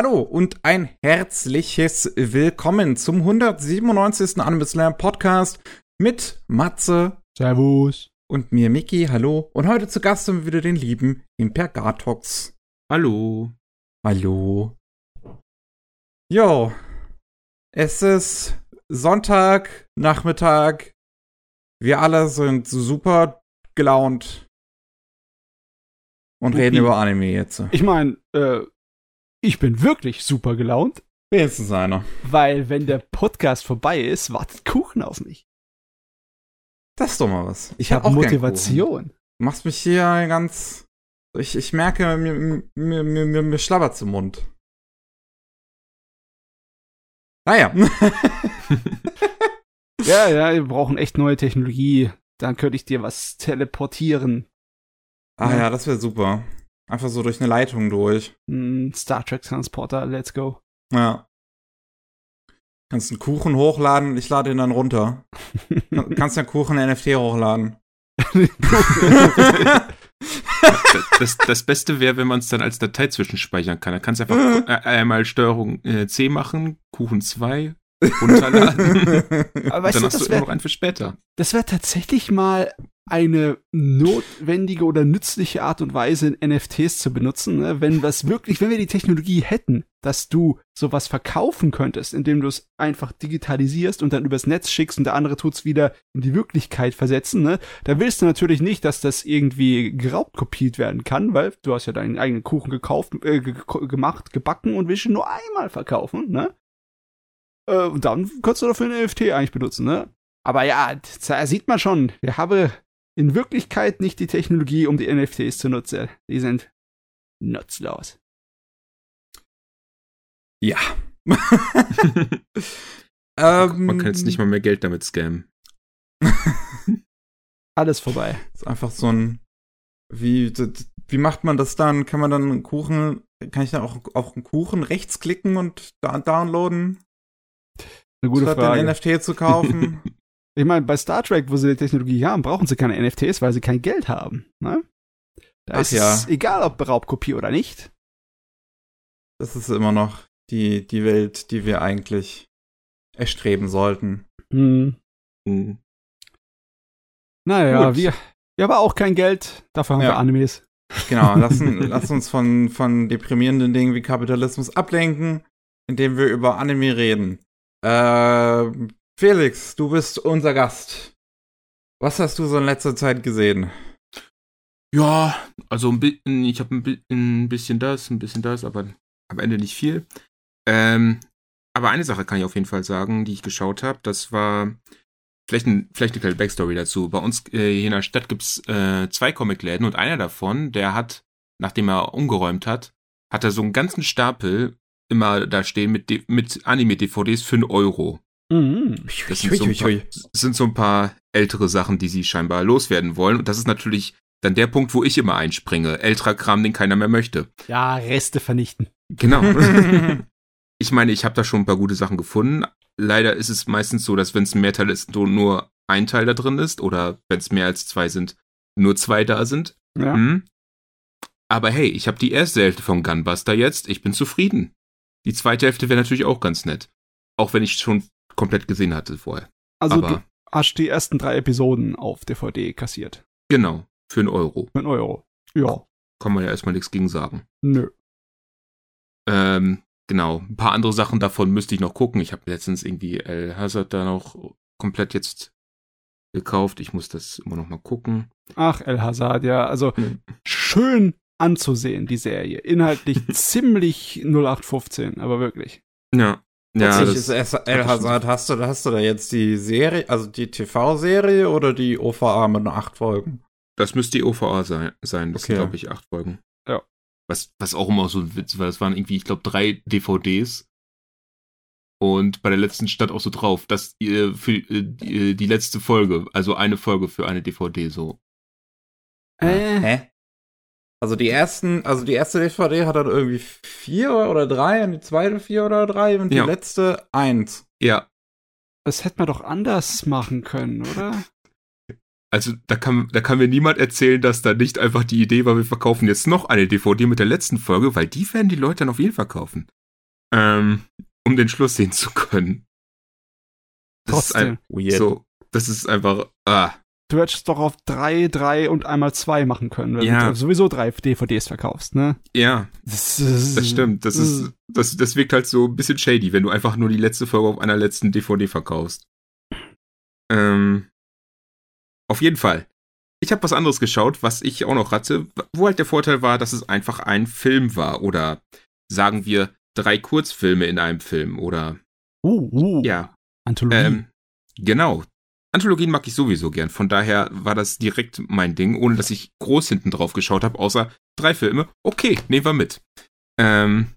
Hallo und ein herzliches Willkommen zum 197. Anime Slam Podcast mit Matze. Servus. Und mir, Miki. Hallo. Und heute zu Gast haben wir wieder den lieben Impergatox. Hallo. Hallo. Jo. Es ist Sonntag, Nachmittag. Wir alle sind super gelaunt. Und reden über Anime jetzt. Ich meine, äh, ich bin wirklich super gelaunt. Wenigstens einer. Weil, wenn der Podcast vorbei ist, wartet Kuchen auf mich. Das ist doch mal was. Ich, ich habe Motivation. Du machst mich hier ganz. Ich, ich merke, mir, mir, mir, mir, mir schlabbert's im Mund. Naja. ja, ja, wir brauchen echt neue Technologie. Dann könnte ich dir was teleportieren. Ah ja, ja das wäre super. Einfach so durch eine Leitung durch. Mm, Star Trek Transporter, let's go. Ja. Kannst einen Kuchen hochladen, ich lade ihn dann runter. Kannst den Kuchen NFT hochladen. das, das Beste wäre, wenn man es dann als Datei zwischenspeichern kann. Da kannst du einfach äh, einmal Steuerung äh, C machen, Kuchen 2, runterladen. Aber weißt dann du, hast du wär, immer noch einen für später. Das wäre tatsächlich mal eine notwendige oder nützliche Art und Weise, NFTs zu benutzen, ne? wenn was wirklich, wenn wir die Technologie hätten, dass du sowas verkaufen könntest, indem du es einfach digitalisierst und dann übers Netz schickst und der andere tut's wieder in die Wirklichkeit versetzen, ne? Da willst du natürlich nicht, dass das irgendwie geraubt kopiert werden kann, weil du hast ja deinen eigenen Kuchen gekauft, äh, gemacht, gebacken und willst ihn nur einmal verkaufen, ne? Äh, und dann kannst du dafür ein NFT eigentlich benutzen, ne? Aber ja, da sieht man schon, wir haben in Wirklichkeit nicht die Technologie, um die NFTs zu nutzen. Die sind nutzlos. Ja. ähm, Man kann jetzt nicht mal mehr Geld damit scammen. Alles vorbei. ist einfach so ein. Wie, wie macht man das dann? Kann man dann einen Kuchen, kann ich dann auch auf einen Kuchen rechts klicken und da downloaden? Eine gute statt Frage. den NFT zu kaufen. Ich meine, bei Star Trek, wo sie die Technologie haben, brauchen sie keine NFTs, weil sie kein Geld haben. Ne? Da Ach ist ja. es egal, ob Raubkopie oder nicht. Das ist immer noch die, die Welt, die wir eigentlich erstreben sollten. Hm. Hm. Naja, wir, wir haben auch kein Geld, dafür haben ja. wir Animes. Genau, lassen, lass uns von, von deprimierenden Dingen wie Kapitalismus ablenken, indem wir über Anime reden. Äh, Felix, du bist unser Gast. Was hast du so in letzter Zeit gesehen? Ja, also ein bisschen, ich habe ein, bisschen das, ein bisschen das, aber am Ende nicht viel. Ähm, aber eine Sache kann ich auf jeden Fall sagen, die ich geschaut habe, das war vielleicht, ein, vielleicht eine kleine Backstory dazu. Bei uns äh, hier in der Stadt gibt's äh, zwei Comicläden und einer davon, der hat, nachdem er umgeräumt hat, hat er so einen ganzen Stapel immer da stehen mit, mit Anime-DVDs für einen Euro. Mhm. Das sind so, paar, sind so, ein paar, ältere Sachen, die sie scheinbar loswerden wollen. Und das ist natürlich dann der Punkt, wo ich immer einspringe. Älterer Kram, den keiner mehr möchte. Ja, Reste vernichten. Genau. ich meine, ich habe da schon ein paar gute Sachen gefunden. Leider ist es meistens so, dass wenn es ein Mehrteil ist, nur ein Teil da drin ist. Oder wenn es mehr als zwei sind, nur zwei da sind. Ja. Mhm. Aber hey, ich habe die erste Hälfte von Gunbuster jetzt. Ich bin zufrieden. Die zweite Hälfte wäre natürlich auch ganz nett. Auch wenn ich schon komplett gesehen hatte vorher. Also Aber, du hast die ersten drei Episoden auf DVD kassiert. Genau, für einen Euro. Für einen Euro, ja. Kann man ja erstmal nichts gegen sagen. Nö. Ähm, genau, ein paar andere Sachen davon müsste ich noch gucken. Ich habe letztens irgendwie El Hazard da noch komplett jetzt gekauft. Ich muss das immer noch mal gucken. Ach, El Hazard, ja. Also hm. schön anzusehen, die Serie. Inhaltlich ziemlich 0815, aber wirklich. Ja. Ja, das ist El Hazard. Hast du, hast du da jetzt die Serie, also die TV-Serie oder die OVA mit nur acht Folgen? Das müsste die OVA sein. sein. Das okay. sind, glaube ich, acht Folgen. Ja. Was, was auch immer so ein Witz war. Das waren irgendwie, ich glaube, drei DVDs. Und bei der letzten stand auch so drauf, dass ihr für äh, die, die, letzte Folge, also eine Folge für eine DVD so. Äh. Hä? Also die ersten, also die erste DVD hat dann irgendwie vier oder drei und die zweite vier oder drei und die ja. letzte eins. Ja. Das hätte man doch anders machen können, oder? Also da kann, da kann mir niemand erzählen, dass da nicht einfach die Idee war, wir verkaufen jetzt noch eine DVD mit der letzten Folge, weil die werden die Leute dann auf jeden Fall kaufen. ähm, um den Schluss sehen zu können. Das Trotzdem. ist ein, so, das ist einfach, ah, Du hättest doch auf drei, drei und einmal zwei machen können, wenn Ja. du sowieso drei DVDs verkaufst, ne? ja, Das, das stimmt. Das ist, das, das wirkt halt so ein bisschen shady, wenn du einfach nur die letzte Folge auf einer letzten DVD verkaufst. Ähm, auf jeden Fall. Ich habe was anderes geschaut, was ich auch noch hatte, wo halt der Vorteil war, dass es einfach ein Film war oder sagen wir drei Kurzfilme in einem Film oder Uh, uh. ja, Anthologie. ähm, genau. Anthologien mag ich sowieso gern, von daher war das direkt mein Ding, ohne dass ich groß hinten drauf geschaut habe, außer drei Filme. Okay, nehmen wir mit. Ähm,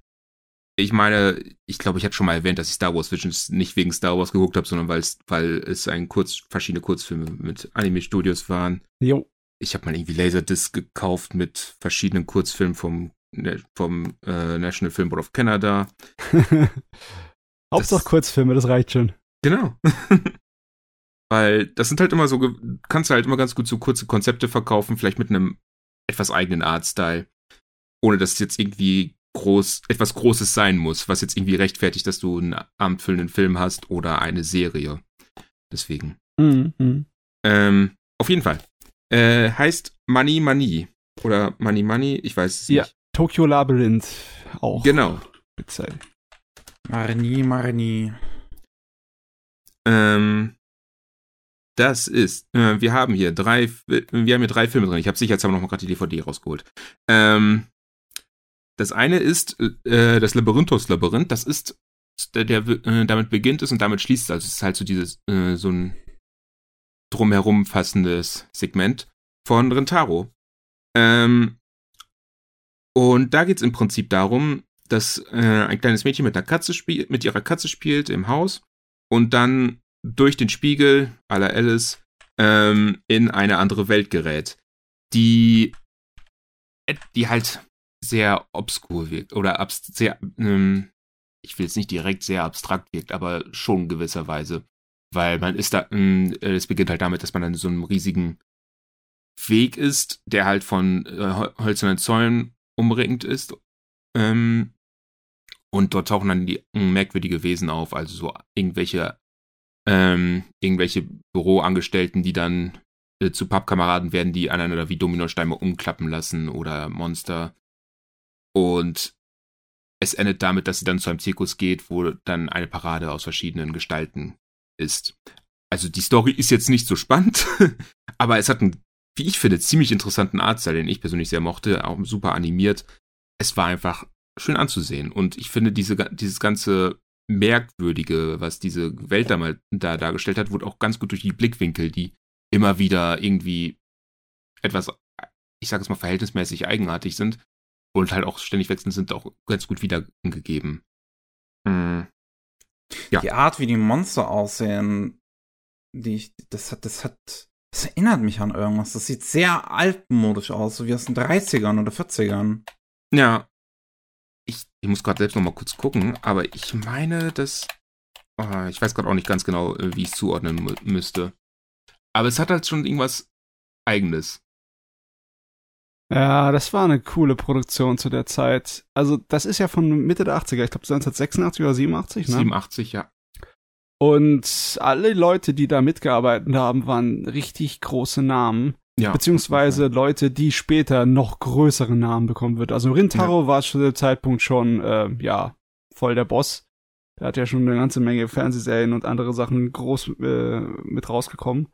ich meine, ich glaube, ich hatte schon mal erwähnt, dass ich Star Wars Visions nicht wegen Star Wars geguckt habe, sondern weil es, weil es ein kurz, verschiedene Kurzfilme mit Anime-Studios waren. Jo. Ich habe mal irgendwie Laserdisc gekauft mit verschiedenen Kurzfilmen vom, Ne- vom äh, National Film Board of Canada. Hauptsache Kurzfilme, das reicht schon. Genau. Weil das sind halt immer so, kannst du halt immer ganz gut so kurze Konzepte verkaufen, vielleicht mit einem etwas eigenen Artstyle, ohne dass es jetzt irgendwie groß, etwas Großes sein muss, was jetzt irgendwie rechtfertigt, dass du einen abendfüllenden Film hast oder eine Serie. Deswegen. Mhm, mhm. Ähm, auf jeden Fall. Äh, heißt Money Money. Oder Money Money, ich weiß es Ja. nicht. Tokyo Labyrinth auch. Genau. Speziell. Marni, Marni. Ähm, das ist, äh, wir haben hier drei, wir haben hier drei Filme drin. Ich habe sicherheitshalber noch mal gerade die DVD rausgeholt. Ähm, das eine ist äh, das Labyrinthos Labyrinth. Das ist der, der äh, damit beginnt es und damit schließt es. Also es ist halt so dieses äh, so ein drumherum fassendes Segment von Rentaro. Ähm, und da geht es im Prinzip darum, dass äh, ein kleines Mädchen mit einer Katze spielt, mit ihrer Katze spielt im Haus und dann durch den Spiegel la Alice ähm, in eine andere Welt gerät, die, die halt sehr obskur wirkt oder sehr, ähm, ich will jetzt nicht direkt sehr abstrakt wirkt, aber schon gewisserweise, weil man ist da, ähm, äh, es beginnt halt damit, dass man an so einem riesigen Weg ist, der halt von äh, hölzernen Zäunen umringt ist. Ähm, und dort tauchen dann die mh, merkwürdige Wesen auf, also so irgendwelche, ähm, irgendwelche Büroangestellten, die dann äh, zu Pappkameraden werden, die einander wie Dominosteine umklappen lassen oder Monster. Und es endet damit, dass sie dann zu einem Zirkus geht, wo dann eine Parade aus verschiedenen Gestalten ist. Also die Story ist jetzt nicht so spannend, aber es hat einen, wie ich finde, ziemlich interessanten Artstyle, den ich persönlich sehr mochte, auch super animiert. Es war einfach schön anzusehen und ich finde diese, dieses ganze Merkwürdige, was diese Welt da mal da dargestellt hat, wurde auch ganz gut durch die Blickwinkel, die immer wieder irgendwie etwas, ich sage es mal, verhältnismäßig eigenartig sind und halt auch ständig wechselnd sind, auch ganz gut wiedergegeben. Mm. Ja. Die Art, wie die Monster aussehen, die ich, das hat, das hat, das erinnert mich an irgendwas. Das sieht sehr altmodisch aus, so wie aus den 30ern oder 40ern. Ja. Ich, ich muss gerade selbst noch mal kurz gucken, aber ich meine, dass. Oh, ich weiß gerade auch nicht ganz genau, äh, wie ich es zuordnen mü müsste. Aber es hat halt schon irgendwas Eigenes. Ja, das war eine coole Produktion zu der Zeit. Also, das ist ja von Mitte der 80er, ich glaube 1986 oder 87, ne? 87, ja. Und alle Leute, die da mitgearbeitet haben, waren richtig große Namen. Ja beziehungsweise Leute, die später noch größere Namen bekommen wird. Also Rintaro war zu dem Zeitpunkt schon, äh, ja, voll der Boss. Der hat ja schon eine ganze Menge Fernsehserien und andere Sachen groß äh, mit rausgekommen.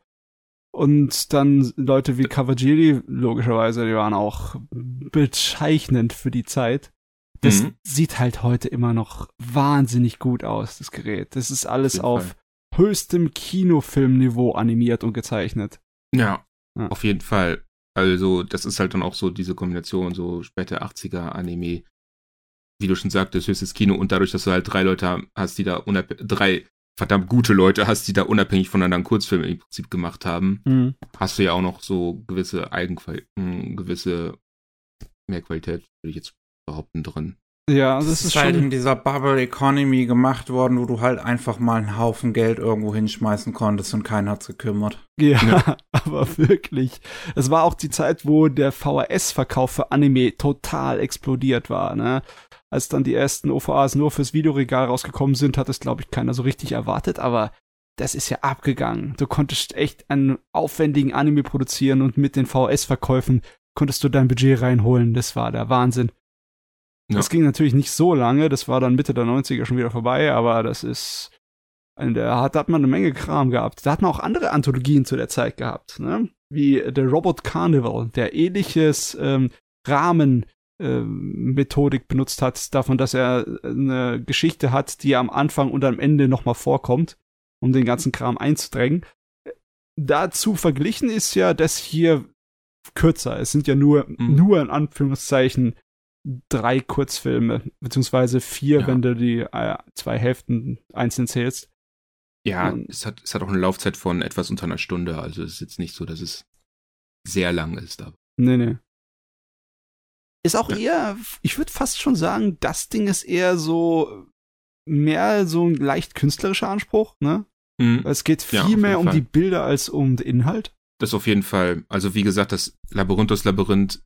Und dann Leute wie Kawajiri, logischerweise, die waren auch bezeichnend für die Zeit. Das Mhm. sieht halt heute immer noch wahnsinnig gut aus, das Gerät. Das ist alles auf Fall. höchstem Kinofilmniveau animiert und gezeichnet. Ja, Ja. auf jeden Fall. Also, das ist halt dann auch so diese Kombination, so später 80er Anime, wie du schon sagtest, höchstes Kino und dadurch, dass du halt drei Leute hast, die da unabhängig, drei verdammt gute Leute hast, die da unabhängig voneinander einen Film im Prinzip gemacht haben, Mhm. hast du ja auch noch so gewisse Eigenqualität, gewisse Mehrqualität, würde ich jetzt behaupten, drin. Ja, das, Das, ist ist halt schon. in dieser Bubble Economy gemacht worden, wo du halt einfach mal einen Haufen Geld irgendwo hinschmeißen konntest und keiner hat's gekümmert. Ja, Ja. aber wirklich. Es war auch die Zeit, wo der VHS-Verkauf für Anime total explodiert war, ne? als dann die ersten OVAs nur fürs Videoregal rausgekommen sind, hat es, glaube ich, keiner so richtig erwartet, aber das ist ja abgegangen. Du konntest echt einen aufwendigen Anime produzieren und mit den VS-Verkäufen konntest du dein Budget reinholen. Das war der Wahnsinn. Ja. Das ging natürlich nicht so lange, das war dann Mitte der 90er schon wieder vorbei, aber das ist, da hat, da hat man eine Menge Kram gehabt. Da hat man auch andere Anthologien zu der Zeit gehabt, ne? Wie The Robot Carnival, der ähnliches ähm, Rahmen ähm, Methodik benutzt hat, davon, dass er eine Geschichte hat, die am Anfang und am Ende nochmal vorkommt, um den ganzen Kram einzudrängen. Dazu verglichen ist ja das hier kürzer. Es sind ja nur, mhm. nur in Anführungszeichen drei Kurzfilme, beziehungsweise vier, ja. wenn du die äh, zwei Hälften einzeln zählst. Ja, und, es, hat, es hat auch eine Laufzeit von etwas unter einer Stunde, also es ist jetzt nicht so, dass es sehr lang ist. Aber. Nee, nee. Ist auch eher, ich würde fast schon sagen, das Ding ist eher so mehr so ein leicht künstlerischer Anspruch, ne? Mhm. Es geht viel ja, mehr um Fall. die Bilder als um den Inhalt. Das auf jeden Fall. Also wie gesagt, das Labyrinthos Labyrinth,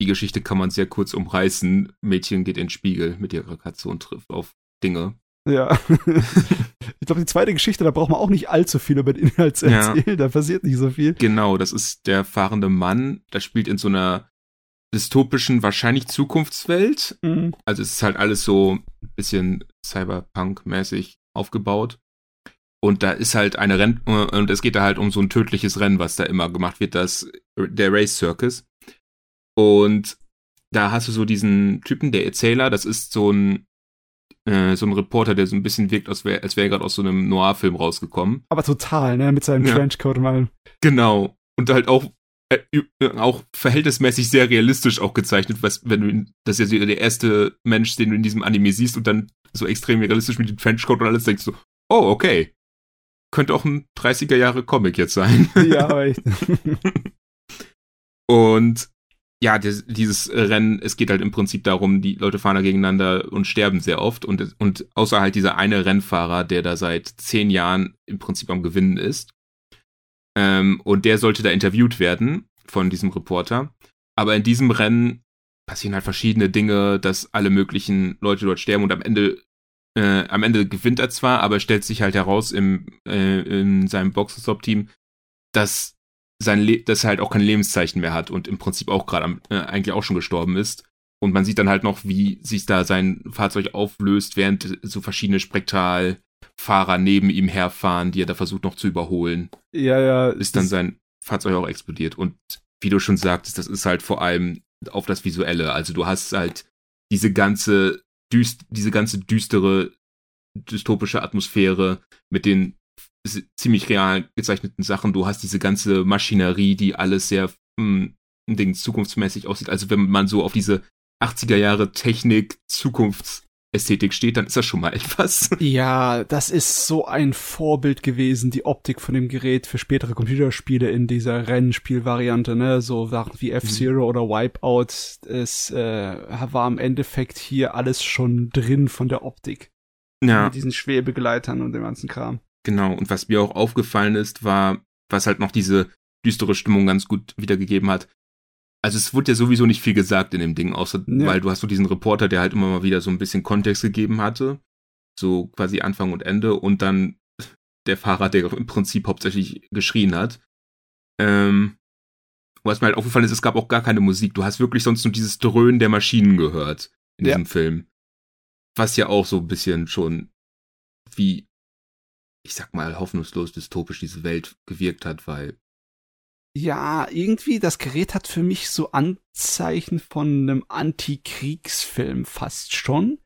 die Geschichte kann man sehr kurz umreißen. Mädchen geht in den Spiegel mit ihrer Katze und trifft auf Dinge. Ja. ich glaube, die zweite Geschichte, da braucht man auch nicht allzu viel über den Inhalt zu erzählen. Ja. Da passiert nicht so viel. Genau, das ist der fahrende Mann. Der spielt in so einer dystopischen, wahrscheinlich Zukunftswelt. Mhm. Also es ist halt alles so ein bisschen Cyberpunk-mäßig aufgebaut. Und da ist halt eine Renn und es geht da halt um so ein tödliches Rennen, was da immer gemacht wird, das der Race Circus. Und da hast du so diesen Typen, der Erzähler, das ist so ein äh, so ein Reporter, der so ein bisschen wirkt, als wäre als wär er gerade aus so einem Noir-Film rausgekommen. Aber total, ne, mit seinem ja. Trenchcoat und allem. Genau. Und halt auch äh, auch verhältnismäßig sehr realistisch auch gezeichnet, was, wenn du, das ist ja so der erste Mensch, den du in diesem Anime siehst und dann so extrem realistisch mit dem Trenchcoat und alles denkst du, oh, okay. Könnte auch ein 30er Jahre Comic jetzt sein. Ja, echt. und ja, dieses Rennen, es geht halt im Prinzip darum, die Leute fahren da gegeneinander und sterben sehr oft und, und außer halt dieser eine Rennfahrer, der da seit zehn Jahren im Prinzip am Gewinnen ist, ähm, und der sollte da interviewt werden von diesem Reporter. Aber in diesem Rennen passieren halt verschiedene Dinge, dass alle möglichen Leute dort sterben und am Ende äh, am Ende gewinnt er zwar, aber stellt sich halt heraus im, äh, in seinem Boxenstopp-Team, dass sein Le dass er halt auch kein Lebenszeichen mehr hat und im Prinzip auch gerade äh, eigentlich auch schon gestorben ist. Und man sieht dann halt noch, wie sich da sein Fahrzeug auflöst, während so verschiedene Spektal Fahrer neben ihm herfahren, die er da versucht noch zu überholen. Ja, ja. Ist dann sein Fahrzeug auch explodiert. Und wie du schon sagtest, das ist halt vor allem auf das Visuelle. Also du hast halt diese ganze, düst, diese ganze düstere, dystopische Atmosphäre mit den ziemlich real gezeichneten Sachen. Du hast diese ganze Maschinerie, die alles sehr mh, hm, Ding zukunftsmäßig aussieht. Also wenn man so auf diese 80er Jahre Technik, Zukunfts Ästhetik steht, dann ist das schon mal etwas. Ja, das ist so ein Vorbild gewesen, die Optik von dem Gerät für spätere Computerspiele in dieser Rennspielvariante, ne, so Sachen wie F-Zero mhm. oder Wipeout. Es äh, war im Endeffekt hier alles schon drin von der Optik. Ja. Mit diesen Schwebegleitern und dem ganzen Kram. Genau, und was mir auch aufgefallen ist, war, was halt noch diese düstere Stimmung ganz gut wiedergegeben hat, also es wurde ja sowieso nicht viel gesagt in dem Ding, außer ja. weil du hast so diesen Reporter, der halt immer mal wieder so ein bisschen Kontext gegeben hatte. So quasi Anfang und Ende und dann der Fahrer, der im Prinzip hauptsächlich geschrien hat. Ähm, was mir halt aufgefallen ist, es gab auch gar keine Musik. Du hast wirklich sonst nur dieses Dröhnen der Maschinen gehört in ja. diesem Film. Was ja auch so ein bisschen schon wie, ich sag mal, hoffnungslos dystopisch diese Welt gewirkt hat, weil ja, irgendwie, das Gerät hat für mich so Anzeichen von einem Antikriegsfilm fast schon.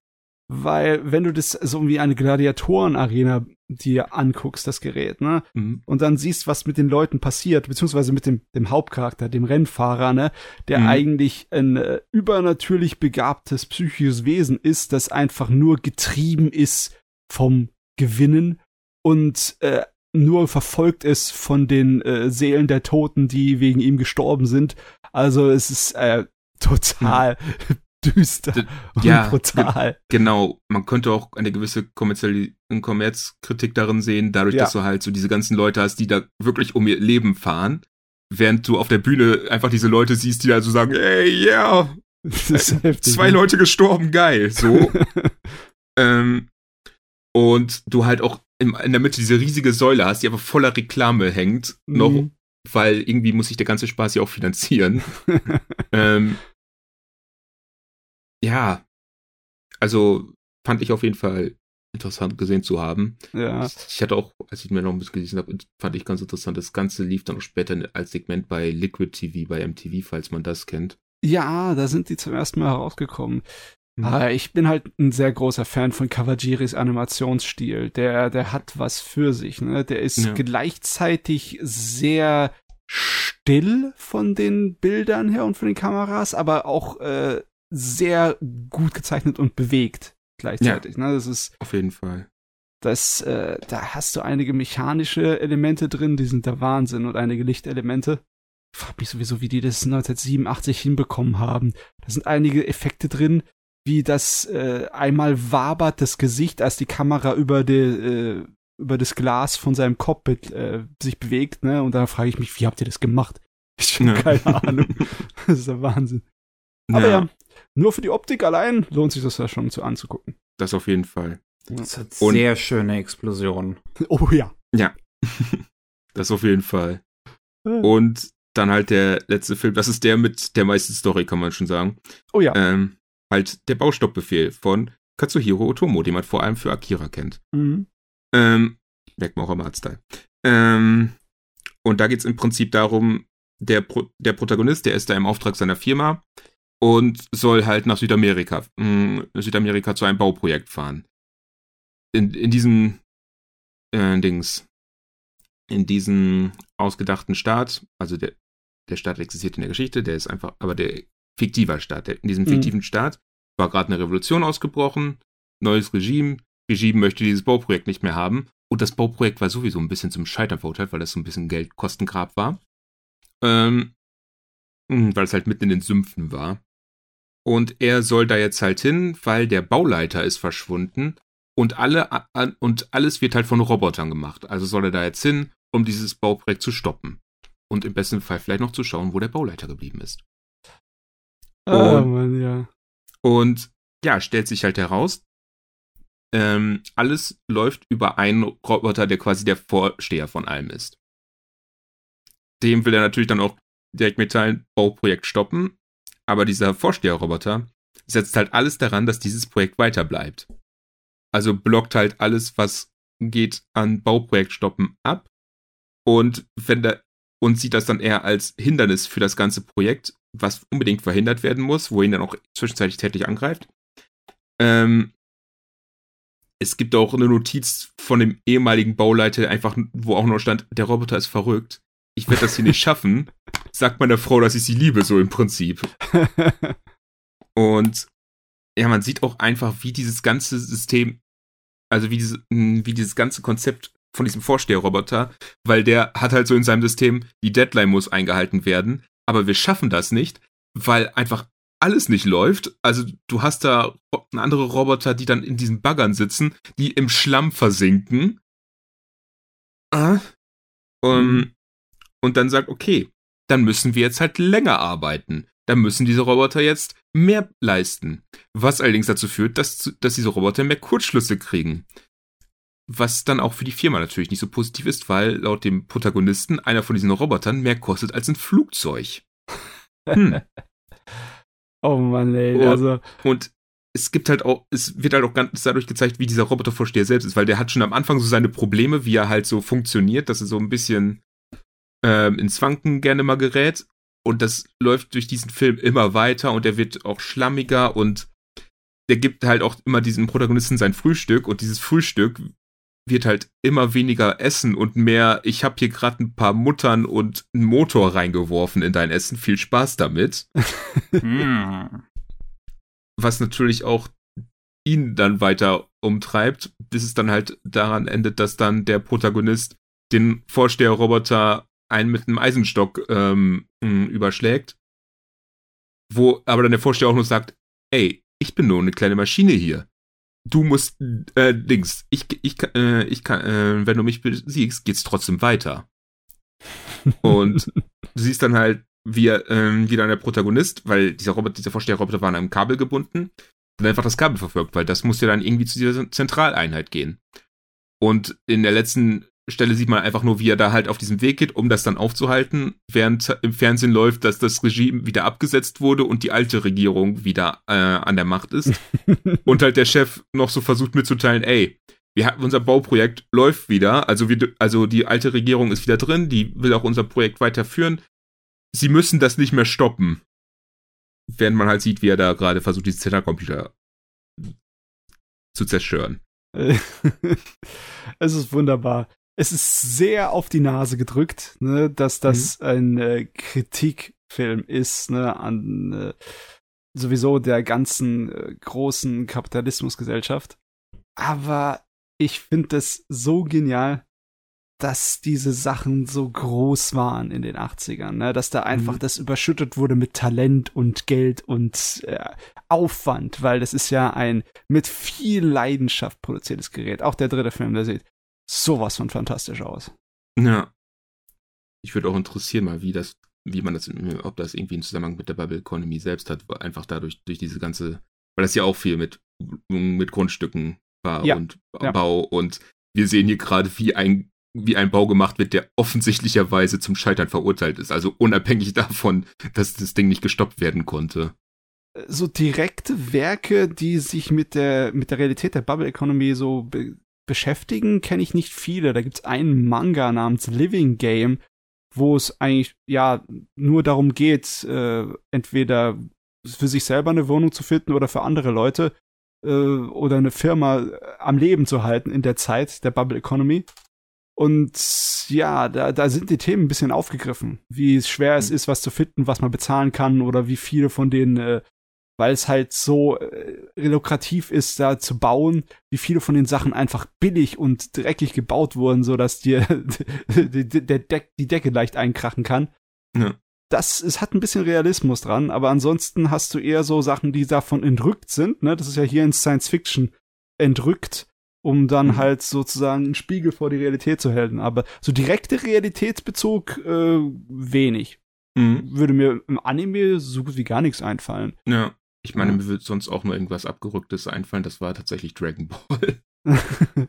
Weil, wenn du das so wie eine Gladiatorenarena dir anguckst, das Gerät, ne? Mhm. Und dann siehst, was mit den Leuten passiert, beziehungsweise mit dem, dem Hauptcharakter, dem Rennfahrer, ne? Der mhm. eigentlich ein äh, übernatürlich begabtes psychisches Wesen ist, das einfach nur getrieben ist vom Gewinnen und äh, nur verfolgt ist von den äh, Seelen der Toten, die wegen ihm gestorben sind. Also es ist äh, total hm. düster D und ja, brutal. Genau, man könnte auch eine gewisse Kommerzkritik darin sehen, dadurch, ja. dass du halt so diese ganzen Leute hast, die da wirklich um ihr Leben fahren, während du auf der Bühne einfach diese Leute siehst, die da so sagen, ey, yeah, Das ist heftig, Zwei ne? Leute gestorben, geil. So. ähm, und du halt auch in der Mitte diese riesige Säule hast, die aber voller Reklame hängt, noch, Mhm. weil irgendwie muss sich der ganze Spaß ja auch finanzieren. ähm, ja, also fand ich auf jeden Fall interessant gesehen zu haben. Ja. Ich hatte auch, als ich mir noch ein bisschen gelesen habe, fand ich ganz interessant, das Ganze lief dann auch später als Segment bei Liquid TV, bei MTV, falls man das kennt. ja, da sind die zum ersten Mal herausgekommen. Mhm. Ich bin halt ein sehr großer Fan von Kawajiris Animationsstil. Der, der hat was für sich, ne? Der ist Ja. gleichzeitig sehr still von den Bildern her und von den Kameras, aber auch äh, sehr gut gezeichnet und bewegt gleichzeitig. Ne? Das ist, Auf jeden Fall. das, äh, da hast du einige mechanische Elemente drin, die sind der Wahnsinn und einige Lichtelemente. Ich frag mich sowieso, wie die das 1987 hinbekommen haben. Da sind einige Effekte drin, wie das äh, einmal wabert das Gesicht, als die Kamera über die, äh, über das Glas von seinem Cockpit äh, sich bewegt, ne? Und da frage ich mich, wie habt ihr das gemacht? Ich habe Ja. keine Ahnung. Das ist der Wahnsinn. Aber ja. nur für die Optik allein lohnt sich das ja schon zu anzugucken. Das auf jeden Fall. Das hat Und- sehr schöne Explosionen. Oh ja. Das auf jeden Fall. Und dann halt der letzte Film, das ist der mit der meisten Story, kann man schon sagen. Oh ja. Ähm, halt der Baustoppbefehl von Katsuhiro Otomo, den man vor allem für Akira kennt. Mhm. Ähm, merkt man auch am Artstyle. Ähm, und da geht's im Prinzip darum, der, Pro der Protagonist, der ist da im Auftrag seiner Firma und soll halt nach Südamerika, mh, Südamerika zu einem Bauprojekt fahren. In, in diesem äh, Dings, in diesem ausgedachten Staat, also der, der Staat existiert in der Geschichte, der ist einfach, aber der fiktiver Staat, in diesem Mhm. fiktiven Staat war gerade eine Revolution ausgebrochen, neues Regime, Regime möchte dieses Bauprojekt nicht mehr haben. Und das Bauprojekt war sowieso ein bisschen zum Scheitern verurteilt, weil das so ein bisschen Geldkostengrab war. Ähm, mh, weil es halt mitten in den Sümpfen war. Und er soll da jetzt halt hin, weil der Bauleiter ist verschwunden und alle und alles wird halt von Robotern gemacht. Also soll er da jetzt hin, um dieses Bauprojekt zu stoppen. Und im besten Fall vielleicht noch zu schauen, wo der Bauleiter geblieben ist. Oh Und- Mann, ja. Und ja, stellt sich halt heraus, ähm, alles läuft über einen Roboter, der quasi der Vorsteher von allem ist. Dem will er natürlich dann auch direkt mitteilen, Bauprojekt stoppen. Aber dieser Vorsteherroboter setzt halt alles daran, dass dieses Projekt weiter bleibt. Also blockt halt alles, was geht an Bauprojekt stoppen ab. Und wenn der, und sieht das dann eher als Hindernis für das ganze Projekt, was unbedingt verhindert werden muss, wo ihn dann auch zwischenzeitlich tätlich angreift. Ähm, es gibt auch eine Notiz von dem ehemaligen Bauleiter, einfach, wo auch noch stand, der Roboter ist verrückt. Ich werde das hier nicht schaffen. Sagt meiner Frau, dass ich sie liebe, so im Prinzip. Und ja, man sieht auch einfach, wie dieses ganze System, also wie, diese, mh, wie dieses ganze Konzept von diesem Vorsteherroboter, weil der hat halt so in seinem System, die Deadline muss eingehalten werden, aber wir schaffen das nicht, weil einfach alles nicht läuft. Also du hast da andere Roboter, die dann in diesen Baggern sitzen, die im Schlamm versinken. Ah. Um, Mhm. Und dann sagt, okay, dann müssen wir jetzt halt länger arbeiten. Dann müssen diese Roboter jetzt mehr leisten. Was allerdings dazu führt, dass, dass diese Roboter mehr Kurzschlüsse kriegen. Was dann auch für die Firma natürlich nicht so positiv ist, weil laut dem Protagonisten einer von diesen Robotern mehr kostet als ein Flugzeug. Hm. oh Mann, ey. Oh. Also, Und es gibt halt auch, es wird halt auch ganz dadurch gezeigt, wie dieser Robotervorsteher selbst ist, weil der hat schon am Anfang so seine Probleme, wie er halt so funktioniert, dass er so ein bisschen ähm, ins Wanken gerne mal gerät. Und das läuft durch diesen Film immer weiter und der wird auch schlammiger und der gibt halt auch immer diesem Protagonisten sein Frühstück und dieses Frühstück wird halt immer weniger Essen und mehr, ich habe hier gerade ein paar Muttern und einen Motor reingeworfen in dein Essen, viel Spaß damit Hm. was natürlich auch ihn dann weiter umtreibt, bis es dann halt daran endet, dass dann der Protagonist den Vorsteherroboter einen mit einem Eisenstock ähm, mh, überschlägt. Wo aber dann der Vorsteher auch nur sagt, ey, ich bin nur eine kleine Maschine hier. Du musst, äh, Dings, ich, ich, äh, ich kann, äh, wenn du mich besiegst, geht's trotzdem weiter. Und du siehst dann halt wir ähm, wieder der Protagonist, weil dieser Roboter, dieser Vorsteherroboter war an einem Kabel gebunden, dann einfach das Kabel verfolgt, weil das muss ja dann irgendwie zu dieser Zentraleinheit gehen. Und in der letzten Stelle sieht man einfach nur, wie er da halt auf diesem Weg geht, um das dann aufzuhalten, während im Fernsehen läuft, dass das Regime wieder abgesetzt wurde und die alte Regierung wieder äh, an der Macht ist. und halt der Chef noch so versucht mitzuteilen, ey, wir haben unser Bauprojekt läuft wieder, also wir, also die alte Regierung ist wieder drin, die will auch unser Projekt weiterführen. Sie müssen das nicht mehr stoppen. Während man halt sieht, wie er da gerade versucht, diese Zentralcomputer zu zerstören. es ist wunderbar es ist sehr auf die Nase gedrückt, ne, dass das mhm. ein äh, Kritikfilm ist, ne, an äh, sowieso der ganzen äh, großen Kapitalismusgesellschaft. Aber ich finde es so genial, dass diese Sachen so groß waren in den 80ern, ne? dass da einfach mhm. das überschüttet wurde mit Talent und Geld und äh, Aufwand, weil das ist ja ein mit viel Leidenschaft produziertes Gerät. Auch der dritte Film, der sieht sowas von fantastisch aus. Ja. Ich würde auch interessieren mal, wie das, wie man das, ob das irgendwie einen Zusammenhang mit der Bubble Economy selbst hat, einfach dadurch, durch diese ganze, weil das ja auch viel mit, mit Grundstücken war ja. und ja. Bau und wir sehen hier gerade, wie ein, wie ein Bau gemacht wird, der offensichtlicherweise zum Scheitern verurteilt ist. Also unabhängig davon, dass das Ding nicht gestoppt werden konnte so direkte Werke, die sich mit der mit der Realität der Bubble Economy so be beschäftigen, kenne ich nicht viele. Da gibt es einen Manga namens Living Game, wo es eigentlich ja nur darum geht, äh, entweder für sich selber eine Wohnung zu finden oder für andere Leute äh, oder eine Firma äh, am Leben zu halten in der Zeit der Bubble Economy. Und ja, da, da sind die Themen ein bisschen aufgegriffen, wie schwer es mhm. ist, was zu finden, was man bezahlen kann oder wie viele von den äh, weil es halt so äh, lukrativ ist, da zu bauen, wie viele von den Sachen einfach billig und dreckig gebaut wurden, so dass dir die, die, Deck, die Decke leicht einkrachen kann. Ja. Das es hat ein bisschen Realismus dran, aber ansonsten hast du eher so Sachen, die davon entrückt sind. Ne? Das ist ja hier in Science Fiction entrückt, um dann mhm. halt sozusagen einen Spiegel vor die Realität zu halten. Aber so direkte Realitätsbezug äh, wenig. Mhm. Würde mir im Anime so gut wie gar nichts einfallen. Ja. Ich meine, ja. mir würde sonst auch nur irgendwas Abgerücktes einfallen. Das war tatsächlich Dragon Ball.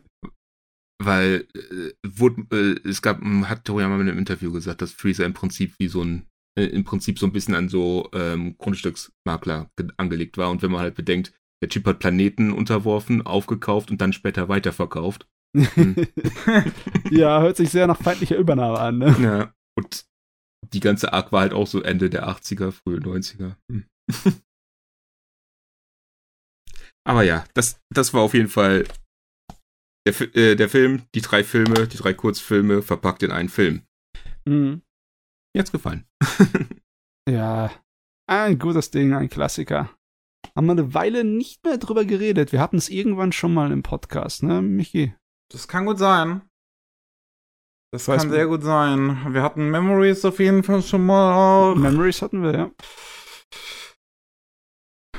Weil äh, wurde, äh, es gab, hat Toriyama in einem Interview gesagt, dass Freezer im Prinzip wie so ein, äh, im Prinzip so ein bisschen an so ähm, Grundstücksmakler angelegt war. Und wenn man halt bedenkt, der Chip hat Planeten unterworfen, aufgekauft und dann später weiterverkauft. Hm. ja, hört sich sehr nach feindlicher Übernahme an, ne? Ja. Und die ganze Arc war halt auch so Ende der 80er, frühe 90er. Hm. Aber ja, das, das war auf jeden Fall der, äh, der Film, die drei Filme, die drei Kurzfilme verpackt in einen Film. Mhm. Jetzt gefallen. ja, ein gutes Ding, ein Klassiker. Haben wir eine Weile nicht mehr drüber geredet. Wir hatten es irgendwann schon mal im Podcast, ne, Michi? Das kann gut sein. Das Weiß kann sehr gut sein. Wir hatten Memories auf jeden Fall schon mal auch. Memories hatten wir, ja.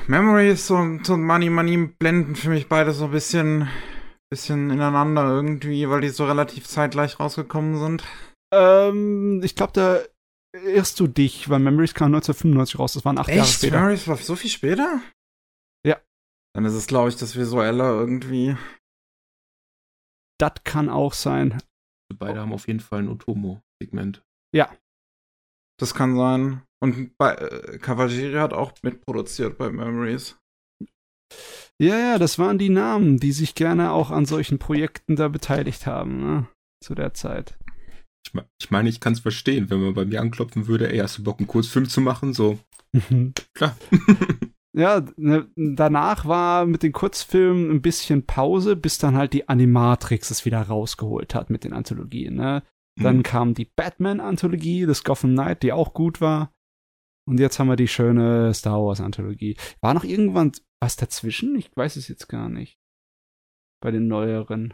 Memories und, und Money Money blenden für mich beide so ein bisschen, bisschen ineinander irgendwie, weil die so relativ zeitgleich rausgekommen sind. Ähm, ich glaube, da irrst du dich, weil Memories kam 1995 raus. Das waren acht Echt? Jahre später. Memories war so viel später? Ja. Dann ist es, glaube ich, das Visuelle irgendwie. Das kann auch sein. Beide haben auf jeden Fall ein Otomo-Segment. Ja. Das kann sein. Und bei äh, Cavalieri hat auch mitproduziert bei Memories. Ja, ja, das waren die Namen, die sich gerne auch an solchen Projekten da beteiligt haben, ne? Zu der Zeit. Ich, ich meine, ich kann es verstehen, wenn man bei mir anklopfen würde, ey, hast du Bock, einen Kurzfilm zu machen? So, mhm. klar. ja, ne, danach war mit den Kurzfilmen ein bisschen Pause, bis dann halt die Animatrix es wieder rausgeholt hat mit den Anthologien, ne? Dann mhm. kam die Batman-Anthologie, das Gotham Knight, die auch gut war. Und jetzt haben wir die schöne Star Wars-Anthologie. War noch irgendwann was dazwischen? Ich weiß es jetzt gar nicht. Bei den neueren.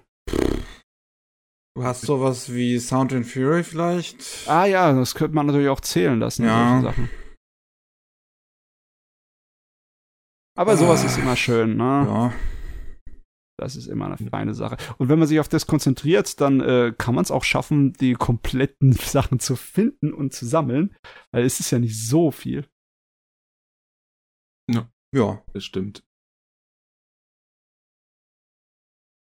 Du hast sowas wie Sound and Fury vielleicht? Ah ja, das könnte man natürlich auch zählen lassen. Ja. Sachen. Aber sowas ah. ist immer schön, ne? Ja. Das ist immer eine feine Sache. Und wenn man sich auf das konzentriert, dann äh, kann man es auch schaffen, die kompletten Sachen zu finden und zu sammeln, weil es ist ja nicht so viel. Ja, das stimmt.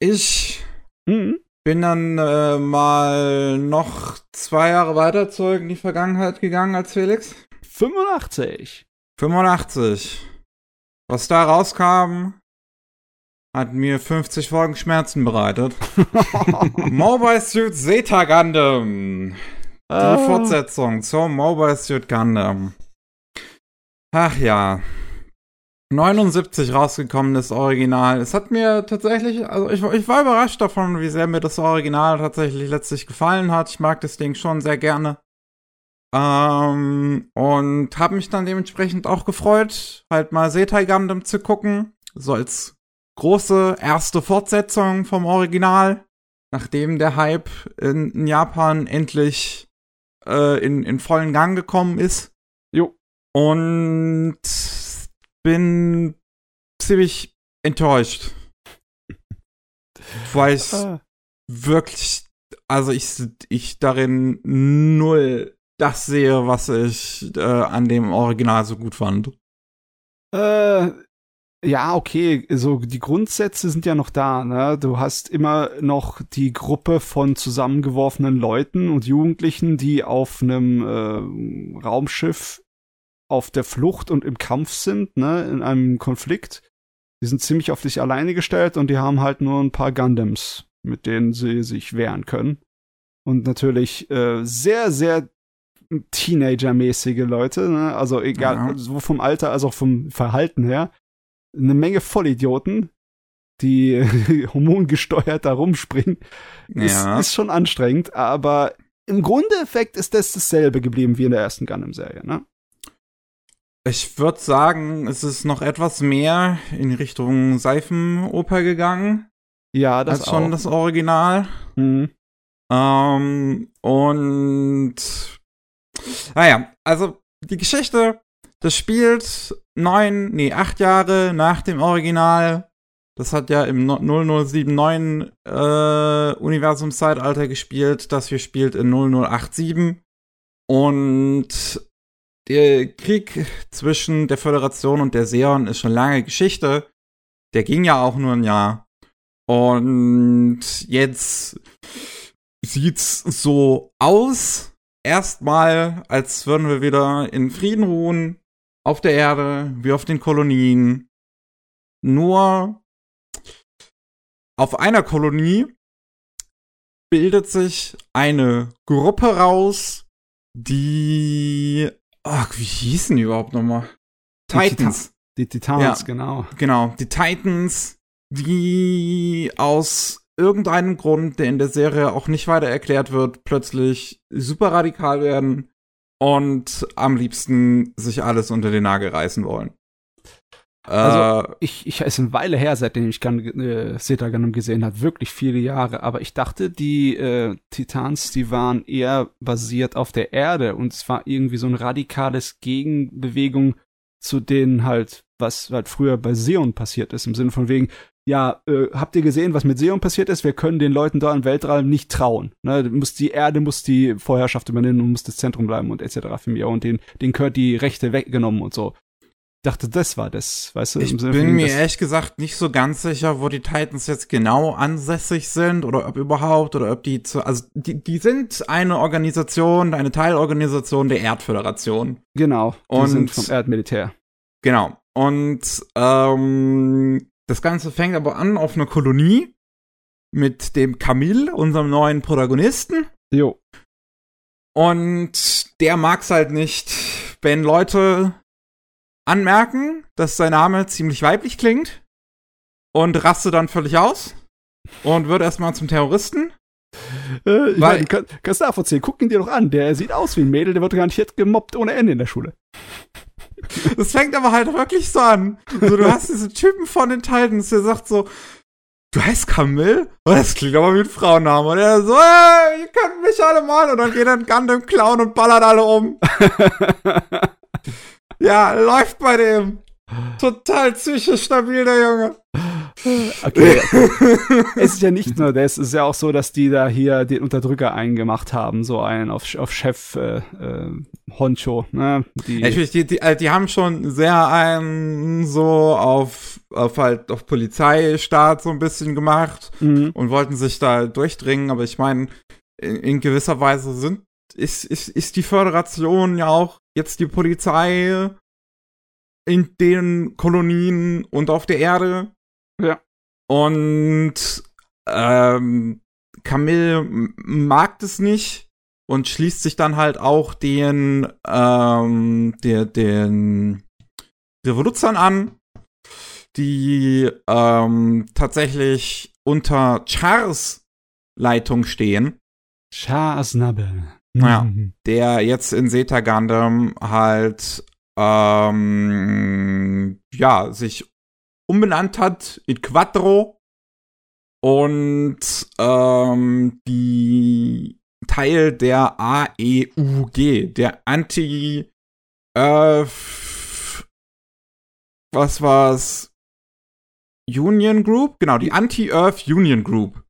Ich Mhm. bin dann äh, mal noch zwei Jahre weiter zurück in die Vergangenheit gegangen als Felix. 85. 85. Was da rauskam, hat mir 50 Folgen Schmerzen bereitet. Mobile Suit Zeta Gundam. Die Ah. Fortsetzung zum Mobile Suit Gundam. Ach ja. 79 rausgekommen das Original. Es hat mir tatsächlich, also ich, ich war überrascht davon, wie sehr mir das Original tatsächlich letztlich gefallen hat. Ich mag das Ding schon sehr gerne. Ähm, und habe mich dann dementsprechend auch gefreut, halt mal Setai Gundam zu gucken. So als große erste Fortsetzung vom Original. Nachdem der Hype in, in Japan endlich äh, in, in vollen Gang gekommen ist. Jo. Und bin ziemlich enttäuscht. Weil ich Ah. wirklich, also ich, ich darin null das sehe, was ich äh, an dem Original so gut fand. Äh, ja, okay, so die Grundsätze sind ja noch da, ne? Du hast immer noch die Gruppe von zusammengeworfenen Leuten und Jugendlichen, die auf einem äh, Raumschiff auf der Flucht und im Kampf sind, ne, in einem Konflikt. Die sind ziemlich auf sich alleine gestellt und die haben halt nur ein paar Gundams, mit denen sie sich wehren können. Und natürlich äh, sehr, sehr Teenager-mäßige Leute, ne? also egal, Ja. sowohl vom Alter als auch vom Verhalten her. Eine Menge Vollidioten, die hormongesteuert da rumspringen. Ist, Ja. ist schon anstrengend, aber im Grundeffekt ist das dasselbe geblieben wie in der ersten Gundam-Serie, ne? Ich würde sagen, es ist noch etwas mehr in Richtung Seifenoper gegangen, Ja, das als schon auch. das Original. Mhm. Ähm, und naja, also die Geschichte, das spielt neun, nee, acht Jahre nach dem Original. Das hat ja im No- 0079 äh, Universumszeitalter gespielt. Das hier spielt in 0087. Und der Krieg zwischen der Föderation und der Seon ist schon lange Geschichte. Der ging ja auch nur ein Jahr. Und jetzt sieht's so aus, erstmal, als würden wir wieder in Frieden ruhen, auf der Erde, wie auf den Kolonien. Nur auf einer Kolonie bildet sich eine Gruppe raus, die. Ach, wie hießen die überhaupt nochmal? Die Titans. Die Titans, Ja. genau. Genau, die Titans, die aus irgendeinem Grund, der in der Serie auch nicht weiter erklärt wird, plötzlich super radikal werden und am liebsten sich alles unter den Nagel reißen wollen. Also, äh, Ich, ich ist eine Weile her, seitdem ich Gun, äh, Zeta Gundam gesehen habe, wirklich viele Jahre. Aber ich dachte, die äh, Titans, die waren eher basiert auf der Erde und es war irgendwie so ein radikales Gegenbewegung zu denen halt, was halt früher bei Seon passiert ist, im Sinne von wegen, ja, äh, habt ihr gesehen, was mit Seon passiert ist? Wir können den Leuten da im Weltraum nicht trauen. Ne? Muss die Erde muss die Vorherrschaft übernehmen und muss das Zentrum bleiben und etc. für mich. Und den, den gehört die Rechte weggenommen und so. Ich dachte, das war das, weißt du? ich im Sinne von bin wegen, mir ehrlich gesagt nicht so ganz sicher, wo die Titans jetzt genau ansässig sind oder ob überhaupt oder ob die zu, also die, die sind eine Organisation, eine Teilorganisation der Erdföderation. Genau, die Und- sind vom Erdmilitär. Genau. Und ähm, das Ganze fängt aber an auf einer Kolonie mit dem Camille, unserem neuen Protagonisten. Jo. Und der mag's halt nicht, wenn Leute anmerken, dass sein Name ziemlich weiblich klingt und raste dann völlig aus und wird erstmal zum Terroristen. Äh, ich Weil- meine, kann, kannst du nachvollziehen, guck ihn dir doch an. Der sieht aus wie ein Mädel, der wird garantiert gemobbt ohne Ende in der Schule. Das fängt aber halt wirklich so an. So, du hast diesen Typen von den Titans, der sagt so, du heißt Camille? Oh, das klingt aber wie ein Frauenname. Und er so, hey, ihr könnt mich alle mal. Und dann geht er in Gundam klauen und ballert alle um. Ja, läuft bei dem. Total psychisch stabil, der Junge. Okay. es ist ja nicht nur das, es ist ja auch so, dass die da hier den Unterdrücker eingemacht haben, so einen auf, auf Chef äh, äh, Honcho. Ne? Die, ja, die, die, die haben schon sehr einen so auf, auf halt auf Polizeistaat so ein bisschen gemacht mhm. und wollten sich da durchdringen, aber ich meine, in, in gewisser Weise sind ist, ist, ist die Föderation ja auch jetzt die Polizei in den Kolonien und auf der Erde. Ja. Und ähm, Camille mag das nicht und schließt sich dann halt auch den, ähm, der, den Revoluzern an, die ähm, tatsächlich unter Chars Leitung stehen. Chars Nabel. Naja, der jetzt in Zeta Gundam halt ähm, ja, sich umbenannt hat in Quattro und ähm, die Teil der AEUG, der Anti äh, was war's? Union Group? Genau, die Anti-Earth Union Group.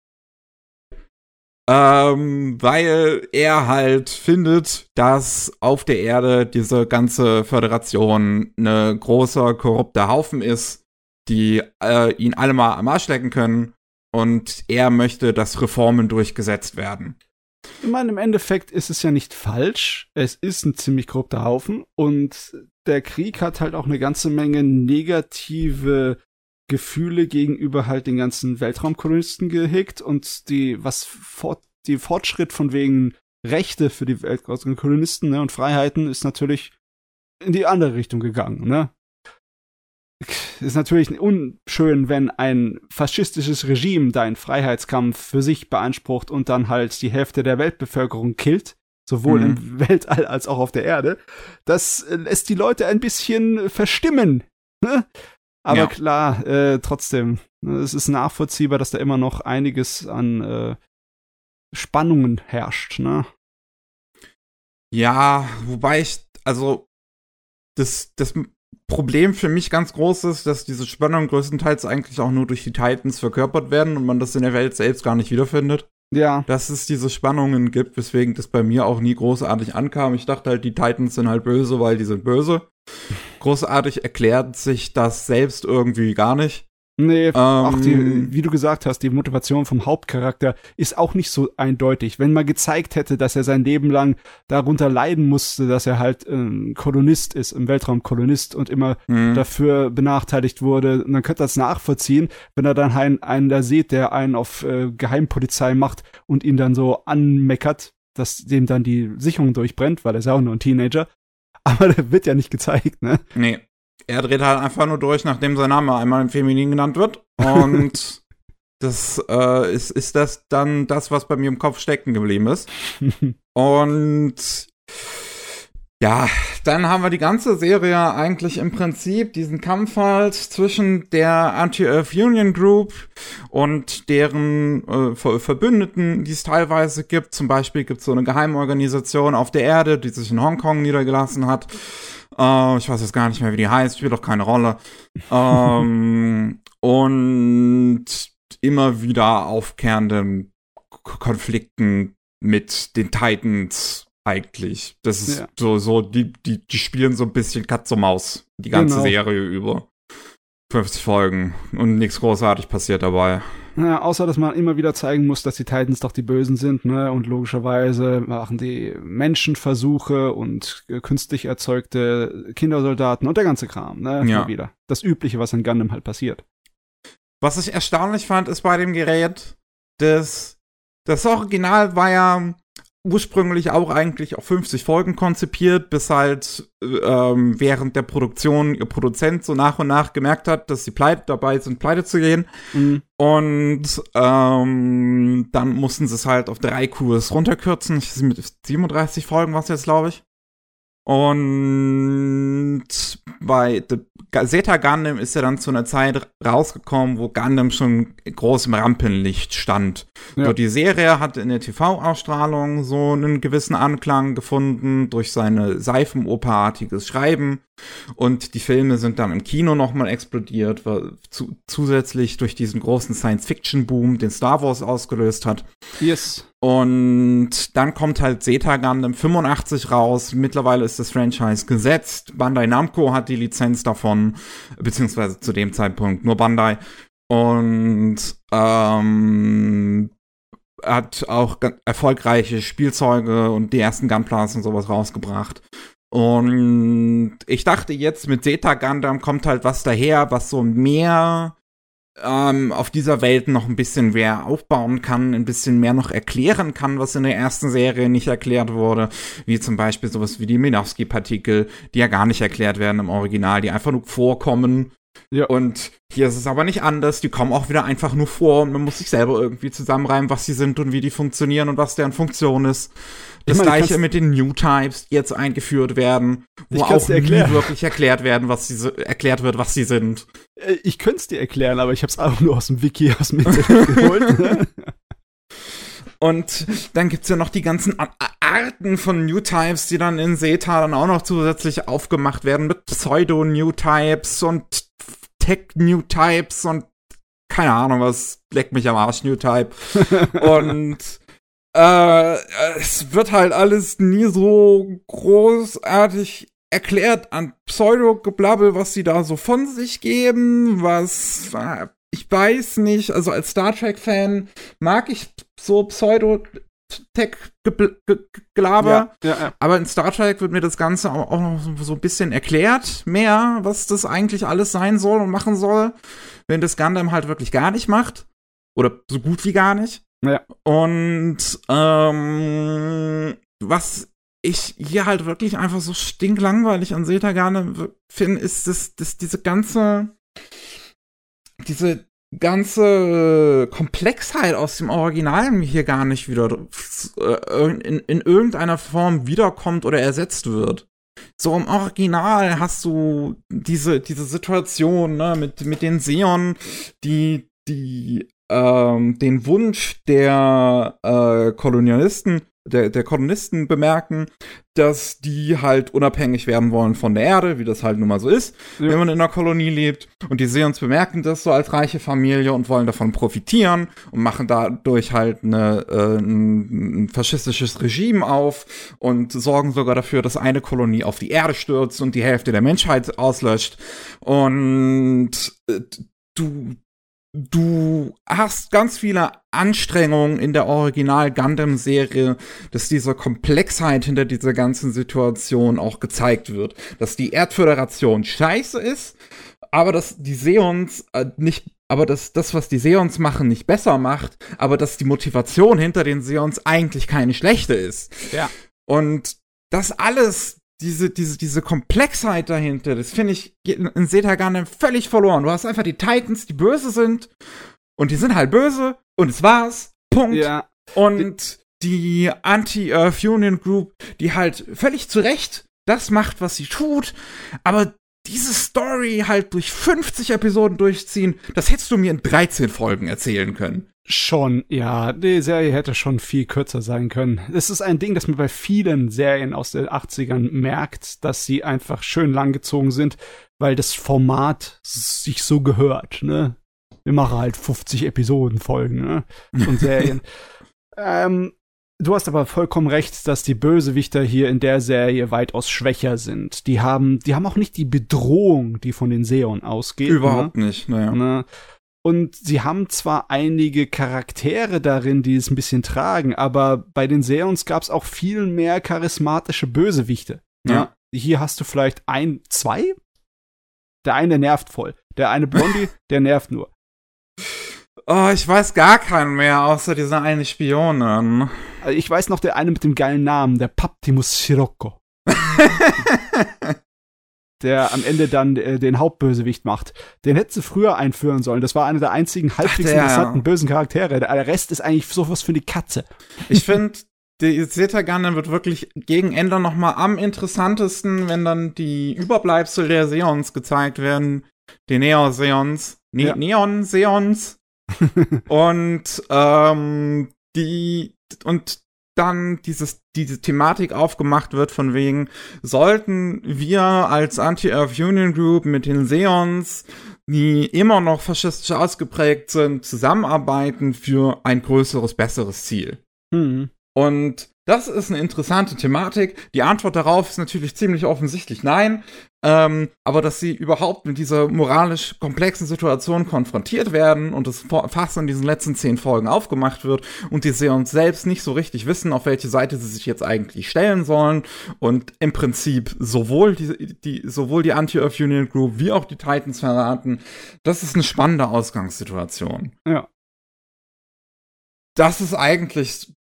Ähm, weil er halt findet, dass auf der Erde diese ganze Föderation eine großer korrupter Haufen ist, die äh, ihn alle mal am Arsch lecken können. Und er möchte, dass Reformen durchgesetzt werden. Ich meine, im Endeffekt ist es ja nicht falsch. Es ist ein ziemlich korrupter Haufen und der Krieg hat halt auch eine ganze Menge negative Gefühle gegenüber halt den ganzen Weltraumkolonisten gehegt und die, was fort, die Fortschritt von wegen Rechte für die Weltraumkolonisten ne, und Freiheiten ist natürlich in die andere Richtung gegangen, ne? Ist natürlich unschön, wenn ein faschistisches Regime deinen Freiheitskampf für sich beansprucht und dann halt die Hälfte der Weltbevölkerung killt, sowohl mhm. im Weltall als auch auf der Erde. Das lässt die Leute ein bisschen verstimmen. Ne? Aber ja. klar, äh, trotzdem, ne, es ist nachvollziehbar, dass da immer noch einiges an äh, Spannungen herrscht, ne? Ja, wobei ich, also, das, das Problem für mich ganz groß ist, dass diese Spannungen größtenteils eigentlich auch nur durch die Titans verkörpert werden und man das in der Welt selbst gar nicht wiederfindet. Ja. Dass es diese Spannungen gibt, weswegen das bei mir auch nie großartig ankam. Ich dachte halt, die Titans sind halt böse, weil die sind böse. Großartig erklärt sich das selbst irgendwie gar nicht. Nee, ähm, auch die, wie du gesagt hast, die Motivation vom Hauptcharakter ist auch nicht so eindeutig. Wenn man gezeigt hätte, dass er sein Leben lang darunter leiden musste, dass er halt ein Kolonist ist, im Weltraum Kolonist und immer mhm. dafür benachteiligt wurde, dann könnte das nachvollziehen, wenn er dann einen, einen da sieht, der einen auf äh, Geheimpolizei macht und ihn dann so anmeckert, dass dem dann die Sicherung durchbrennt, weil er ist ja auch nur ein Teenager. Aber der wird ja nicht gezeigt, ne? Nee. Er dreht halt einfach nur durch, nachdem sein Name einmal im Feminin genannt wird. Und das äh, ist, ist das dann das, was bei mir im Kopf stecken geblieben ist. Und ja, dann haben wir die ganze Serie eigentlich im Prinzip diesen Kampf halt zwischen der Anti-Earth Union Group und deren äh, Verbündeten, die es teilweise gibt. Zum Beispiel gibt es so eine Geheimorganisation auf der Erde, die sich in Hongkong niedergelassen hat. Äh, ich weiß jetzt gar nicht mehr, wie die heißt, spielt auch keine Rolle. ähm, und immer wieder aufkehrenden Konflikten mit den Titans eigentlich. Das ist ja. so, so, die, die, die spielen so ein bisschen Katz und Maus die ganze genau. Serie über. 50 Folgen und nichts großartig passiert dabei. Naja, außer dass man immer wieder zeigen muss, dass die Titans doch die Bösen sind, ne? Und logischerweise machen die Menschenversuche und künstlich erzeugte Kindersoldaten und der ganze Kram, ne? Ja. wieder. Das Übliche, was in Gundam halt passiert. Was ich erstaunlich fand, ist bei dem Gerät, das, das Original war ja ursprünglich auch eigentlich auf 50 Folgen konzipiert, bis halt ähm, während der Produktion ihr Produzent so nach und nach gemerkt hat, dass sie pleite dabei sind, pleite zu gehen. Mhm. Und ähm, dann mussten sie es halt auf drei Kurs runterkürzen. Mit 37 Folgen war es jetzt, glaube ich. Und bei The Zeta Gundam ist er dann zu einer Zeit rausgekommen, wo Gundam schon groß im Rampenlicht stand. Ja. So, die Serie hat in der TV-Ausstrahlung so einen gewissen Anklang gefunden durch seine Seifenoperartiges Schreiben. Und die Filme sind dann im Kino nochmal explodiert, weil zu, zusätzlich durch diesen großen Science-Fiction-Boom, den Star Wars ausgelöst hat. Yes. Und dann kommt halt Zeta Gundam 85 raus. Mittlerweile ist das Franchise gesetzt. Bandai Namco hat die Lizenz davon, beziehungsweise zu dem Zeitpunkt nur Bandai. Und ähm, hat auch erfolgreiche Spielzeuge und die ersten Gunplas und sowas rausgebracht. Und ich dachte jetzt mit Zeta Gundam kommt halt was daher, was so mehr ähm, auf dieser Welt noch ein bisschen mehr aufbauen kann, ein bisschen mehr noch erklären kann, was in der ersten Serie nicht erklärt wurde, wie zum Beispiel sowas wie die Minowski-Partikel, die ja gar nicht erklärt werden im Original, die einfach nur vorkommen. Ja. Und hier ist es aber nicht anders, die kommen auch wieder einfach nur vor und man muss sich selber irgendwie zusammenreimen, was sie sind und wie die funktionieren und was deren Funktion ist. Das meine, gleiche mit den New Types, die jetzt eingeholt werden, wo auch nie wirklich erklärt werden, was sie erklärt wird, was sie sind. Äh, Ich könnte es dir erklären, aber ich habe es auch nur aus dem Wiki, aus dem Internet geholt. Und dann gibt's ja noch die ganzen Arten von New Types, die dann in Zeta dann auch noch zusätzlich aufgemacht werden mit Pseudo-New Types und Tech-New Types und keine Ahnung was, leck mich am Arsch New Type. und äh, es wird halt alles nie so großartig erklärt an Pseudo-Geblabbel, was sie da so von sich geben, was äh, ich weiß nicht, also als Star Trek-Fan mag ich so Pseudo-Tech-Gelaber. ja, ja, ja. Aber in Star Trek wird mir das Ganze auch noch so- ein bisschen erklärt, mehr, was das eigentlich alles sein soll und machen soll, wenn das Gundam halt wirklich gar nicht macht. Oder so gut wie gar nicht. Und ähm, was ich hier halt wirklich einfach so stinklangweilig an Zeta Gundam finde, ist, dass, dass diese ganze diese ganze Komplexheit aus dem Original hier gar nicht wieder äh, in, in irgendeiner Form wiederkommt oder ersetzt wird. So im Original hast du diese, diese Situation ne, mit, mit den Seon, die, die ähm, den Wunsch der äh, Kolonialisten, der, der Kolonisten bemerken, dass die halt unabhängig werden wollen von der Erde, wie das halt nun mal so ist, Ja. wenn man in einer Kolonie lebt. Und die Seons bemerken das so als reiche Familie und wollen davon profitieren und machen dadurch halt eine, äh, ein, ein faschistisches Regime auf und sorgen sogar dafür, dass eine Kolonie auf die Erde stürzt und die Hälfte der Menschheit auslöscht. Und äh, du du hast ganz viele Anstrengungen in der Original Gundam Serie, dass diese Komplexheit hinter dieser ganzen Situation auch gezeigt wird, dass die Erdföderation scheiße ist, aber dass die Seons äh, nicht aber dass das, was die Seons machen, nicht besser macht, aber dass die Motivation hinter den Seons eigentlich keine schlechte ist. Ja. Und das alles, diese, diese, diese Komplexheit dahinter, das finde ich in Zeta Gundam völlig verloren. Du hast einfach die Titans, die böse sind. Und die sind halt böse. Und es war's. Punkt. ja. Und die Anti-Earth Union Group, die halt völlig zu Recht das macht, was sie tut. Aber diese Story halt durch 50 Episoden durchziehen, das hättest du mir in 13 Folgen erzählen können. Schon, ja, die Serie hätte schon viel kürzer sein können. Es ist ein Ding, das man bei vielen Serien aus den 80ern merkt, dass sie einfach schön langgezogen sind, weil das Format sich so gehört, ne? Wir machen halt 50 Episoden Folgen, ne? Und Serien. ähm, du hast aber vollkommen recht, dass die Bösewichter hier in der Serie weitaus schwächer sind. Die haben, die haben auch nicht die Bedrohung, die von den Seon ausgeht. ne? Überhaupt nicht, naja. Ne? Und sie haben zwar einige Charaktere darin, die es ein bisschen tragen, aber bei den Seons gab es auch viel mehr charismatische Bösewichte. ne? Ja. Hier hast du vielleicht ein, zwei? Der eine nervt voll. Der eine Blondie, der nervt nur. Oh, ich weiß gar keinen mehr, außer diese eine Spionin. Ich weiß noch der eine mit dem geilen Namen, der Paptimus Scirocco. der am Ende dann äh, den Hauptbösewicht macht. Den hätte sie früher einführen sollen. Das war einer der einzigen halbwegs interessanten bösen Charaktere. Der, Rest ist eigentlich sowas für die Katze. Ich finde, die Zeta Gundam wird wirklich gegen Ende noch mal am interessantesten, wenn dann die Überbleibsel der Seons gezeigt werden, die Neo-Seons, ne Ja. Neon-Seons und ähm, die und dann dieses diese Thematik aufgemacht wird von wegen sollten wir als Anti-Earth Union Group mit den Seons die immer noch faschistisch ausgeprägt sind, zusammenarbeiten für ein größeres, besseres Ziel. Hm. Und das ist eine interessante Thematik. Die Antwort darauf ist natürlich ziemlich offensichtlich nein. Ähm, aber dass sie überhaupt mit dieser moralisch komplexen Situation konfrontiert werden und das fast in diesen letzten zehn Folgen aufgemacht wird und die Seons selbst nicht so richtig wissen, auf welche Seite sie sich jetzt eigentlich stellen sollen und im Prinzip sowohl die, die, sowohl die Anti-Earth Union Group wie auch die Titans verraten, das ist eine spannende Ausgangssituation Ja. Das ist eigentlich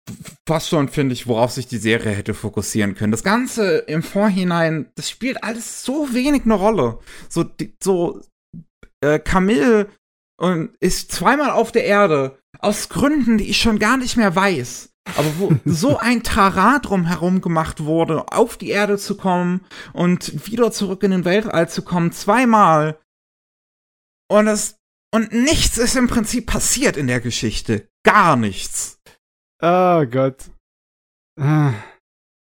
fast schon, finde ich, worauf sich die Serie hätte fokussieren können. Das Ganze im Vorhinein, das spielt alles so wenig eine Rolle. So, die, so, äh, Camille und ist zweimal auf der Erde, aus Gründen, die ich schon gar nicht mehr weiß. Aber wo so ein Tara drumherum gemacht wurde, auf die Erde zu kommen und wieder zurück in den Weltall zu kommen, zweimal. Und es, und nichts ist im Prinzip passiert in der Geschichte. Gar nichts. Oh Gott. Ah.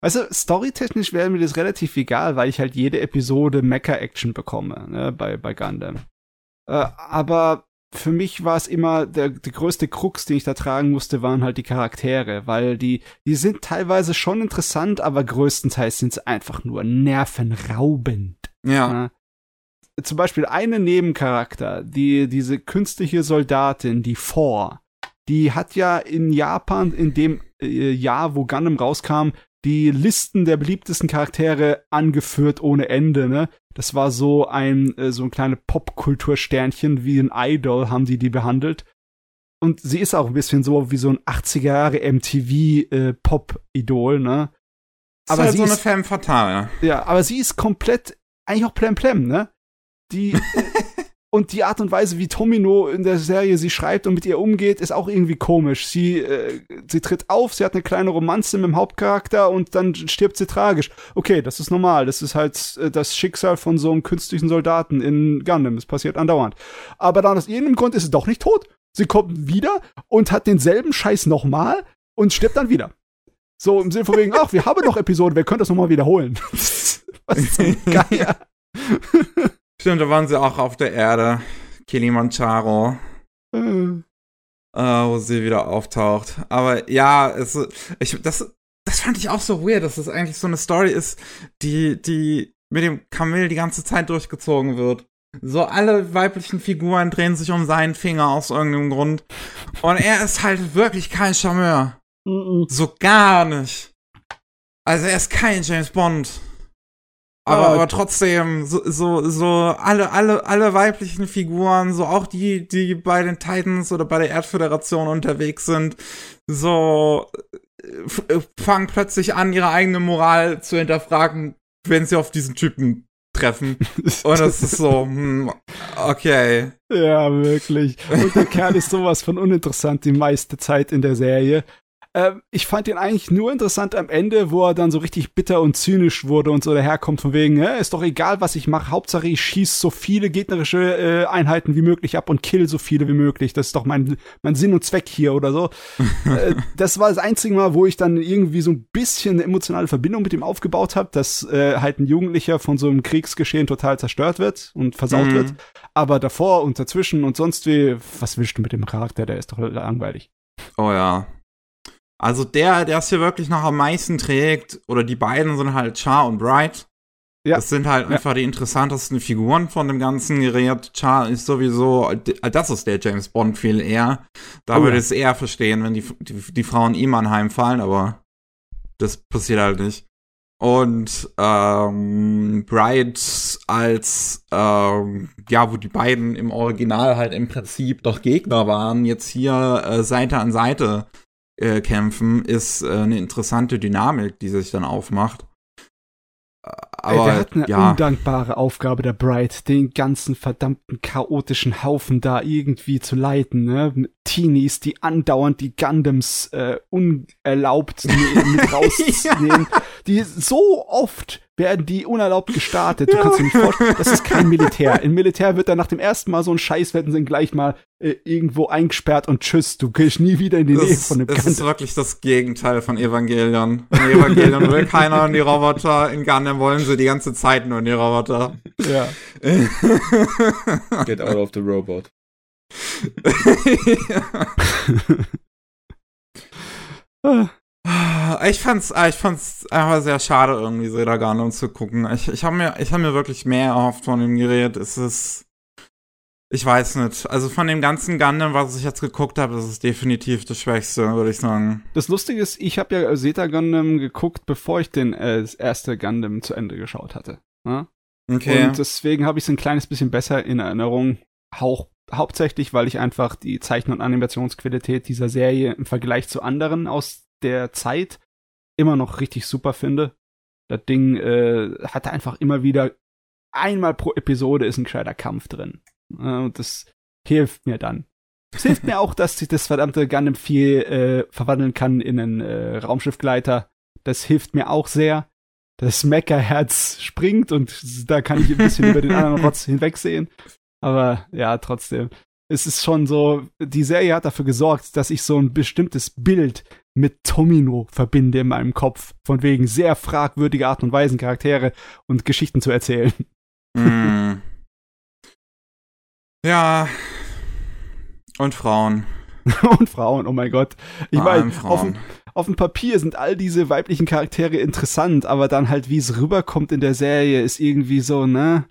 Also, storytechnisch wäre mir das relativ egal, weil ich halt jede Episode Mecha-Action bekomme, ne, bei, bei Gundam. Äh, aber für mich war es immer, der, der größte Krux, den ich da tragen musste, waren halt die Charaktere, weil die, die sind teilweise schon interessant, aber größtenteils sind sie einfach nur nervenraubend. Ja. Ja. Zum Beispiel eine Nebencharakter, die, diese künstliche Soldatin, die Four, die hat ja in Japan, in dem äh, Jahr, wo Gundam rauskam, die Listen der beliebtesten Charaktere angeführt ohne Ende, ne? Das war so ein, äh, so ein kleines Popkultursternchen, wie ein Idol haben die die behandelt. Und sie ist auch ein bisschen so wie so ein 80er Jahre MTV äh, ne? Ist Aber halt sie so eine ist- Femme fatale. Ja, aber sie ist komplett, eigentlich auch plemplem, ne? Die, und die Art und Weise, wie Tomino in der Serie sie schreibt und mit ihr umgeht, ist auch irgendwie komisch. Sie, äh, sie tritt auf, sie hat eine kleine Romanze mit dem Hauptcharakter und dann stirbt sie tragisch. Okay, das ist normal. Das ist halt äh, das Schicksal von so einem künstlichen Soldaten in Gundam. Das passiert andauernd. Aber dann aus irgendeinem Grund ist sie doch nicht tot. Sie kommt wieder und hat denselben Scheiß nochmal und stirbt dann wieder. So im Sinne von wegen, ach, wir haben noch Episoden, wir können das nochmal wiederholen. Was zum Geier. Stimmt, da waren sie auch auf der Erde. Kilimanjaro. Äh, äh, wo sie wieder auftaucht. Aber ja, es, ich, das, das fand ich auch so weird, dass das eigentlich so eine Story ist, die, die mit dem Kamel die ganze Zeit durchgezogen wird. So alle weiblichen Figuren drehen sich um seinen Finger aus irgendeinem Grund. Und er ist halt wirklich kein Charmeur. So gar nicht. Also er ist kein James Bond. Aber, aber trotzdem, so, so, so alle, alle, alle weiblichen Figuren, so auch die, die bei den Titans oder bei der Erdföderation unterwegs sind, so äh, äh, fangen plötzlich an, ihre eigene Moral zu hinterfragen, wenn sie auf diesen Typen treffen. Und es ist so, hm, okay. Ja, wirklich. Und der Kerl ist sowas von uninteressant die meiste Zeit in der Serie. Ähm, ich fand ihn eigentlich nur interessant am Ende, wo er dann so richtig bitter und zynisch wurde und so daherkommt von wegen, äh, ist doch egal, was ich mache, Hauptsache ich schieß so viele gegnerische äh, Einheiten wie möglich ab und kill so viele wie möglich. Das ist doch mein, mein Sinn und Zweck hier oder so. äh, das war das einzige Mal, wo ich dann irgendwie so ein bisschen eine emotionale Verbindung mit ihm aufgebaut habe, dass äh, halt ein Jugendlicher von so einem Kriegsgeschehen total zerstört wird und versaut Mhm. wird. Aber davor und dazwischen und sonst wie, was willst du mit dem Charakter? Der ist doch langweilig. Oh ja. Also der, der es hier wirklich noch am meisten trägt, oder die beiden sind halt Char und Bright. Ja. Das sind halt Ja. einfach die interessantesten Figuren von dem ganzen Gerät. Char ist sowieso, das ist der James Bond viel eher. Da Oh würde ich es eher verstehen, wenn die, die, die Frauen ihm anheimfallen, aber das passiert halt nicht. Und ähm, Bright als, ähm, ja, wo die beiden im Original halt im Prinzip doch Gegner waren, jetzt hier äh, Seite an Seite äh, kämpfen, ist äh, eine interessante Dynamik, die sich dann aufmacht. Aber Ey, der hat eine ja. undankbare Aufgabe, der Bright, den ganzen verdammten chaotischen Haufen da irgendwie zu leiten, ne? Mit Teenies, die andauernd die Gundams äh, unerlaubt ne- mit rausnehmen. Die so oft werden die unerlaubt gestartet. Du kannst dir nicht vorstellen, das ist kein Militär. Im Militär wird dann nach dem ersten Mal so ein Scheiß, werden sie gleich mal äh, irgendwo eingesperrt und tschüss, du gehst nie wieder in die Das, Nähe ist, von dem das ist Gundam. wirklich das Gegenteil von Evangelion. In Evangelion will keiner in die Roboter, in Gundam wollen sie die ganze Zeit nur in die Roboter. Ja. Get out of the robot. Ah, Ich fand's, ah, ich fand's einfach sehr schade, irgendwie Seda Gundam zu gucken. Ich, ich habe mir, ich habe mir wirklich mehr erhofft von dem Gerät. Es ist, ich weiß nicht. Also von dem ganzen Gundam, was ich jetzt geguckt habe, ist es definitiv das Schwächste, würde ich sagen. Das Lustige ist, ich habe ja Zeta Gundam geguckt, bevor ich den äh, das erste Gundam zu Ende geschaut hatte. Ja? Okay. Und deswegen habe ich es ein kleines bisschen besser in Erinnerung. Hauch, hauptsächlich, weil ich einfach die Zeichen- und Animationsqualität dieser Serie im Vergleich zu anderen aus der Zeit immer noch richtig super finde. Das Ding äh, hatte einfach immer wieder einmal pro Episode ist ein gescheiter Kampf drin. Äh, und das hilft mir dann. Es hilft mir auch, dass sich das verdammte Gundam 4 äh, verwandeln kann in einen äh, Raumschiffgleiter. Das hilft mir auch sehr. Das Meckerherz springt und da kann ich ein bisschen über den anderen Rotz hinwegsehen. Aber ja, trotzdem. Es ist schon so, die Serie hat dafür gesorgt, dass ich so ein bestimmtes Bild mit Tomino verbinde in meinem Kopf. Von wegen sehr fragwürdige Art und Weisen, Charaktere und Geschichten zu erzählen. Mm. Ja. Und Frauen. und Frauen, oh mein Gott. Ich meine, auf, auf dem Papier sind all diese weiblichen Charaktere interessant, aber dann halt, wie es rüberkommt in der Serie, ist irgendwie so, ne?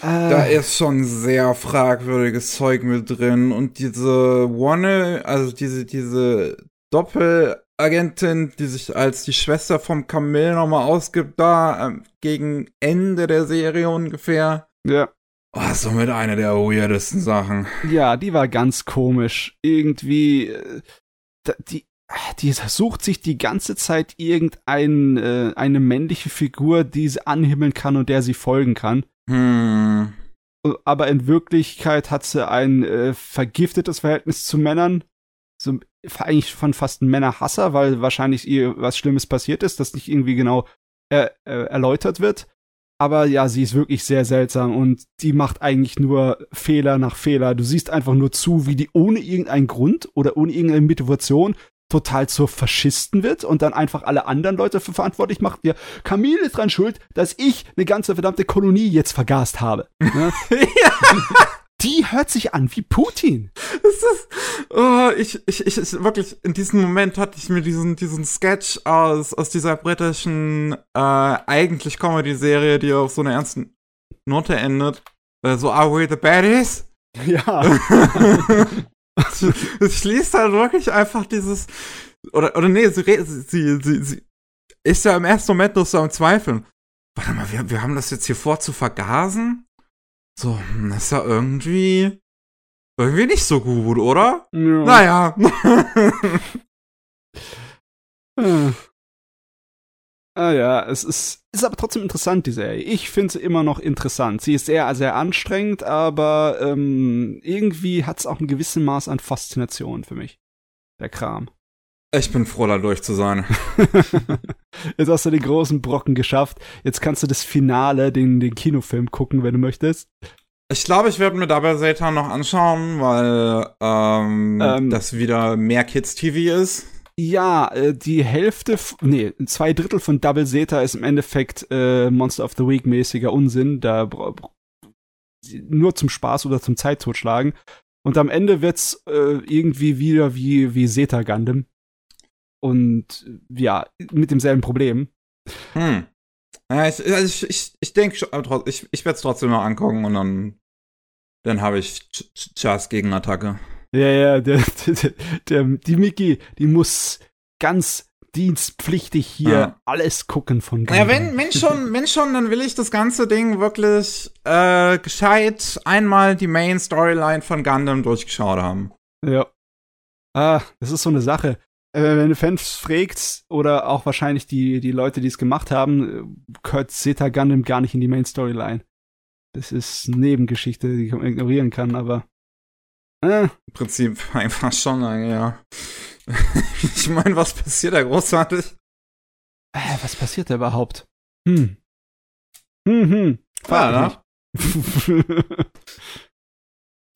Da Äh, ist schon sehr fragwürdiges Zeug mit drin und diese One, also diese, diese Doppelagentin, die sich als die Schwester vom Camille nochmal ausgibt, da ähm, gegen Ende der Serie ungefähr. ja. Oh, somit eine der weirdesten Sachen. Ja, die war ganz komisch. Irgendwie, äh, die, die sucht sich die ganze Zeit irgendein, äh, eine männliche Figur, die sie anhimmeln kann und der sie folgen kann. Hm. Aber in Wirklichkeit hat sie ein äh, vergiftetes Verhältnis zu Männern. So eigentlich von fast ein Männerhasser, weil wahrscheinlich ihr was Schlimmes passiert ist, das nicht irgendwie genau äh, äh, erläutert wird. Aber ja, sie ist wirklich sehr seltsam und die macht eigentlich nur Fehler nach Fehler. Du siehst einfach nur zu, wie die ohne irgendeinen Grund oder ohne irgendeine Motivation total zur Faschisten wird und dann einfach alle anderen Leute für verantwortlich macht. Ja, Camille ist dran schuld, dass ich eine ganze verdammte Kolonie jetzt vergast habe. Ne? Die hört sich an wie Putin. Das ist, oh, ich, ich, ich, ich, wirklich, in diesem Moment hatte ich mir diesen, diesen Sketch aus, aus dieser britischen, äh, eigentlich Comedy-Serie, die auf so einer ernsten Note endet. Äh, so, are we the baddies? Ja. Es schließt halt wirklich einfach dieses, oder, oder nee, sie, sie, sie, sie ist ja im ersten Moment noch so am Zweifeln. Warte mal, wir, wir haben das jetzt hier vor zu vergasen? So, hm, das ist ja irgendwie, irgendwie nicht so gut, oder? ja. Naja. Äh. Ah ja, es ist, ist aber trotzdem interessant, die Serie. Ich finde sie immer noch interessant. Sie ist sehr, sehr anstrengend, aber ähm, irgendwie hat es auch ein gewissen Maß an Faszination für mich. Der Kram. Ich bin froh, da durch zu sein. Jetzt hast du den großen Brocken geschafft. Jetzt kannst du das Finale, den, den Kinofilm gucken, wenn du möchtest. Ich glaube, ich werde mir dabei Satan noch anschauen, weil ähm, Ähm. das wieder mehr Kids-TV ist. Ja, äh, die Hälfte, nee, zwei Drittel von Double Zeta ist im Endeffekt äh, Monster of the Week mäßiger Unsinn, da nur zum Spaß oder zum Zeit totschlagen. Und am Ende wird's äh, irgendwie wieder wie wie Zeta Gundam und ja mit demselben Problem. Hm. Ja, ich, also ich, ich, ich denke ich, ich werde es trotzdem noch angucken und dann, dann habe ich Ch- Ch- Chas Gegenattacke. Ja, ja, der, der, der, die Mickey, die muss ganz dienstpflichtig hier Ja. alles gucken von Ja, wenn, wenn schon, wenn schon, dann will ich das ganze Ding wirklich äh, gescheit einmal die Main Storyline von Gundam durchgeschaut haben. Ja. Ah, das ist so eine Sache. Äh, wenn du Fans fragst, oder auch wahrscheinlich die, die Leute, die es gemacht haben, gehört Zeta Gundam gar nicht in die Main Storyline. Das ist Nebengeschichte, die man ignorieren kann, aber. Äh. Im Prinzip einfach schon, ja. ich meine, was passiert da großartig? Äh, was passiert da überhaupt? Hm. Hm, hm. Ja, ne?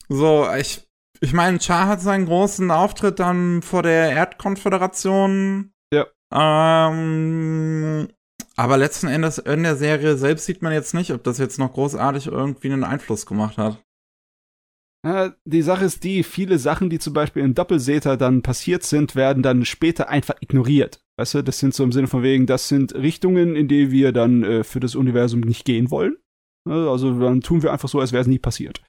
so, ich, ich meine, Char hat seinen großen Auftritt dann vor der Erdkonföderation. Ja. Ähm, aber letzten Endes in der Serie selbst sieht man jetzt nicht, ob das jetzt noch großartig irgendwie einen Einfluss gemacht hat. Ja, die Sache ist die, viele Sachen, die zum Beispiel in Doppelseter dann passiert sind, werden dann später einfach ignoriert. Weißt du, das sind so im Sinne von wegen, das sind Richtungen, in die wir dann äh, für das Universum nicht gehen wollen. Also dann tun wir einfach so, als wäre es nie passiert.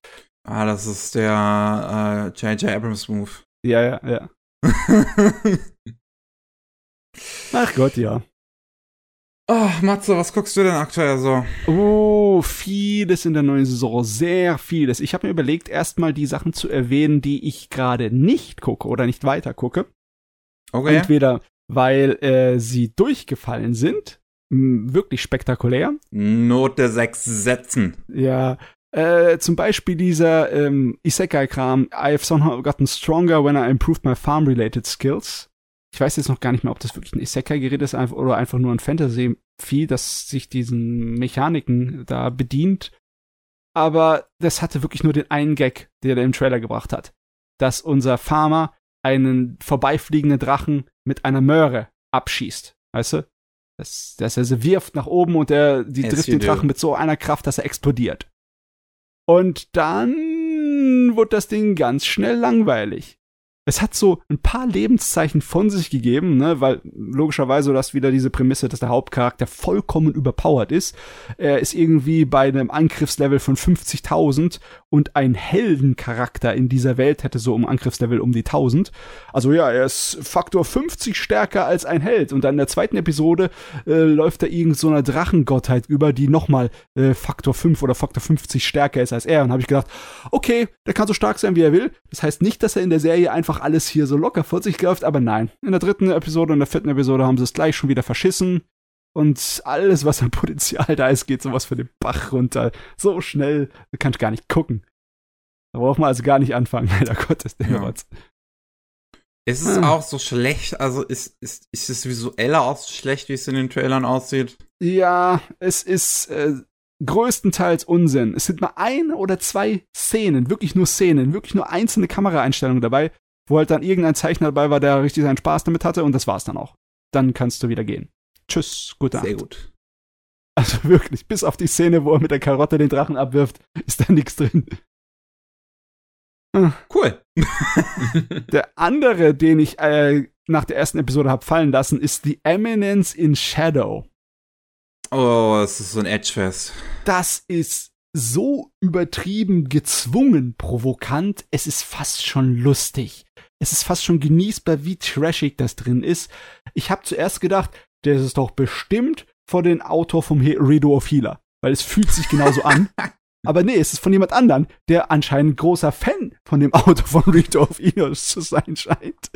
Ah, das ist der J.J. Äh, Abrams Move. Ja, ja, ja. Ach Gott, ja. Oh, Matze, was guckst du denn aktuell so? Oh, vieles in der neuen Saison, sehr vieles. Ich habe mir überlegt, erstmal die Sachen zu erwähnen, die ich gerade nicht gucke oder nicht weiter gucke. Okay. Entweder weil äh, sie durchgefallen sind, wirklich spektakulär. Note sechs Sätzen. Ja, äh, zum Beispiel dieser ähm, Isekai-Kram, I've somehow gotten stronger when I improved my farm-related skills ich weiß jetzt noch gar nicht mehr, ob das wirklich ein Isekai-Gerät ist oder einfach nur ein Fantasy-Vieh, das sich diesen Mechaniken da bedient. Aber das hatte wirklich nur den einen Gag, der er im Trailer gebracht hat. Dass unser Farmer einen vorbeifliegenden Drachen mit einer Möhre abschießt. Weißt du? Dass, dass er sie wirft nach oben und er, die yes, trifft den Drachen mit so einer Kraft, dass er explodiert. Und dann wird das Ding ganz schnell langweilig es hat so ein paar Lebenszeichen von sich gegeben, ne, weil logischerweise das wieder diese Prämisse, dass der Hauptcharakter vollkommen überpowered ist. Er ist irgendwie bei einem Angriffslevel von 50.000 und ein Heldencharakter in dieser Welt hätte so um Angriffslevel um die 1000. Also ja, er ist Faktor 50 stärker als ein Held und dann in der zweiten Episode äh, läuft er irgend so einer Drachengottheit über, die nochmal äh, Faktor 5 oder Faktor 50 stärker ist als er und habe ich gedacht, okay, der kann so stark sein, wie er will. Das heißt nicht, dass er in der Serie einfach einfach alles hier so locker vor sich läuft, aber nein. In der dritten Episode und der vierten Episode haben sie es gleich schon wieder verschissen. Und alles, was an Potenzial da ist, geht sowas für den Bach runter. So schnell, da kannst du gar nicht gucken. Da braucht man also gar nicht anfangen, leider Gottes, der ja. Ist es ah. auch so schlecht? Also ist, ist, ist es visuell auch so schlecht, wie es in den Trailern aussieht? Ja, es ist äh, größtenteils Unsinn. Es sind mal ein oder zwei Szenen, wirklich nur Szenen, wirklich nur einzelne Kameraeinstellungen dabei, wo halt dann irgendein Zeichner dabei war, der richtig seinen Spaß damit hatte und das war's dann auch. Dann kannst du wieder gehen. Tschüss, gute Nacht. Sehr gut. Also wirklich, bis auf die Szene, wo er mit der Karotte den Drachen abwirft, ist da nichts drin. Ah. Cool. der andere, den ich äh, nach der ersten Episode habe fallen lassen, ist The Eminence in Shadow. Oh, das ist so ein Edgefest. Das ist so übertrieben gezwungen provokant, es ist fast schon lustig. Es ist fast schon genießbar, wie trashig das drin ist. Ich habe zuerst gedacht, das ist doch bestimmt von den Autor vom Redo of Healer, weil es fühlt sich genauso an. Aber nee, es ist von jemand anderem, der anscheinend großer Fan von dem Autor von Redo of Healer zu sein scheint.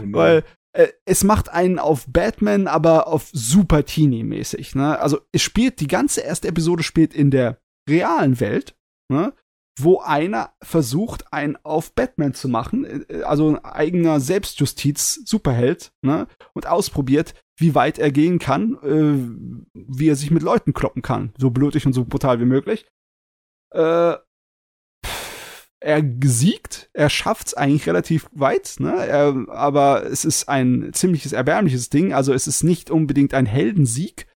Oh weil äh, es macht einen auf Batman, aber auf super Teenie-mäßig. Ne? Also es spielt, die ganze erste Episode spielt in der realen Welt. Ne? Wo einer versucht, einen auf Batman zu machen, äh, also ein eigener Selbstjustiz-Superheld, ne, und ausprobiert, wie weit er gehen kann, äh, wie er sich mit Leuten kloppen kann, so blutig und so brutal wie möglich. Äh, er siegt, er schafft's eigentlich relativ weit, ne? Er, aber es ist ein ziemliches erbärmliches Ding, also es ist nicht unbedingt ein Heldensieg,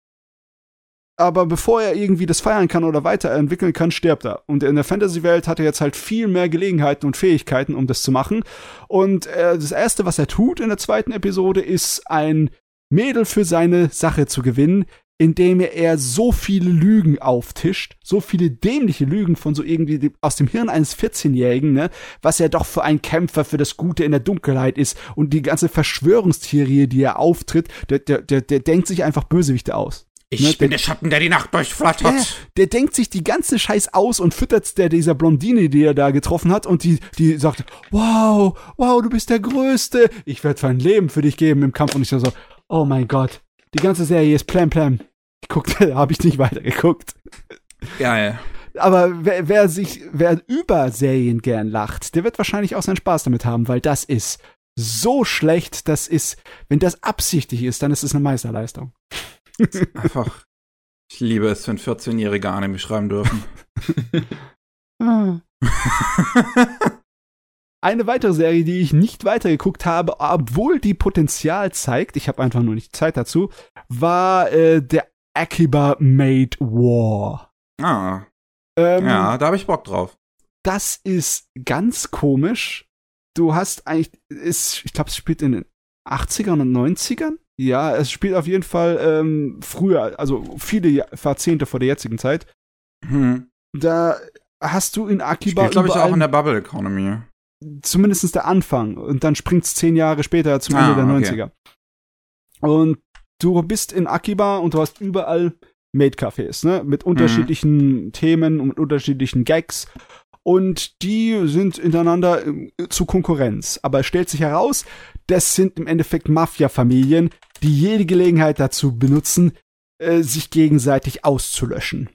aber bevor er irgendwie das feiern kann oder weiterentwickeln kann, stirbt er. Und in der Fantasy-Welt hat er jetzt halt viel mehr Gelegenheiten und Fähigkeiten, um das zu machen. Und äh, das Erste, was er tut in der zweiten Episode, ist ein Mädel für seine Sache zu gewinnen, indem er so viele Lügen auftischt, so viele dämliche Lügen von so irgendwie aus dem Hirn eines 14-Jährigen, ne, was er doch für ein Kämpfer für das Gute in der Dunkelheit ist und die ganze Verschwörungstheorie, die er auftritt, der, der, der, der denkt sich einfach Bösewichte aus. Ich Ne, bin der- Schatten, der die Nacht durchflattert. Der, der denkt sich die ganze Scheiß aus und füttert der dieser Blondine, die er da getroffen hat, und die, die sagt, wow, wow, du bist der Größte. Ich werde mein Leben für dich geben im Kampf. Und ich so, so, oh mein Gott, die ganze Serie ist Plan Plan. Ich guckte, habe ich nicht weitergeguckt. Geil. Aber wer, wer sich, wer über Serien gern lacht, der wird wahrscheinlich auch seinen Spaß damit haben, weil das ist so schlecht, das ist, wenn das absichtlich ist, dann ist es eine Meisterleistung. Einfach. Ich liebe es, wenn 14-Jährige Anime schreiben dürfen. Eine weitere Serie, die ich nicht weitergeguckt habe, obwohl die Potenzial zeigt, ich habe einfach nur nicht Zeit dazu, war äh, der Akiba Made War. ah, Ähm, ja, da habe ich Bock drauf. Das ist ganz komisch. Du hast eigentlich, ist, ich glaube, es spielt in den 80ern und 90ern. Ja, es spielt auf jeden Fall ähm, früher, also viele Jahr- Jahrzehnte vor der jetzigen Zeit. Hm. Da hast du in Akiba Spielt, glaube ich, auch in der Bubble Economy. zumindest der Anfang. Und dann springt's zehn Jahre später zum Ah, Ende der okay. 90er. Und du bist in Akiba und du hast überall Maid-Cafés, ne? Mit unterschiedlichen Themen und mit unterschiedlichen Gags. Und die sind hintereinander äh, zu Konkurrenz. Aber es stellt sich heraus, das sind im Endeffekt Mafia-Familien, die jede Gelegenheit dazu benutzen, äh, sich gegenseitig auszulöschen.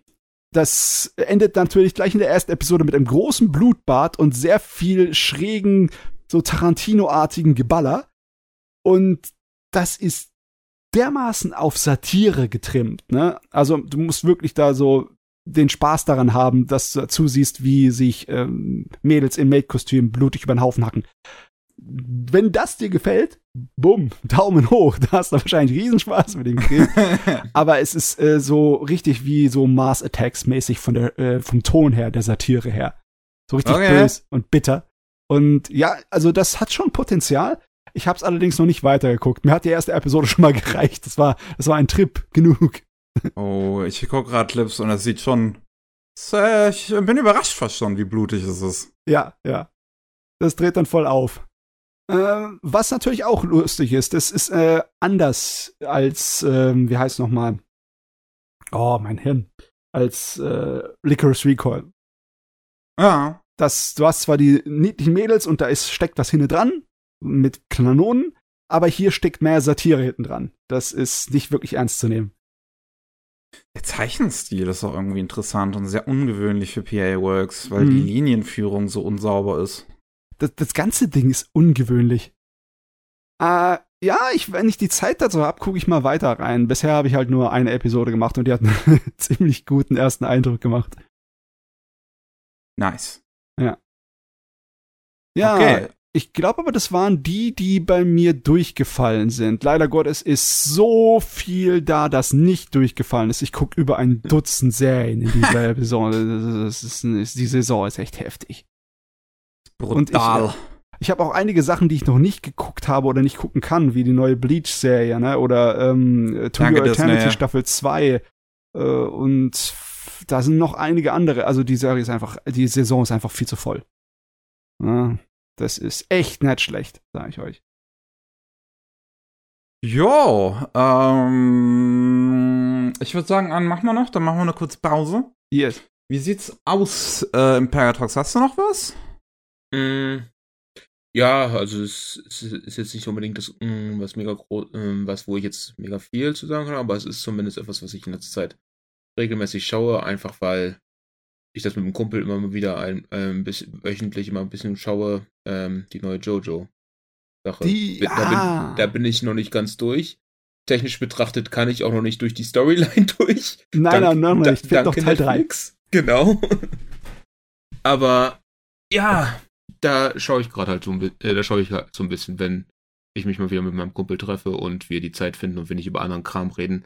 Das endet natürlich gleich in der ersten Episode mit einem großen Blutbad und sehr viel schrägen, so Tarantino-artigen Geballer. Und das ist dermaßen auf Satire getrimmt, ne? Also du musst wirklich da so den Spaß daran haben, dass du zusiehst, wie sich ähm, Mädels in Maid-Kostüm blutig über den Haufen hacken. Wenn das dir gefällt, bumm, Daumen hoch, da hast du wahrscheinlich Riesenspaß mit dem Film. Aber es ist äh, so richtig wie so Mars Attacks mäßig von der äh, vom Ton her, der Satire her. So richtig Okay. bös und bitter. Und ja, also das hat schon Potenzial. Ich habe es allerdings noch nicht weitergeguckt. Mir hat die erste Episode schon mal gereicht. Das war das war ein Trip genug. oh, ich gucke gerade Clips und das sieht schon. Das, äh, ich bin überrascht fast schon, wie blutig es ist. Ja, ja. Das dreht dann voll auf. Äh, was natürlich auch lustig ist, das ist äh, anders als, ähm, wie heißt noch mal? Oh, mein Hirn. Als äh, Licorice Recoil. Ja. Das, du hast zwar die niedlichen Mädels und da ist, steckt was hinten dran mit Kanonen, aber hier steckt mehr Satire hinten dran. Das ist nicht wirklich ernst zu nehmen. Der Zeichenstil ist auch irgendwie interessant und sehr ungewöhnlich für PA Works, weil Mhm. die Linienführung so unsauber ist. Das, das ganze Ding ist ungewöhnlich. Äh, ja, ich, wenn ich die Zeit dazu habe, gucke ich mal weiter rein. Bisher habe ich halt nur eine Episode gemacht und die hat einen ziemlich guten ersten Eindruck gemacht. Nice. Ja, Okay. ich glaube aber, das waren die, die bei mir durchgefallen sind. Leider Gottes ist so viel da, das nicht durchgefallen ist. Ich gucke über ein Dutzend Serien in dieser Saison. Das ist, das ist, die Saison ist echt heftig. Und ich, Brutal. Ich habe auch einige Sachen, die ich noch nicht geguckt habe oder nicht gucken kann, wie die neue Bleach-Serie, ne? Oder ähm, To Danke, Your. Eternity Staffel 2. Äh, und da sind noch einige andere. Also die Serie ist einfach, die Saison ist einfach viel zu voll. Ja, das ist echt nicht schlecht, sage ich euch. Jo, ähm, ich würde sagen, an machen wir noch, dann machen wir eine kurze Pause. Yes. Wie sieht's aus äh, im Paradox? Hast du noch was? Mm, Ja, also es, es ist jetzt nicht unbedingt das, mm, was mega groß, was, wo ich jetzt mega viel zu sagen kann, aber es ist zumindest etwas, was ich in letzter Zeit regelmäßig schaue, einfach weil ich das mit dem Kumpel immer mal wieder ein, ein bisschen wöchentlich immer ein bisschen schaue, ähm, die neue Jojo. Sache. Die- da, ah. bin, da bin ich noch nicht ganz durch. Technisch betrachtet kann ich auch noch nicht durch die Storyline durch. Nein, Dank- nein, nein, da- nein, ich fehlt noch danke Teil 3. Netflix. Genau. Aber ja, da schaue ich gerade halt so ein bisschen, äh, da schaue ich halt so ein bisschen, wenn ich mich mal wieder mit meinem Kumpel treffe und wir die Zeit finden und wir nicht über anderen Kram reden.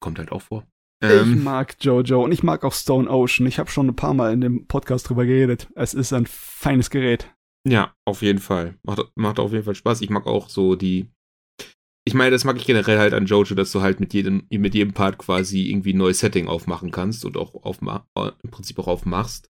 Kommt halt auch vor. Ich Ähm, mag Jojo und ich mag auch Stone Ocean. Ich habe schon ein paar Mal in dem Podcast drüber geredet. Es ist ein feines Gerät. ja, auf jeden Fall. Macht, macht auf jeden Fall Spaß. Ich mag auch so die. Ich meine, das mag ich generell halt an Jojo, dass du halt mit jedem, mit jedem Part quasi irgendwie ein neues Setting aufmachen kannst und auch aufma äh, im Prinzip auch aufmachst.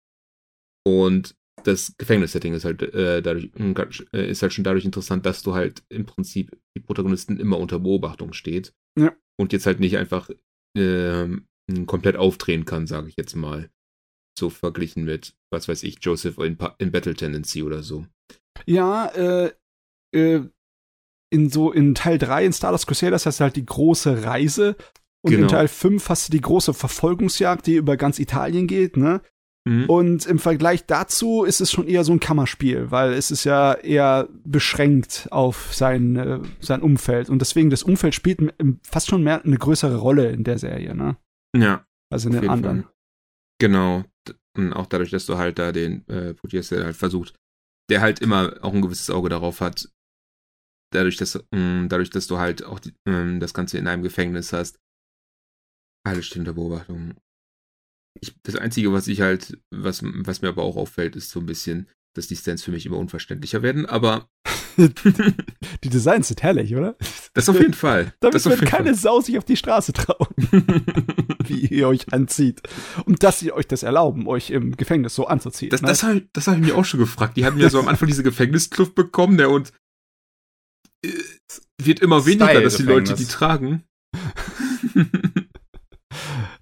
Und das Gefängnissetting ist halt äh, dadurch ganz- äh, ist halt schon dadurch interessant, dass du halt im Prinzip die Protagonistin immer unter Beobachtung steht. Ja. Und jetzt halt nicht einfach ähm, komplett aufdrehen kann, sage ich jetzt mal. So verglichen mit, was weiß ich, Joseph in, in Battle Tendency oder so. Ja, äh, äh, in so in Teil 3 in Star Wars Crusaders hast du halt die große Reise und genau. in Teil 5 hast du die große Verfolgungsjagd, die über ganz Italien geht, ne? Mhm. Und im Vergleich dazu ist es schon eher so ein Kammerspiel, weil es ist ja eher beschränkt auf sein, äh, sein Umfeld. Und deswegen, das Umfeld spielt fast schon mehr eine größere Rolle in der Serie, ne? Ja. Also in den anderen. Fall. Genau. Und auch dadurch, dass du halt da den äh, Putier halt versucht, der halt immer auch ein gewisses Auge darauf hat, dadurch, dass, mh, mm, dadurch, dass du halt auch die, mh, mm, das Ganze in einem Gefängnis hast. Alles steht unter Beobachtung. Ich, das Einzige, was ich halt, was, was mir aber auch auffällt, ist so ein bisschen, dass die Stands für mich immer unverständlicher werden, aber. die Designs sind herrlich, oder? Das auf jeden Fall. Damit das wird keine Fall. Sau sich auf die Straße trauen, wie ihr euch anzieht. Und dass sie euch das erlauben, euch im Gefängnis so anzuziehen. Das, ne? das habe das hab ich mir auch schon gefragt. Die haben ja so am Anfang diese Gefängniskluft bekommen, der und äh, wird immer weniger, dass die Leute die tragen.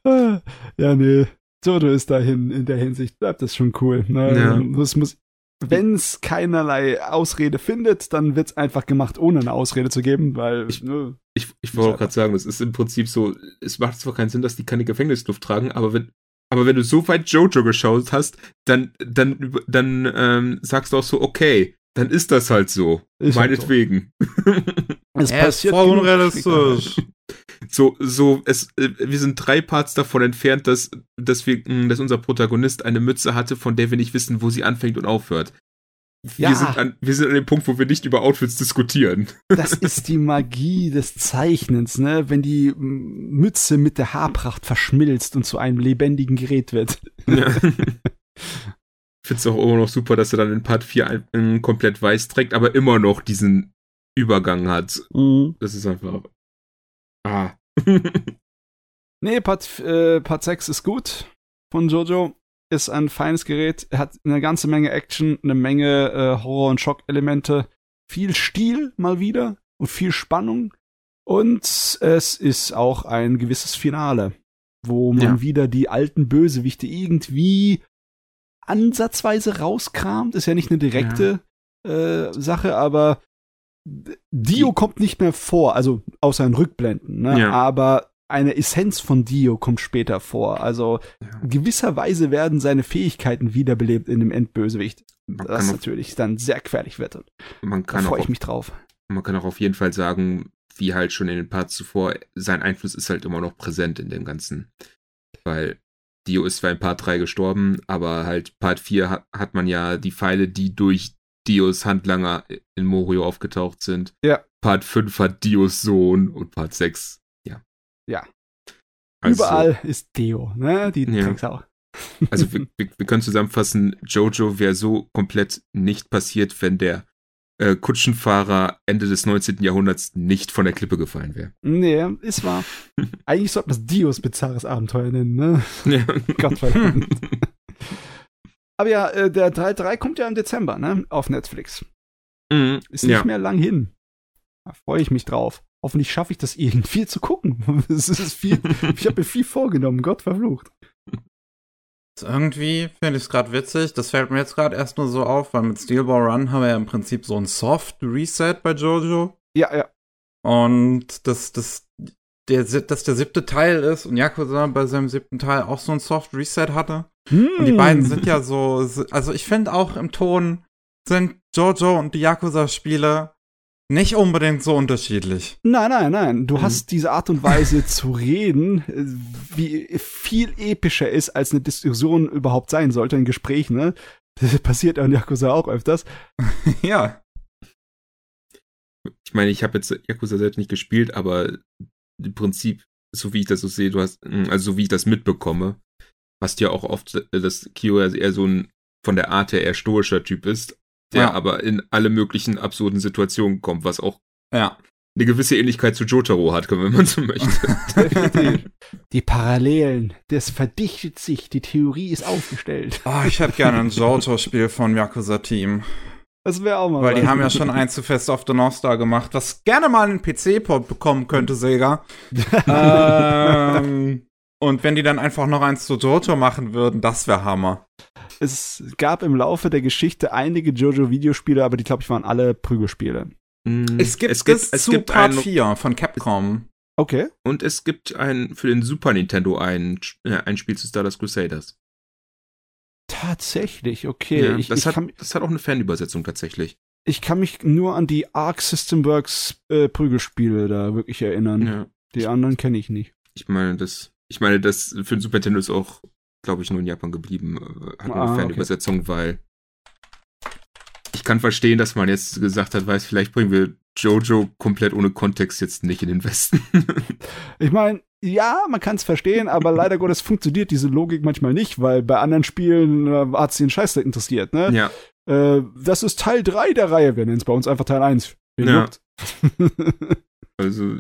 ja, nee. Jojo ist dahin in der Hinsicht, bleibt das schon cool. Ne? Ja. Es muss, wenn es keinerlei Ausrede findet, dann wird es einfach gemacht, ohne eine Ausrede zu geben, weil. Ich, ne, ich, ich wollte gerade sagen, das ist im Prinzip so, es macht zwar keinen Sinn, dass die keine Gefängnisluft tragen, aber wenn, aber wenn du so weit Jojo geschaut hast, dann, dann, dann ähm, sagst du auch so, okay, dann ist das halt so. Ist Meinetwegen. Halt so. es ja, passiert voll unrealistisch. So, so, es, äh, wir sind drei Parts davon entfernt, dass, dass wir, hm, dass unser Protagonist eine Mütze hatte, von der wir nicht wissen, wo sie anfängt und aufhört. Wir, ja. sind an, wir sind an dem Punkt, wo wir nicht über Outfits diskutieren. Das ist die Magie des Zeichnens, ne? Wenn die Mütze mit der Haarpracht verschmilzt und zu einem lebendigen Gerät wird. Ja. Ich finde es auch immer noch super, dass er dann in Part 4 ein, komplett weiß trägt, aber immer noch diesen Übergang hat. Mhm. Das ist einfach. Ah. nee, Part, äh, Part 6 ist gut von Jojo. Ist ein feines Gerät. Er hat eine ganze Menge Action, eine Menge äh, Horror- und Schockelemente. Viel Stil mal wieder und viel Spannung. Und es ist auch ein gewisses Finale, wo man ja. wieder die alten Bösewichte irgendwie ansatzweise rauskramt. Ist ja nicht eine direkte ja. äh, Sache, aber Dio kommt nicht mehr vor, also außer in Rückblenden, ne? Ja. aber eine Essenz von Dio kommt später vor. Also ja. gewisserweise werden seine Fähigkeiten wiederbelebt in dem Endbösewicht. Man das natürlich dann sehr gefährlich wird. Man kann da freue ich mich drauf. Man kann auch auf jeden Fall sagen, wie halt schon in den Parts zuvor, sein Einfluss ist halt immer noch präsent in dem Ganzen. Weil Dio ist zwar in Part 3 gestorben, aber halt Part 4 hat, hat man ja die Pfeile, die durch Dios Handlanger in Morio aufgetaucht sind. Ja. Part 5 hat Dios Sohn und Part 6, ja. Ja. Also, Überall ist Dio, ne? Die ja. auch. Also wir, wir, wir, können zusammenfassen, Jojo wäre so komplett nicht passiert, wenn der äh, Kutschenfahrer Ende des 19. Jahrhunderts nicht von der Klippe gefallen wäre. Nee, ist wahr. Eigentlich sollte man es Dios bizarres Abenteuer nennen, ne? Ja. Gott verdammt. Aber ja, äh, der 3.3 kommt ja im Dezember, ne? Auf Netflix. Mhm, ist nicht ja. mehr lang hin. Da freue ich mich drauf. Hoffentlich schaffe ich das irgendwie zu gucken. Es ist viel, ich habe mir viel vorgenommen, Gott verflucht. Irgendwie finde ich es gerade witzig. Das fällt mir jetzt gerade erst nur so auf, weil mit Steelball Run haben wir ja im Prinzip so ein Soft Reset bei Jojo. Ja, ja. Und das, das, der, dass der siebte Teil ist und Yakuza bei seinem siebten Teil auch so ein Soft Reset hatte. Hm. Und die beiden sind ja so, also ich finde auch im Ton sind Jojo und die Yakuza-Spiele nicht unbedingt so unterschiedlich. Nein, nein, nein. Du mhm. hast diese Art und Weise zu reden, wie viel epischer ist, als eine Diskussion überhaupt sein sollte, ein Gespräch, ne? Das passiert an Yakuza auch öfters. ja. Ich meine, ich habe jetzt Yakuza selbst nicht gespielt, aber im Prinzip, so wie ich das so sehe, du hast, also so wie ich das mitbekomme, hast ja auch oft, äh, dass Kyo eher so ein von der Art her eher stoischer Typ ist, der ja. aber in alle möglichen absurden Situationen kommt, was auch ja. eine gewisse Ähnlichkeit zu Jotaro hat, wenn man so möchte. die Parallelen, das verdichtet sich, die Theorie ist aufgestellt. Oh, ich hätte gerne ein Jotaro-Spiel von Yakuza Team. Das wäre auch mal Weil die haben ja schon eins zu Fest of the North Star gemacht, was gerne mal einen PC-Port bekommen könnte, Sega. ähm, und wenn die dann einfach noch eins zu Jojo machen würden, das wäre Hammer. Es gab im Laufe der Geschichte einige JoJo-Videospiele, aber die, glaube ich, waren alle Prügelspiele. Mm, Es gibt es gibt, es zu gibt Part ein, 4 von Capcom. Okay. und es gibt ein für den Super Nintendo ein, ein Spiel zu Stardust Crusaders. Tatsächlich, okay. Ja, ich, das, ich, hat, kann, das hat auch eine Fanübersetzung tatsächlich. ich kann mich nur an die Arc System Works äh, Prügelspiele da wirklich erinnern. Ja. Die anderen kenne ich nicht. Ich meine, das, ich meine, das für den Super Nintendo ist auch, glaube ich, nur in Japan geblieben. äh, Hat Ah, eine okay. Fanübersetzung, weil ich kann verstehen, dass man jetzt gesagt hat, weiß, vielleicht bringen wir Jojo komplett ohne Kontext jetzt nicht in den Westen. Ich meine, ja, man kann es verstehen, aber leider Gottes funktioniert diese Logik manchmal nicht, weil bei anderen Spielen äh, hat sie den Scheiß interessiert, ne? ja, Äh, das ist Teil 3 der Reihe. Wir nennen es bei uns einfach Teil 1. Wen Ja. also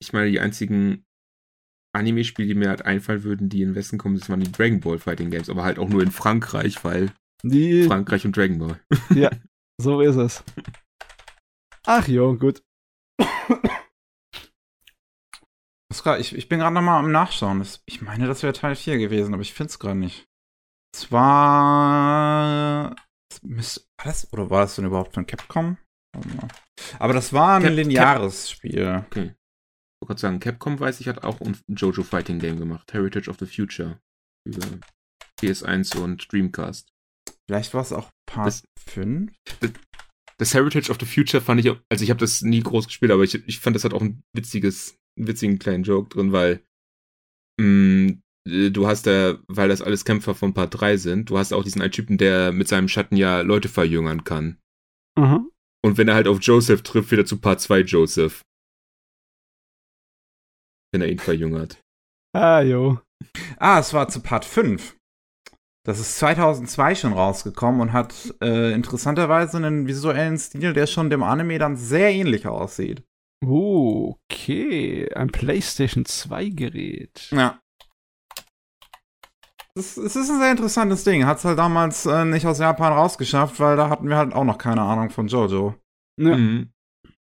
ich meine, die einzigen Anime-Spiele, die mir halt einfallen würden, die in den Westen kommen, das waren die Dragon Ball Fighting Games, aber halt auch nur in Frankreich, weil Die, Frankreich und Dragon Ball. so ist es. Ach jo, gut. Ich, ich bin gerade noch mal am Nachschauen. Ich meine, das wäre Teil 4 gewesen, aber ich finde es gerade nicht. Es war. das, oder war das denn überhaupt von Capcom? Aber das war ein Cap- lineares Spiel. Ich wollte gerade sagen, Capcom weiß ich, hat auch ein Jojo Fighting Game gemacht, Heritage of the Future. Über PS1 und Dreamcast. Vielleicht war es auch Part Das- 5. Das Heritage of the Future fand ich, auch- also ich habe das nie groß gespielt, aber ich, ich fand, das hat auch ein witziges, einen witzigen kleinen Joke drin, weil mh, äh, du hast da, weil das alles Kämpfer von Part 3 sind, du hast auch diesen einen Typen, der mit seinem Schatten ja Leute verjüngern kann. Aha. Und wenn er halt auf Joseph trifft, wird er zu Part 2 Joseph. Wenn er ihn verjüngert. Ah, jo. Ah, es war zu Part 5. Das ist 2002 schon rausgekommen und hat äh, interessanterweise einen visuellen Stil, der schon dem Anime dann sehr ähnlich aussieht. Okay. Ein PlayStation 2 Gerät. Ja. Es, ist ein sehr interessantes Ding. Hat es halt damals äh, nicht aus Japan rausgeschafft, weil da hatten wir halt auch noch keine Ahnung von Jojo. Ne, Mhm.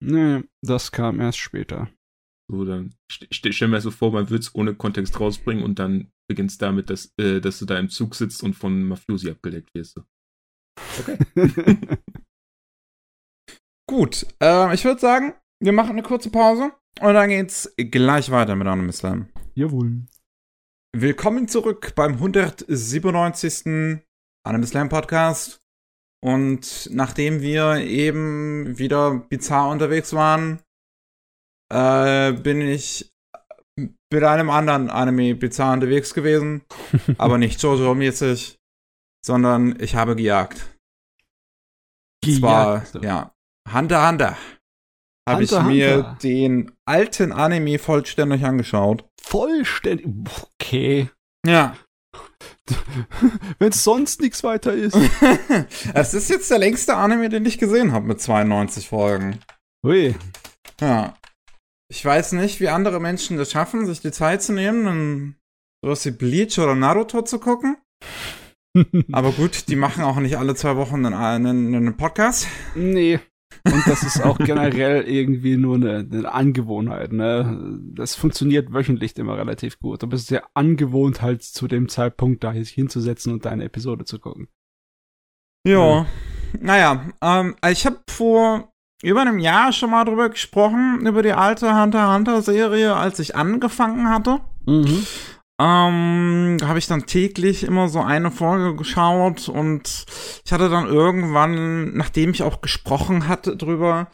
ne, das kam erst später. So, dann st st stell mir so vor, man würde es ohne Kontext rausbringen und dann beginnt es damit, dass, äh, dass du da im Zug sitzt und von Mafiosi abgeleckt wirst. So. Gut, äh, ich würde sagen, wir machen eine kurze Pause und dann geht's gleich weiter mit Anime Slam. Jawohl. Willkommen zurück beim 197. Anime Slam Podcast. Und nachdem wir eben wieder bizarr unterwegs waren, äh, bin ich mit einem anderen Anime bizarr unterwegs gewesen. aber nicht Jojo-mäßig, sondern ich habe gejagt. Und zwar, Gejagt. ja, Hunter Hunter. Habe ich mir Hunter. den alten Anime vollständig angeschaut. Vollständig. Okay. Ja. Wenn es sonst nichts weiter ist. Es ist jetzt der längste Anime, den ich gesehen habe mit 92 Folgen. Hui. Ja. Ich weiß nicht, wie andere Menschen das schaffen, sich die Zeit zu nehmen, dann sowas wie Bleach oder Naruto zu gucken. Aber gut, die machen auch nicht alle zwei Wochen einen, einen, einen Podcast. nee. Und das ist auch generell irgendwie nur eine, eine Angewohnheit, ne? Das funktioniert wöchentlich immer relativ gut. Du bist sehr angewohnt, halt zu dem Zeitpunkt da sich hinzusetzen und deine Episode zu gucken. Ja. Naja, ähm, ich habe vor über einem Jahr schon mal drüber gesprochen, über die alte Hunter Hunter Serie, als ich angefangen hatte. Mhm. Ähm, da habe ich dann täglich immer so eine Folge geschaut und ich hatte dann irgendwann, nachdem ich auch gesprochen hatte drüber,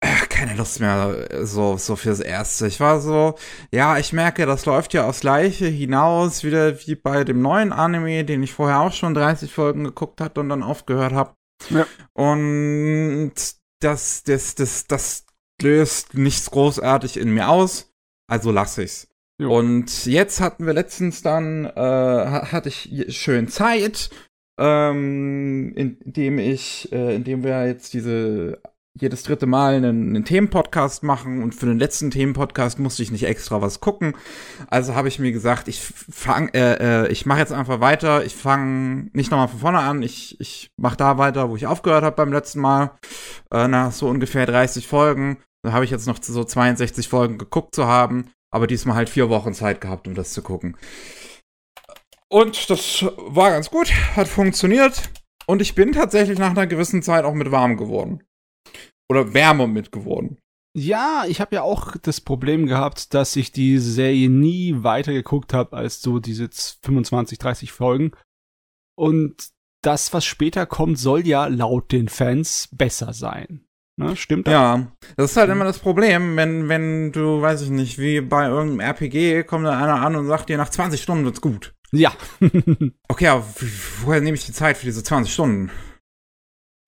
äh, keine Lust mehr so, so fürs Erste. Ich war so, ja, ich merke, das läuft ja aufs Gleiche hinaus, wieder wie bei dem neuen Anime, den ich vorher auch schon 30 Folgen geguckt hatte und dann aufgehört habe. Ja. Und das, das, das, das löst nichts großartig in mir aus, also lasse ich's. Jo. Und jetzt hatten wir letztens dann, äh, ha- hatte ich schön Zeit, ähm, indem ich, äh, indem wir jetzt diese jedes dritte Mal einen, einen Themenpodcast machen und für den letzten Themenpodcast musste ich nicht extra was gucken. Also habe ich mir gesagt, ich fang, äh, äh, ich mache jetzt einfach weiter. Ich fange nicht nochmal von vorne an. Ich, ich mache da weiter, wo ich aufgehört habe beim letzten Mal. Äh, nach so ungefähr 30 Folgen. Da habe ich jetzt noch so 62 Folgen geguckt zu haben, aber diesmal halt vier Wochen Zeit gehabt, um das zu gucken. Und das war ganz gut, hat funktioniert. Und ich bin tatsächlich nach einer gewissen Zeit auch mit warm geworden. Oder wärmer mit geworden. Ja, ich habe ja auch das Problem gehabt, dass ich die Serie nie weitergeguckt habe als so diese 25, 30 Folgen. Und das, was später kommt, soll ja laut den Fans besser sein. Ne, stimmt das? Ja, das ist halt immer das Problem, wenn, wenn du, weiß ich nicht, wie bei irgendeinem RPG kommt dann einer an und sagt dir, nach 20 Stunden wird's gut. Ja. okay, aber woher nehme ich die Zeit für diese 20 Stunden?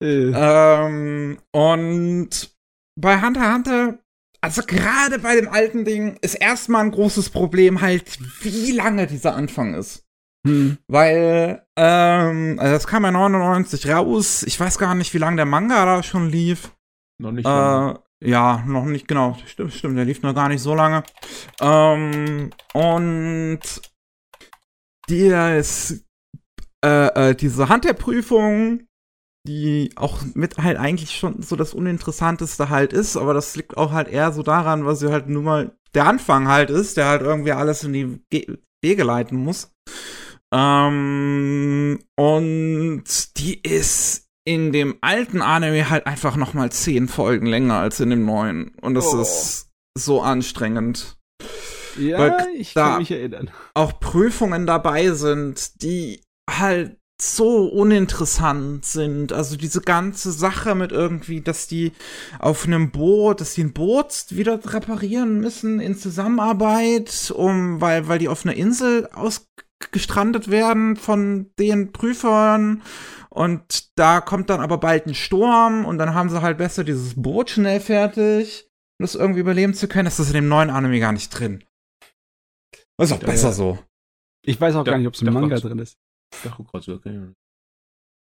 Äh. Ähm, und bei Hunter Hunter, also gerade bei dem alten Ding, ist erstmal ein großes Problem halt, wie lange dieser Anfang ist. Hm. Weil, ähm, also das kam ja 99 raus. Ich weiß gar nicht, wie lange der Manga da schon lief. Noch nicht. Äh, ja, noch nicht, genau. Stimmt, stimmt, der lief noch gar nicht so lange. Ähm, und die ist, äh, äh, diese Handherprüfung die auch mit halt eigentlich schon so das Uninteressanteste halt ist, aber das liegt auch halt eher so daran, was sie halt nur mal der Anfang halt ist, der halt irgendwie alles in die Ge Wege leiten muss. Ähm, und die ist in dem alten Anime halt einfach noch mal zehn Folgen länger als in dem neuen. Und das oh. ist so anstrengend. Ja, Weil ich kann mich erinnern. Auch Prüfungen dabei sind, die halt so uninteressant sind. Also diese ganze Sache mit irgendwie, dass die auf einem Boot, dass die ein Boot wieder reparieren müssen in Zusammenarbeit, um, weil, weil die auf einer Insel ausgestrandet werden von den Prüfern. Und da kommt dann aber bald ein Sturm und dann haben sie halt besser dieses Boot schnell fertig, um das irgendwie überleben zu können. Das ist in dem neuen Anime gar nicht drin. Das ist auch besser so. Ich weiß auch gar nicht, ob es im Manga drin ist. Ich grad so,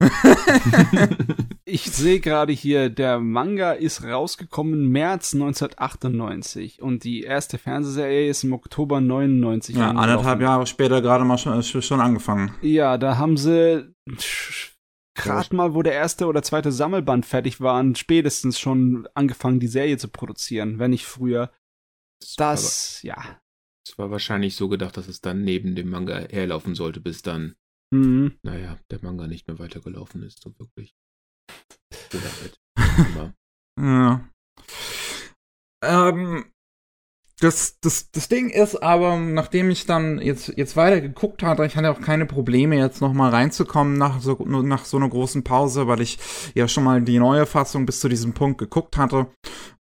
ich sehe gerade hier, der Manga ist rausgekommen März 1998 und die erste Fernsehserie ist im Oktober 99. Ja, anderthalb Jahre später gerade mal schon, schon angefangen. Ja, da haben sie gerade mal, wo der erste oder zweite Sammelband fertig war, spätestens schon angefangen, die Serie zu produzieren, wenn nicht früher. Das, das ja. Es war wahrscheinlich so gedacht, dass es dann neben dem Manga herlaufen sollte, bis dann Mhm. Naja, der Manga nicht mehr weitergelaufen ist, so wirklich. Ja. Ähm, das, das, das Ding ist aber, nachdem ich dann jetzt, jetzt weiter geguckt hatte, ich hatte auch keine Probleme, jetzt nochmal reinzukommen nach so, nach so einer großen Pause, weil ich ja schon mal die neue Fassung bis zu diesem Punkt geguckt hatte.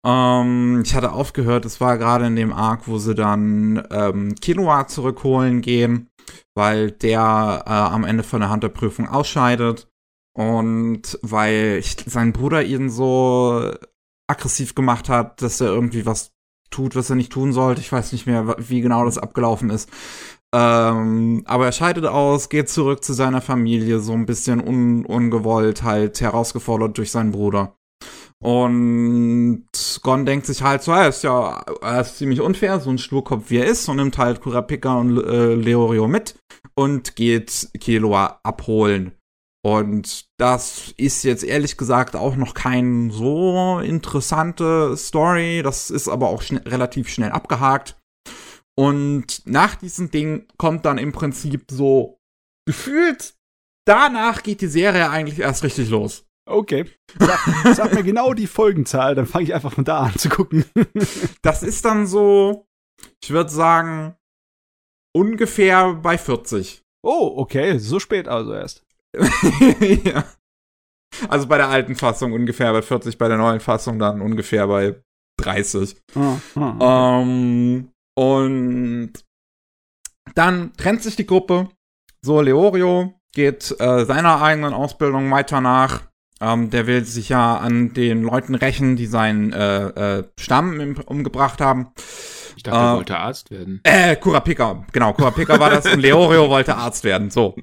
Ähm, ich hatte aufgehört, es war gerade in dem Arc, wo sie dann ähm, Kinoa zurückholen gehen weil der äh, am Ende von der Hunter-Prüfung ausscheidet und weil ich, sein Bruder ihn so aggressiv gemacht hat, dass er irgendwie was tut, was er nicht tun sollte. Ich weiß nicht mehr, wie genau das abgelaufen ist. Ähm, aber er scheidet aus, geht zurück zu seiner Familie, so ein bisschen un ungewollt, halt herausgefordert durch seinen Bruder. Und Gon denkt sich halt so, er ist ja er ist ziemlich unfair, so ein Sturkopf wie er ist, und nimmt halt Kurapika und äh, Leorio mit und geht Killua abholen. Und das ist jetzt ehrlich gesagt auch noch kein so interessante Story. Das ist aber auch schn relativ schnell abgehakt. Und nach diesem Ding kommt dann im Prinzip so gefühlt, danach geht die Serie eigentlich erst richtig los. Okay. Sag, sag mir genau die Folgenzahl, dann fange ich einfach von da an zu gucken. das ist dann so, ich würde sagen, ungefähr bei 40. Oh, okay, so spät also erst. ja. Also bei der alten Fassung ungefähr bei 40, bei der neuen Fassung dann ungefähr bei 30. Oh, oh, okay. ähm, und dann trennt sich die Gruppe. So, Leorio geht äh, seiner eigenen Ausbildung weiter nach. Ähm, der will sich ja an den Leuten rächen, die seinen äh, äh, Stamm umgebracht haben. Ich dachte, er äh, wollte Arzt werden. Äh, Kurapika, genau, Kurapika war das und Leorio wollte Arzt werden. So.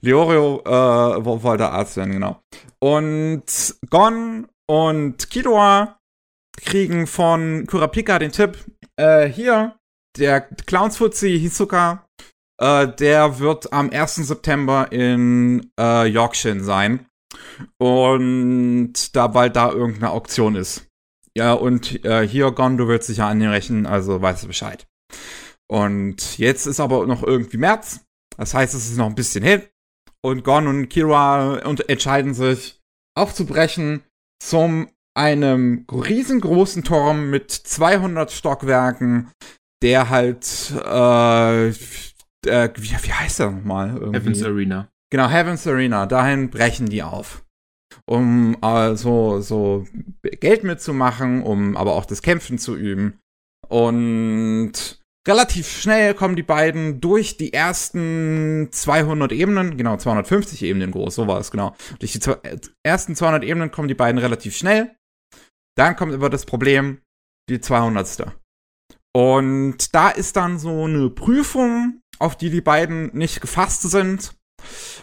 Leorio äh, wollte Arzt werden, genau. Und Gon und Killua kriegen von Kurapika den Tipp, äh, hier, der Clownsfuzzi Hisoka, äh, der wird am 1. September in äh, Yorkshire sein. Und da bald da irgendeine Auktion ist. Ja, und äh, hier, Gon, du willst dich ja an den rechnen, also weißt du Bescheid. Und jetzt ist aber noch irgendwie März. Das heißt, es ist noch ein bisschen hin. Und Gon und Kira entscheiden sich aufzubrechen zum einem riesengroßen Turm mit 200 Stockwerken, der halt, äh, äh wie, wie heißt der nochmal? Irgendwie? Heavens Arena. Genau, Heavens Arena. Dahin brechen die auf. Um äh, so, so Geld mitzumachen, um aber auch das Kämpfen zu üben. Und relativ schnell kommen die beiden durch die ersten 200 Ebenen, genau 250 Ebenen groß, so war es genau. Durch die ersten 200 Ebenen kommen die beiden relativ schnell. Dann kommt aber das Problem, die 200. Und da ist dann so eine Prüfung, auf die die beiden nicht gefasst sind,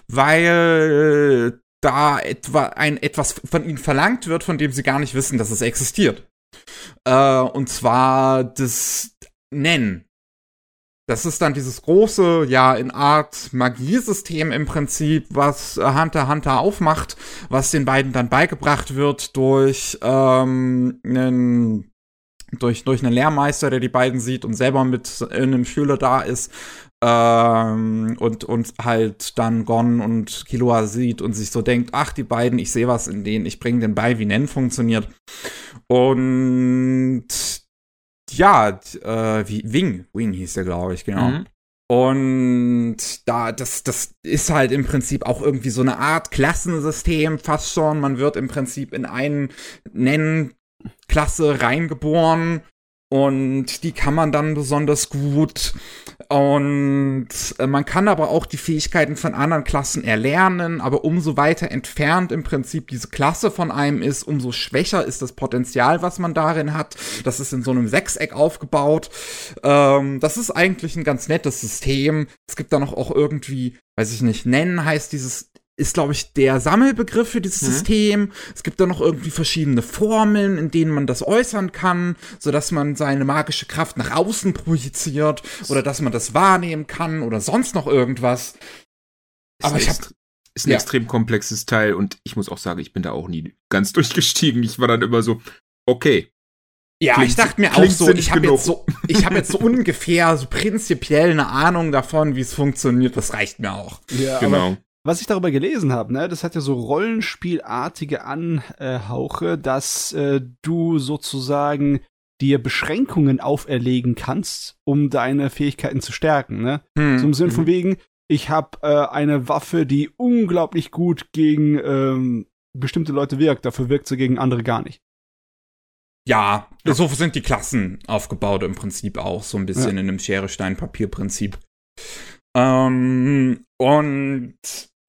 weil da etwa ein etwas von ihnen verlangt wird, von dem sie gar nicht wissen, dass es existiert. Äh, und zwar das Nennen. Das ist dann dieses große, ja, in Art Magiesystem im Prinzip, was Hunter Hunter aufmacht, was den beiden dann beigebracht wird durch ähm, einen durch, durch einen Lehrmeister, der die beiden sieht und selber mit einem Schüler da ist ähm, und, und halt dann Gon und Killua sieht und sich so denkt, ach, die beiden, ich sehe was in denen, ich bringe den bei, wie Nen funktioniert. Und ja, äh, wie Wing, Wing hieß der, glaube ich, genau. Mhm. Und da, das, das ist halt im Prinzip auch irgendwie so eine Art Klassensystem, fast schon. Man wird im Prinzip in einen Nennen Klasse reingeboren und die kann man dann besonders gut. Und äh, man kann aber auch die Fähigkeiten von anderen Klassen erlernen, aber umso weiter entfernt im Prinzip diese Klasse von einem ist, umso schwächer ist das Potenzial, was man darin hat. Das ist in so einem Sechseck aufgebaut. Ähm, das ist eigentlich ein ganz nettes System. Es gibt da noch auch irgendwie, weiß ich nicht, nennen heißt dieses ist, glaube ich, der Sammelbegriff für dieses mhm. System. Es gibt da noch irgendwie verschiedene Formeln, in denen man das äußern kann, sodass man seine magische Kraft nach außen projiziert oder dass man das wahrnehmen kann oder sonst noch irgendwas. Aber ich habe ist ein ja. extrem komplexes Teil und ich muss auch sagen, ich bin da auch nie ganz durchgestiegen. Ich war dann immer so, okay. Ja, klingt, ich dachte mir auch so, ich habe jetzt so, ich habe jetzt so ungefähr so prinzipiell eine Ahnung davon, wie es funktioniert. Das reicht mir auch. Ja, genau was ich darüber gelesen habe, ne, das hat ja so Rollenspielartige Anhauche, dass äh, du sozusagen dir Beschränkungen auferlegen kannst, um deine Fähigkeiten zu stärken, ne? Hm. So im Sinn von hm. wegen, ich habe äh, eine Waffe, die unglaublich gut gegen ähm, bestimmte Leute wirkt, dafür wirkt sie gegen andere gar nicht. Ja, ja, so sind die Klassen aufgebaut im Prinzip auch, so ein bisschen ja. in einem Schere-Stein-Papier-Prinzip. Ähm, und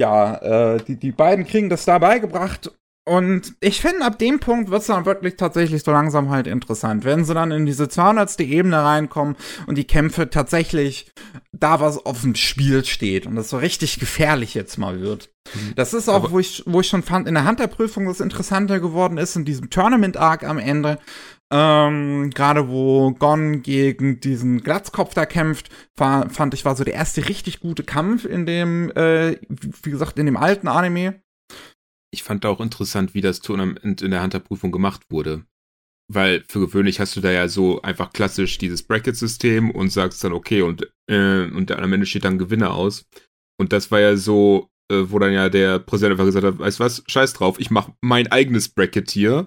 ja, äh, die, die beiden kriegen das da beigebracht. Und ich finde, ab dem Punkt wird es dann wirklich tatsächlich so langsam halt interessant. Wenn sie dann in diese 200. Ebene reinkommen und die Kämpfe tatsächlich da was auf dem Spiel steht und das so richtig gefährlich jetzt mal wird. Mhm. Das ist auch, wo ich, wo ich schon fand, in der Handprüfung das interessanter geworden ist, in diesem Tournament-Arc am Ende, ähm, Gerade wo Gon gegen diesen Glatzkopf da kämpft, war, fand ich, war so der erste richtig gute Kampf in dem, äh, wie gesagt, in dem alten Anime. Ich fand auch interessant, wie das Tournament in der Hunter-Prüfung gemacht wurde. Weil für gewöhnlich hast du da ja so einfach klassisch dieses Bracket-System und sagst dann, okay, und, äh, und am Ende steht dann Gewinner aus. Und das war ja so, äh, wo dann ja der Präsident einfach gesagt hat, weißt was, scheiß drauf, ich mach mein eigenes Bracket hier,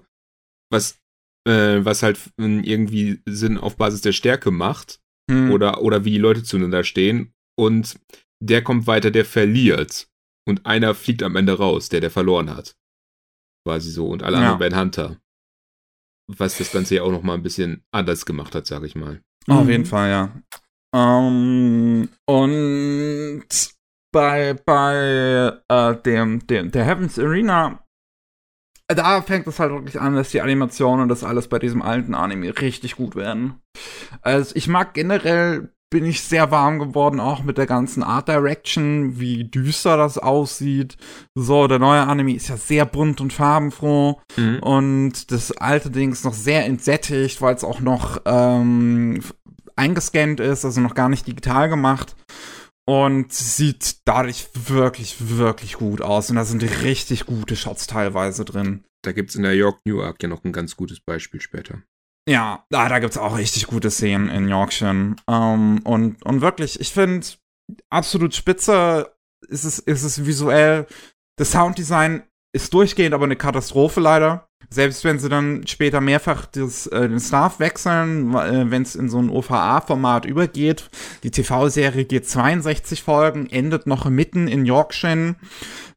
was äh, was halt irgendwie Sinn auf Basis der Stärke macht hm. oder, oder wie die Leute zueinander stehen. Und der kommt weiter, der verliert. Und einer fliegt am Ende raus, der, der verloren hat. Quasi so. Und alle ja. anderen werden Hunter. Was das Ganze ja auch noch mal ein bisschen anders gemacht hat, sag ich mal. Auf mhm. jeden Fall, ja. Um, ähm, und bei, bei äh, dem, dem, der Heavens Arena da fängt es halt wirklich an, dass die Animationen und das alles bei diesem alten Anime richtig gut werden. Also ich mag generell bin ich sehr warm geworden, auch mit der ganzen Art Direction, wie düster das aussieht. So, der neue Anime ist ja sehr bunt und farbenfroh mhm. und das alte Ding ist noch sehr entsättigt, weil es auch noch ähm, eingescannt ist, also noch gar nicht digital gemacht. Und sieht dadurch wirklich, wirklich gut aus. Und da sind richtig gute Shots teilweise drin. Da gibt's in der York New Arc ja noch ein ganz gutes Beispiel später. Ja, ah, da gibt's auch richtig gute Szenen in Yorkshire. Um, und, und wirklich, ich finde, absolut spitze ist es, ist es visuell. Das Sounddesign ist durchgehend aber eine Katastrophe leider. Selbst wenn sie dann später mehrfach das, äh, den Staff wechseln, äh, wenn es in so ein OVA-Format übergeht. Die TV-Serie geht 62 Folgen, endet noch mitten in Yorkshire.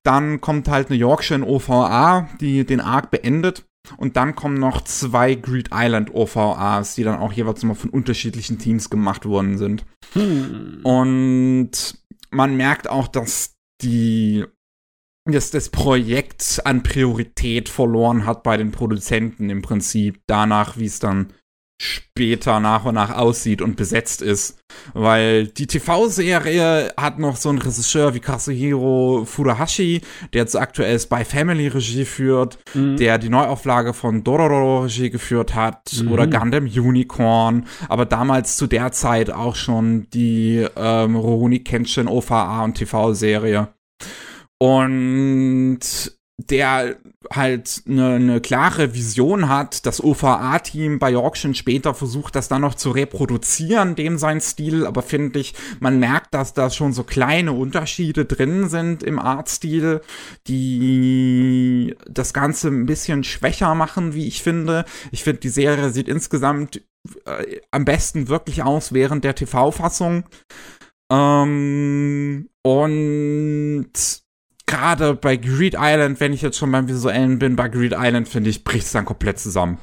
Dann kommt halt eine Yorkshire OVA, die den Arc beendet. Und dann kommen noch zwei Greed Island OVAs, die dann auch jeweils immer von unterschiedlichen Teams gemacht worden sind. Hm. Und man merkt auch, dass die dass das Projekt an Priorität verloren hat bei den Produzenten im Prinzip danach, wie es dann später nach und nach aussieht und besetzt ist. Weil die TV-Serie hat noch so einen Regisseur wie Kazuhiro Furuhashi, der jetzt aktuell Spy Family Regie führt, mhm. der die Neuauflage von Dororo Regie geführt hat mhm. oder Gundam Unicorn, aber damals zu der Zeit auch schon die ähm, Rurouni Kenshin OVA und TV-Serie. Und der halt eine ne klare Vision hat. Das OVA-Team bei Auction später versucht, das dann noch zu reproduzieren, dem sein Stil. Aber finde ich, man merkt, dass da schon so kleine Unterschiede drin sind im Artstil, die das Ganze ein bisschen schwächer machen, wie ich finde. Ich finde, die Serie sieht insgesamt äh, am besten wirklich aus während der TV-Fassung. Ähm, und gerade bei Greed Island, wenn ich jetzt schon beim Visuellen bin, bei Greed Island, finde ich, bricht es dann komplett zusammen.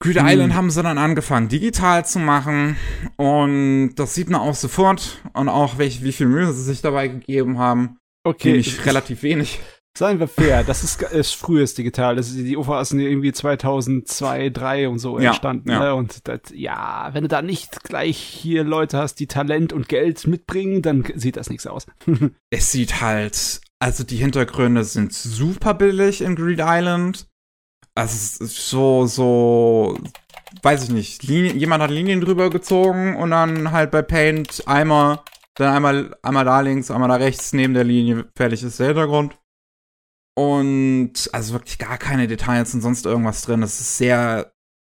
Greed hm. Island haben sie dann angefangen, digital zu machen. Und das sieht man auch sofort. Und auch, welch, wie viel Mühe sie sich dabei gegeben haben. Okay. Nämlich relativ wenig. Seien wir fair, das ist, ist frühes Digital. Das ist, die UFA sind irgendwie 2002, 2003 und so ja, entstanden. Ja. Ne? Und das, ja, wenn du da nicht gleich hier Leute hast, die Talent und Geld mitbringen, dann sieht das nichts aus. es sieht halt, also die Hintergründe sind super billig in Greed Island. Also es ist so, so, weiß ich nicht, Linien, jemand hat Linien drüber gezogen und dann halt bei Paint einmal, dann einmal, einmal da links, einmal da rechts neben der Linie, fertig ist der Hintergrund. Und also wirklich gar keine Details und sonst irgendwas drin. Das ist sehr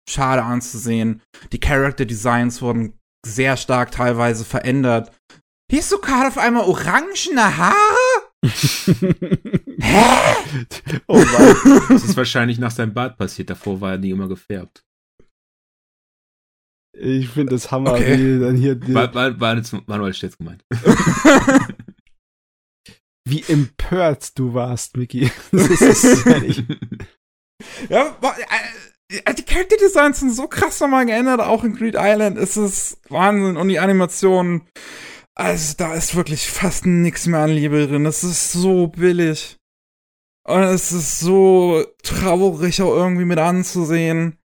schade anzusehen. Die Character Designs wurden sehr stark teilweise verändert. Hier ist sogar auf einmal orangene Haare? Hä? Oh Mann. Das ist wahrscheinlich nach seinem Bart passiert. Davor war er nie immer gefärbt. Ich finde das Hammer, okay. wie dann hier. War, war, war jetzt Manuel gemeint. wie empört du warst, Mickey. Das ist ehrlich. ja, äh, die Character Designs sind so krass nochmal geändert, auch in Greed Island ist es Wahnsinn und die Animationen, also da ist wirklich fast nichts mehr an Liebe drin. Es ist so billig. Und es ist so traurig auch irgendwie mit anzusehen.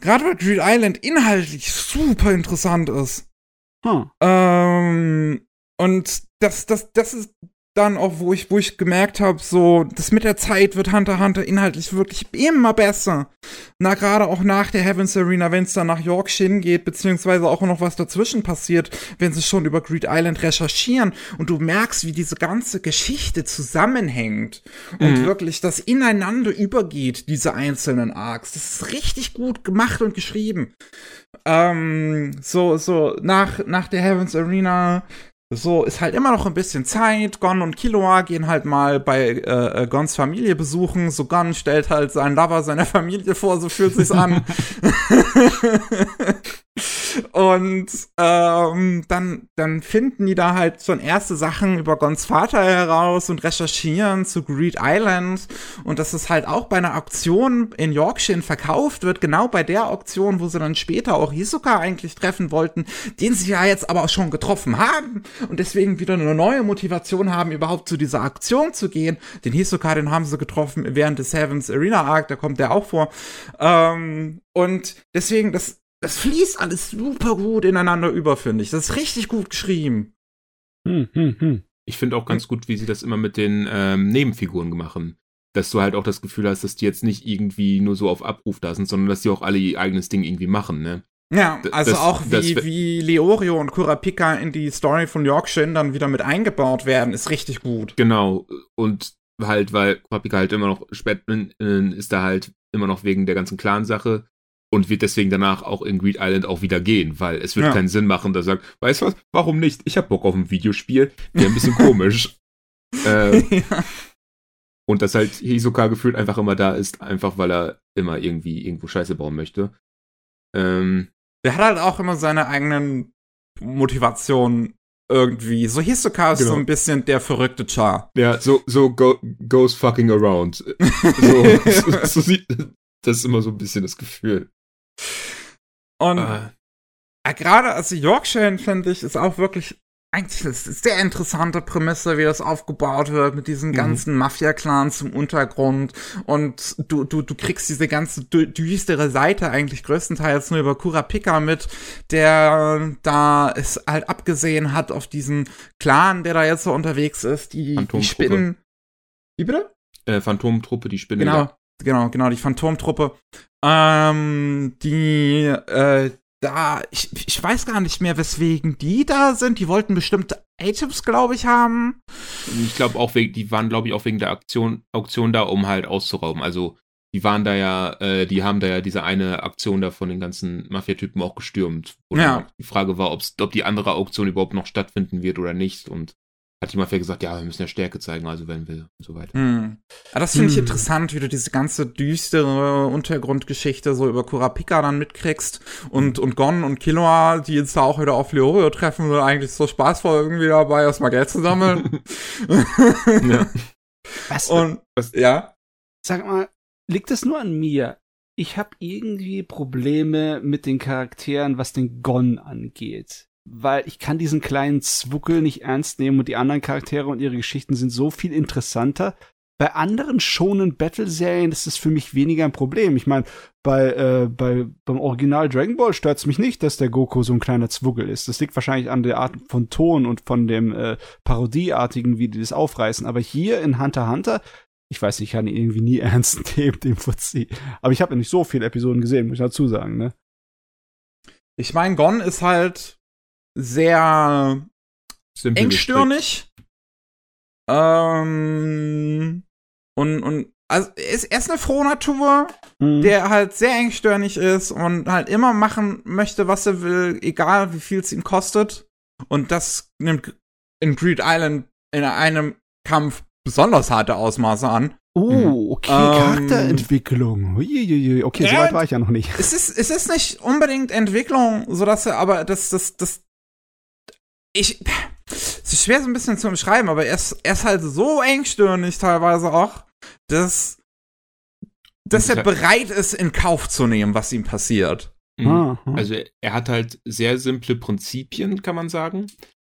Gerade weil Greed Island inhaltlich super interessant ist. Hm. Ähm, und das, das, das ist dann auch, wo ich, wo ich gemerkt habe, so, das mit der Zeit wird Hunter Hunter inhaltlich wirklich immer besser. Na, gerade auch nach der Heavens Arena, wenn es dann nach Yorkshire geht, beziehungsweise auch noch was dazwischen passiert, wenn sie schon über Greed Island recherchieren und du merkst, wie diese ganze Geschichte zusammenhängt und mhm. wirklich das ineinander übergeht, diese einzelnen Arcs. Das ist richtig gut gemacht und geschrieben. Ähm, so, so, nach, nach der Heavens Arena so, ist halt immer noch ein bisschen Zeit. Gon und Killua gehen halt mal bei äh, äh, Gons Familie besuchen. So Gon stellt halt seinen Lover seiner Familie vor, so fühlt sich's an. Und ähm, dann, dann finden die da halt schon erste Sachen über Gons Vater heraus und recherchieren zu Greed Island. Und dass es halt auch bei einer Auktion in Yorkshire verkauft wird, genau bei der Auktion, wo sie dann später auch Hisoka eigentlich treffen wollten, den sie ja jetzt aber auch schon getroffen haben und deswegen wieder eine neue Motivation haben, überhaupt zu dieser Auktion zu gehen. Den Hisoka, den haben sie getroffen während des Heavens Arena Arc, da kommt der auch vor. Ähm, und deswegen, das, das fließt alles super gut ineinander über, finde ich. Das ist richtig gut geschrieben. Hm, hm, hm. Ich finde auch ganz gut, wie sie das immer mit den ähm, Nebenfiguren machen. Dass du halt auch das Gefühl hast, dass die jetzt nicht irgendwie nur so auf Abruf da sind, sondern dass die auch alle ihr eigenes Ding irgendwie machen, ne? Ja, also das- auch wie, wie Leorio und Kurapika in die Story von Yorkshire dann wieder mit eingebaut werden, ist richtig gut. Genau. Und halt, weil Kurapika halt immer noch, Spätman äh, ist da halt immer noch wegen der ganzen Clan-Sache und wird deswegen danach auch in Greed Island auch wieder gehen, weil es wird Ja. keinen Sinn machen, dass er sagt, weißt du was, warum nicht? Ich hab Bock auf ein Videospiel. Wäre ein bisschen komisch. äh, ja. und dass halt Hisoka gefühlt einfach immer da ist, einfach weil er immer irgendwie irgendwo Scheiße bauen möchte. Ähm, Der hat halt auch immer seine eigenen Motivationen irgendwie. So Hisoka ist Genau. so ein bisschen der verrückte Char. ja, so, so go, goes fucking around. So, so, so sieht, das ist immer so ein bisschen das Gefühl. Und Ah. Ja, gerade also Yorkshire, finde ich, ist auch wirklich eigentlich eine sehr interessante Prämisse, wie das aufgebaut wird mit diesen Mhm. ganzen Mafia-Clans im Untergrund. Und du, du, du kriegst diese ganze dü- düstere Seite eigentlich größtenteils nur über Kurapika mit, der da es halt abgesehen hat auf diesen Clan, der da jetzt so unterwegs ist, die, die. Spinnen. Wie bitte? Äh, Phantomtruppe, die Spinne. Genau, ja. Genau, genau, die Phantomtruppe. Ähm, die, äh, da, ich, ich weiß gar nicht mehr, weswegen die da sind. Die wollten bestimmte Items, glaube ich, haben. Ich glaube auch, wegen, die waren, glaube ich, auch wegen der Aktion, Auktion da, um halt auszurauben. Also, die waren da ja, äh, die haben da ja diese eine Aktion da von den ganzen Mafia-Typen auch gestürmt. Ja. Die Frage war, ob's, ob die andere Auktion überhaupt noch stattfinden wird oder nicht. Und hat die Mafia gesagt, ja, wir müssen ja Stärke zeigen, also wenn wir und so weiter. Hm. Aber das finde ich Hm. interessant, wie du diese ganze düstere Untergrundgeschichte so über Kurapika dann mitkriegst. Und, und Gon und Killua, die jetzt da auch wieder auf Leorio treffen, sind eigentlich so spaßvoll irgendwie dabei, erstmal Geld zu sammeln. ja. Was? und, Was- ja. Sag mal, liegt es nur an mir? Ich habe irgendwie Probleme mit den Charakteren, was den Gon angeht. Weil ich kann diesen kleinen Zwuckel nicht ernst nehmen und die anderen Charaktere und ihre Geschichten sind so viel interessanter. Bei anderen schonen Battle-Serien ist es für mich weniger ein Problem. Ich meine, bei, äh, bei, beim Original Dragon Ball stört es mich nicht, dass der Goku so ein kleiner Zwuggel ist. Das liegt wahrscheinlich an der Art von Ton und von dem äh, Parodieartigen, wie die das aufreißen. Aber hier in Hunter x Hunter ich weiß nicht, ich kann ihn irgendwie nie ernst nehmen, den Fuzzi. Aber ich habe ja nicht so viele Episoden gesehen, muss ich dazu sagen, ne? Ich meine, Gon ist halt sehr Simpel engstirnig. Ähm, und, und, also, er ist, er ist eine frohe Natur, Mhm. der halt sehr engstirnig ist und halt immer machen möchte, was er will, egal wie viel es ihm kostet. Und das nimmt in Greed Island in einem Kampf besonders harte Ausmaße an. Oh, okay, Ähm, Charakterentwicklung. Uiuiui. Okay, so weit war ich ja noch nicht. Es ist, es ist nicht unbedingt Entwicklung, so dass er, aber das, das, das, ich, es ist schwer so ein bisschen zu beschreiben, aber er ist, er ist halt so engstirnig teilweise auch, dass, dass er bereit ist, in Kauf zu nehmen, was ihm passiert. Mhm. Ah. Also er- hat halt sehr simple Prinzipien, kann man sagen,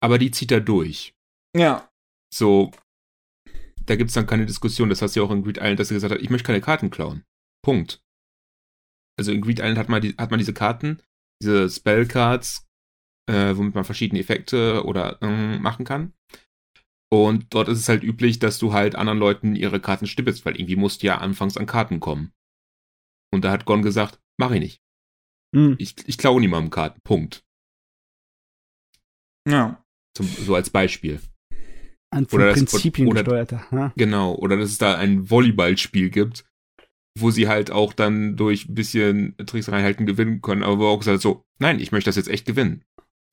aber die zieht er durch. Ja. So, da gibt's dann keine Diskussion, das hast du ja auch in Greed Island, dass er gesagt hat, ich möchte keine Karten klauen. Punkt. Also in Greed Island hat man, die, hat man diese Karten, diese Spellcards, äh, womit man verschiedene Effekte oder ähm, machen kann. Und dort ist es halt üblich, dass du halt anderen Leuten ihre Karten stippelst, weil irgendwie musst du ja anfangs an Karten kommen. Und da hat Gon gesagt, mach ich nicht. Hm. Ich, ich klaue niemandem Karten. Punkt. Ja. Zum, so als Beispiel. An von Oder das- Prinzipien oder- gesteuerter. Ha? Genau. Oder dass es da ein Volleyballspiel gibt, wo sie halt auch dann durch ein bisschen Tricks reinhalten gewinnen können, aber wo auch gesagt so, nein, ich möchte das jetzt echt gewinnen.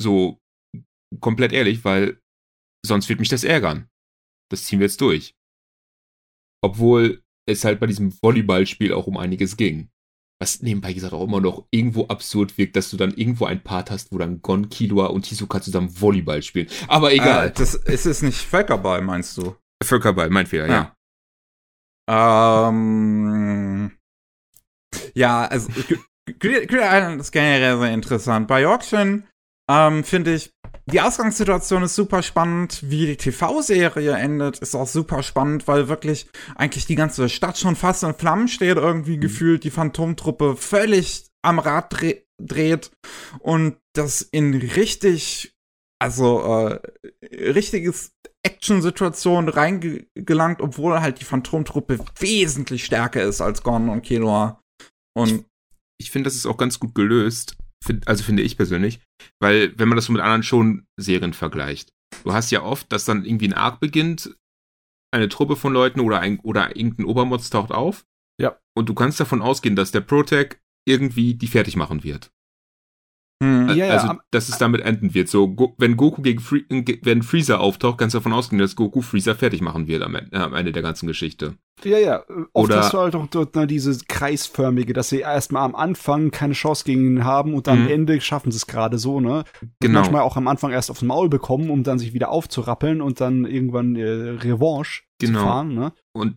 So komplett ehrlich, weil sonst wird mich das ärgern. Das ziehen wir jetzt durch. Obwohl es halt bei diesem Volleyballspiel auch um einiges ging. Was nebenbei gesagt auch immer noch irgendwo absurd wirkt, dass du dann irgendwo ein Part hast, wo dann Gon, Killua und Hisoka zusammen Volleyball spielen. Aber egal. Äh, das ist es nicht Völkerball, meinst du? Völkerball, mein Fehler, ja. Ähm, ja, also Gr- Great Great Island ist generell sehr interessant. Bei Yorkshire ähm, finde ich, die Ausgangssituation ist super spannend. Wie die TV-Serie endet, ist auch super spannend, weil wirklich eigentlich die ganze Stadt schon fast in Flammen steht, irgendwie gefühlt die Phantomtruppe völlig am Rad dreh dreht und das in richtig, also äh, richtiges Action-Situation reingelangt, obwohl halt die Phantomtruppe wesentlich stärker ist als Gon und Killua. Und ich finde, das ist auch ganz gut gelöst. Also finde ich persönlich. Weil, wenn man das so mit anderen Schon-Serien vergleicht, du hast ja oft, dass dann irgendwie ein Arc beginnt, eine Truppe von Leuten oder, ein, oder irgendein Obermods taucht auf. Ja. Und du kannst davon ausgehen, dass der Protec irgendwie die fertig machen wird. Hm, Ja, ja, also, am- dass es damit enden wird. So, Go wenn Goku gegen Free ge- wenn Freezer auftaucht, kannst du davon ausgehen, dass Goku Freezer fertig machen wird am, En- äh, am Ende der ganzen Geschichte. Ja, ja. äh, Oft Oder- hast du halt auch dort na, diese kreisförmige, dass sie erstmal am Anfang keine Chance gegen ihn haben und dann Mhm. am Ende schaffen sie es gerade so, ne? Und Genau. Manchmal auch am Anfang erst aufs Maul bekommen, um dann sich wieder aufzurappeln und dann irgendwann äh, Revanche Genau. zu fahren, ne? Und,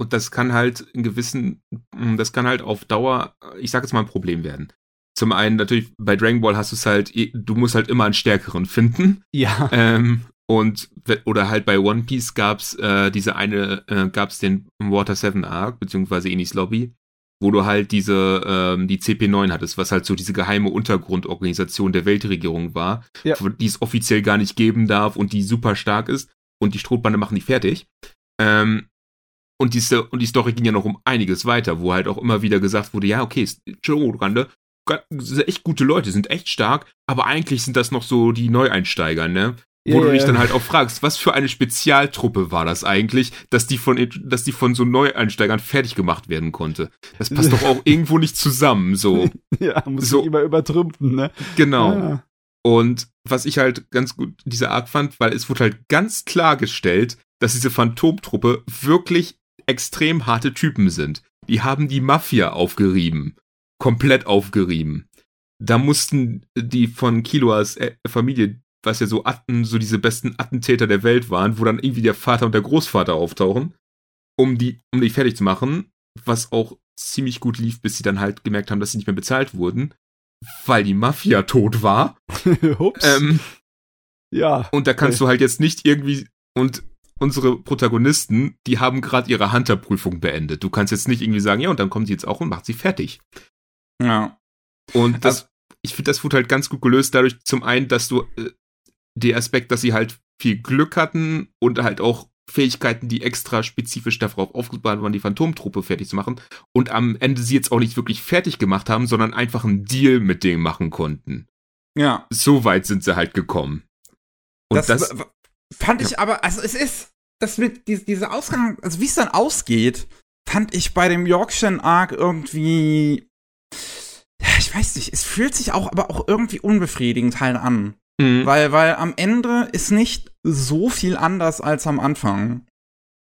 und das kann halt in gewissen, mm, das kann halt auf Dauer, ich sag jetzt mal, ein Problem werden. Zum einen natürlich, bei Dragon Ball hast du es halt, du musst halt immer einen stärkeren finden. Ja. Ähm, und oder halt bei One Piece gab's äh, diese eine, äh, gab's den Water 7 Arc, beziehungsweise Enis Lobby, wo du halt diese, ähm, die CP9 hattest, was halt so diese geheime Untergrundorganisation der Weltregierung war, Ja. die es offiziell gar nicht geben darf und die super stark ist und die Strohbande machen die fertig. Ähm, und die, Sto- und die Story ging ja noch um einiges weiter, wo halt auch immer wieder gesagt wurde, ja, okay, Strohbande, echt gute Leute, sind echt stark, aber eigentlich sind das noch so die Neueinsteiger, ne? Wo Ja, du dich dann halt auch fragst, was für eine Spezialtruppe war das eigentlich, dass die von, dass die von so Neueinsteigern fertig gemacht werden konnte. Das passt doch auch irgendwo nicht zusammen, so. ja, muss So. immer übertrümpfen, ne? Genau. Ja. Und was ich halt ganz gut dieser Arc fand, weil es wurde halt ganz klargestellt, dass diese Phantomtruppe wirklich extrem harte Typen sind. Die haben die Mafia aufgerieben. Komplett aufgerieben. Da mussten die von Kiloas äh, Familie, was ja so Atten, so diese besten Attentäter der Welt waren, wo dann irgendwie der Vater und der Großvater auftauchen, um die, um die fertig zu machen, was auch ziemlich gut lief, bis sie dann halt gemerkt haben, dass sie nicht mehr bezahlt wurden, weil die Mafia tot war. Ups. Ähm, ja. und da kannst du halt jetzt nicht irgendwie und unsere Protagonisten, die haben gerade ihre Hunter-Prüfung beendet. Du kannst jetzt nicht irgendwie sagen, ja, und dann kommt sie jetzt auch und macht sie fertig. Ja. Und das, ich finde, das wurde halt ganz gut gelöst dadurch zum einen, dass du äh, der Aspekt, dass sie halt viel Glück hatten und halt auch Fähigkeiten, die extra spezifisch darauf aufgebaut waren, die Phantomtruppe fertig zu machen. Und am Ende sie jetzt auch nicht wirklich fertig gemacht haben, sondern einfach einen Deal mit denen machen konnten. Ja. So weit sind sie halt gekommen. Und das, das, fand ich aber, also es ist, das mit die, diese Ausgang, also wie es dann ausgeht, fand ich bei dem Yorkshire Arc irgendwie, ja, ich weiß nicht, es fühlt sich auch, aber auch irgendwie unbefriedigend halt an. Mhm. Weil, weil am Ende ist nicht so viel anders als am Anfang.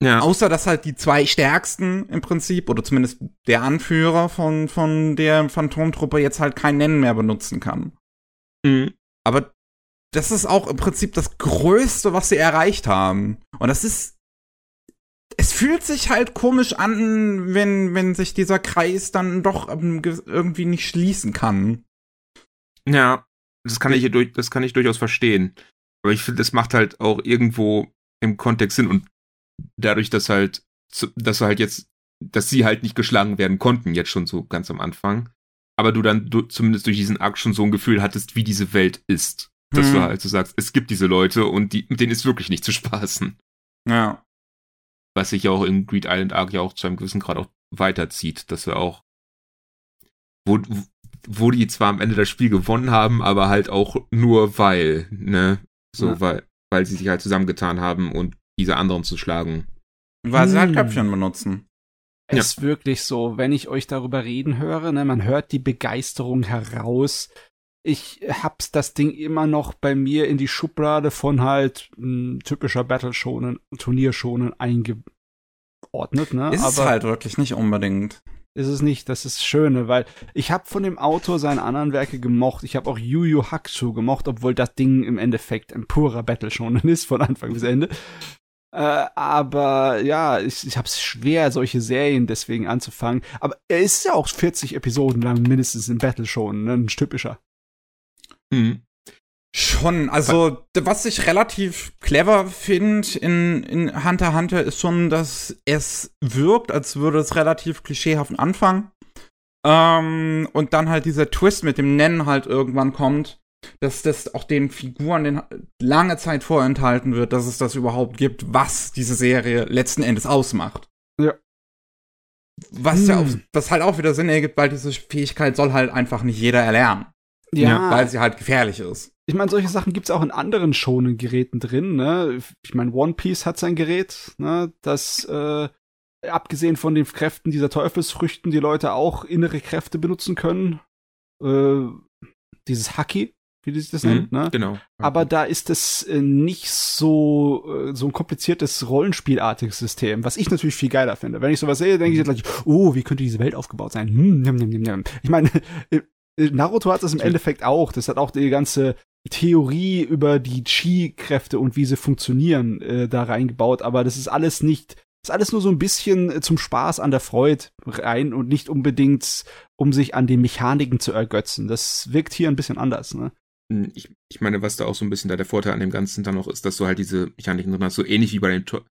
ja. Außer, dass halt die zwei stärksten im Prinzip, oder zumindest der Anführer von, von der Phantomtruppe jetzt halt kein Nennen mehr benutzen kann. Mhm. Aber das ist auch im Prinzip das Größte, was sie erreicht haben. Und das ist. Es fühlt sich halt komisch an, wenn, wenn sich dieser Kreis dann doch ähm, ge- irgendwie nicht schließen kann. Ja, das kann ich, durch, das kann ich durchaus verstehen. Aber ich finde, das macht halt auch irgendwo im Kontext Sinn und dadurch, dass halt, dass du halt jetzt, dass sie halt nicht geschlagen werden konnten, jetzt schon so ganz am Anfang. Aber du dann du, zumindest durch diesen Arc schon so ein Gefühl hattest, wie diese Welt ist. Dass Hm. du halt so sagst, es gibt diese Leute und die, mit denen ist wirklich nicht zu spaßen. Ja. Was sich ja auch im Greed Island Arc ja auch zu einem gewissen Grad auch weiterzieht, dass wir auch, wo, wo die zwar am Ende das Spiel gewonnen haben, aber halt auch nur weil, ne, so, Ja. weil, weil sie sich halt zusammengetan haben und diese anderen zu schlagen. Weil sie halt Hm. Köpfchen benutzen. Ja. ist wirklich so, wenn ich euch darüber reden höre, ne, man hört die Begeisterung heraus. Ich hab's das Ding immer noch bei mir in die Schublade von halt m, typischer Battle-Schonen, Turnierschonen eingeordnet, ne? Ist es Aber halt wirklich nicht unbedingt. ist es nicht, das ist Schöne, weil ich habe von dem Autor seine anderen Werke gemocht. Ich habe auch Yu Yu Hakusho gemocht, obwohl das Ding im Endeffekt ein purer Battle-Shonen ist, von Anfang bis Ende. Äh, aber ja, ich, ich habe es schwer, solche Serien deswegen anzufangen. Aber er ist ja auch 40 Episoden lang mindestens im Battle schon, ne? ein typischer. Mhm. Schon, also was ich relativ clever finde in, in Hunter x Hunter ist schon, dass es wirkt, als würde es relativ klischeehaft anfangen. Ähm, und dann halt dieser Twist mit dem Nennen halt irgendwann kommt, dass das auch den Figuren den lange Zeit vorenthalten wird, dass es das überhaupt gibt, was diese Serie letzten Endes ausmacht. Ja. Was Hm. ja auch, was halt auch wieder Sinn ergibt, weil diese Fähigkeit soll halt einfach nicht jeder erlernen. Ja, Weil sie halt gefährlich ist. ich meine, solche Sachen gibt's auch in anderen schonen Geräten drin, ne? Ich meine, One Piece hat sein Gerät, ne? Das, äh, abgesehen von den Kräften dieser Teufelsfrüchten, die Leute auch innere Kräfte benutzen können. Äh, dieses Haki, wie sich das nennt, ne? Genau. Aber da ist es äh, nicht so, äh, so ein kompliziertes Rollenspielartiges System, was ich natürlich viel geiler finde. Wenn ich sowas sehe, denke ich gleich, oh, wie könnte diese Welt aufgebaut sein? Hm, njam, njam, njam, njam. Ich meine, äh, Naruto hat das im Endeffekt auch. Das hat auch die ganze Theorie über die Chi-Kräfte und wie sie funktionieren äh, da reingebaut. Aber das ist alles nicht, das ist alles nur so ein bisschen äh, zum Spaß an der Freude rein und nicht unbedingt, um sich an den Mechaniken zu ergötzen. Das wirkt hier ein bisschen anders, ne? Hm, Ich, ich meine, was da auch so ein bisschen da der Vorteil an dem Ganzen dann noch ist, dass du halt diese Mechaniken drin hast, so ähnlich wie bei den Tor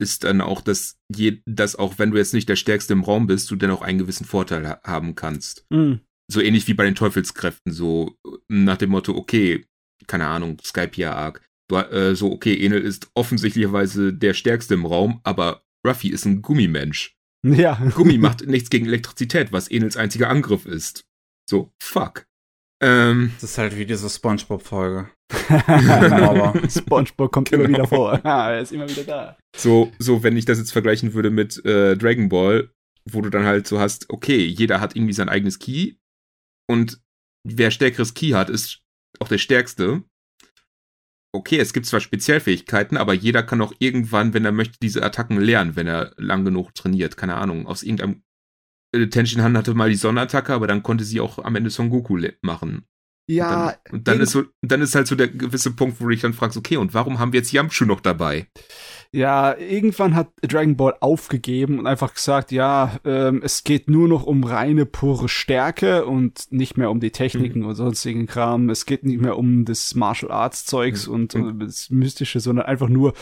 ist dann auch, dass je, dass auch wenn du jetzt nicht der Stärkste im Raum bist, du dennoch einen gewissen Vorteil ha haben kannst. Mm. So ähnlich wie bei den Teufelskräften, so nach dem Motto, okay, keine Ahnung, Skypia Arc. Du, äh, so, okay, Enel ist offensichtlicherweise der Stärkste im Raum, aber Ruffy ist ein Gummimensch. Ja. Gummi macht nichts gegen Elektrizität, was Enels einziger Angriff ist. So, fuck. Ähm, Das ist halt wie diese Spongebob-Folge. SpongeBob kommt Genau. immer wieder vor. Ah, er ist immer wieder da. so, so, wenn ich das jetzt vergleichen würde mit äh, Dragon Ball, wo du dann halt so hast, okay, jeder hat irgendwie sein eigenes Key und wer stärkeres Key hat, ist auch der stärkste. Okay, es gibt zwar Spezialfähigkeiten, aber jeder kann auch irgendwann, wenn er möchte, diese Attacken lernen, wenn er lang genug trainiert. Keine Ahnung, aus irgendeinem äh, Tenshin Han hatte mal die Sonnenattacke, aber dann konnte sie auch am Ende Son Goku machen. Ja, Und dann, und dann ist so, dann ist halt so der gewisse Punkt, wo du dich dann fragst, okay, und warum haben wir jetzt Yamchu noch dabei? Ja, irgendwann hat Dragon Ball aufgegeben und einfach gesagt, ja, ähm, es geht nur noch um reine pure Stärke und nicht mehr um die Techniken und sonstigen Kram. Es geht nicht mehr um das Martial Arts Zeugs Mhm. und, Mhm. und das Mystische, sondern einfach nur,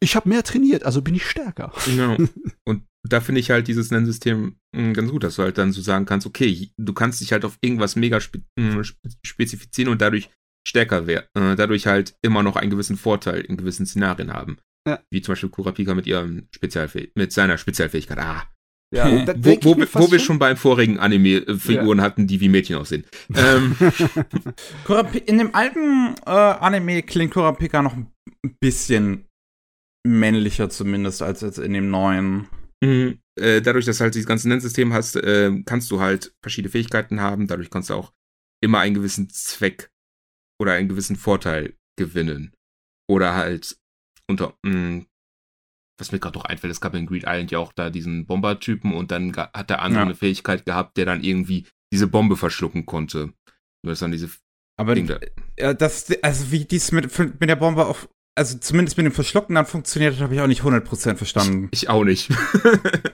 ich habe mehr trainiert, also bin ich stärker. Genau. Und da finde ich halt dieses Nennsystem mh, ganz gut, dass du halt dann so sagen kannst, okay, du kannst dich halt auf irgendwas mega spe spe- spezifizieren und dadurch stärker werden, äh, dadurch halt immer noch einen gewissen Vorteil in gewissen Szenarien haben. Ja. Wie zum Beispiel Kurapika mit ihrem Spezialfäh mit seiner Spezialfähigkeit. Ah. Ja, Wo, wo, wo wir schon- beim vorigen Anime-Figuren hatten, die wie Mädchen aussehen. Ähm, in dem alten äh, Anime klingt Kurapika noch ein bisschen männlicher zumindest als jetzt in dem neuen. Mhm. Äh, dadurch, dass du halt dieses ganze Nennsystem hast, äh, kannst du halt verschiedene Fähigkeiten haben. Dadurch kannst du auch immer einen gewissen Zweck oder einen gewissen Vorteil gewinnen. Oder halt unter, mh, was mir gerade noch einfällt, es gab in Greed Island ja auch da diesen Bomber-Typen und dann hat der andere Ja. eine Fähigkeit gehabt, der dann irgendwie diese Bombe verschlucken konnte. Du hast dann diese Aber Ding da. ja, das, also wie dies mit, mit der Bombe auf, also zumindest mit dem Verschlucken dann funktioniert hat, habe ich auch nicht 100% verstanden. Ich auch nicht.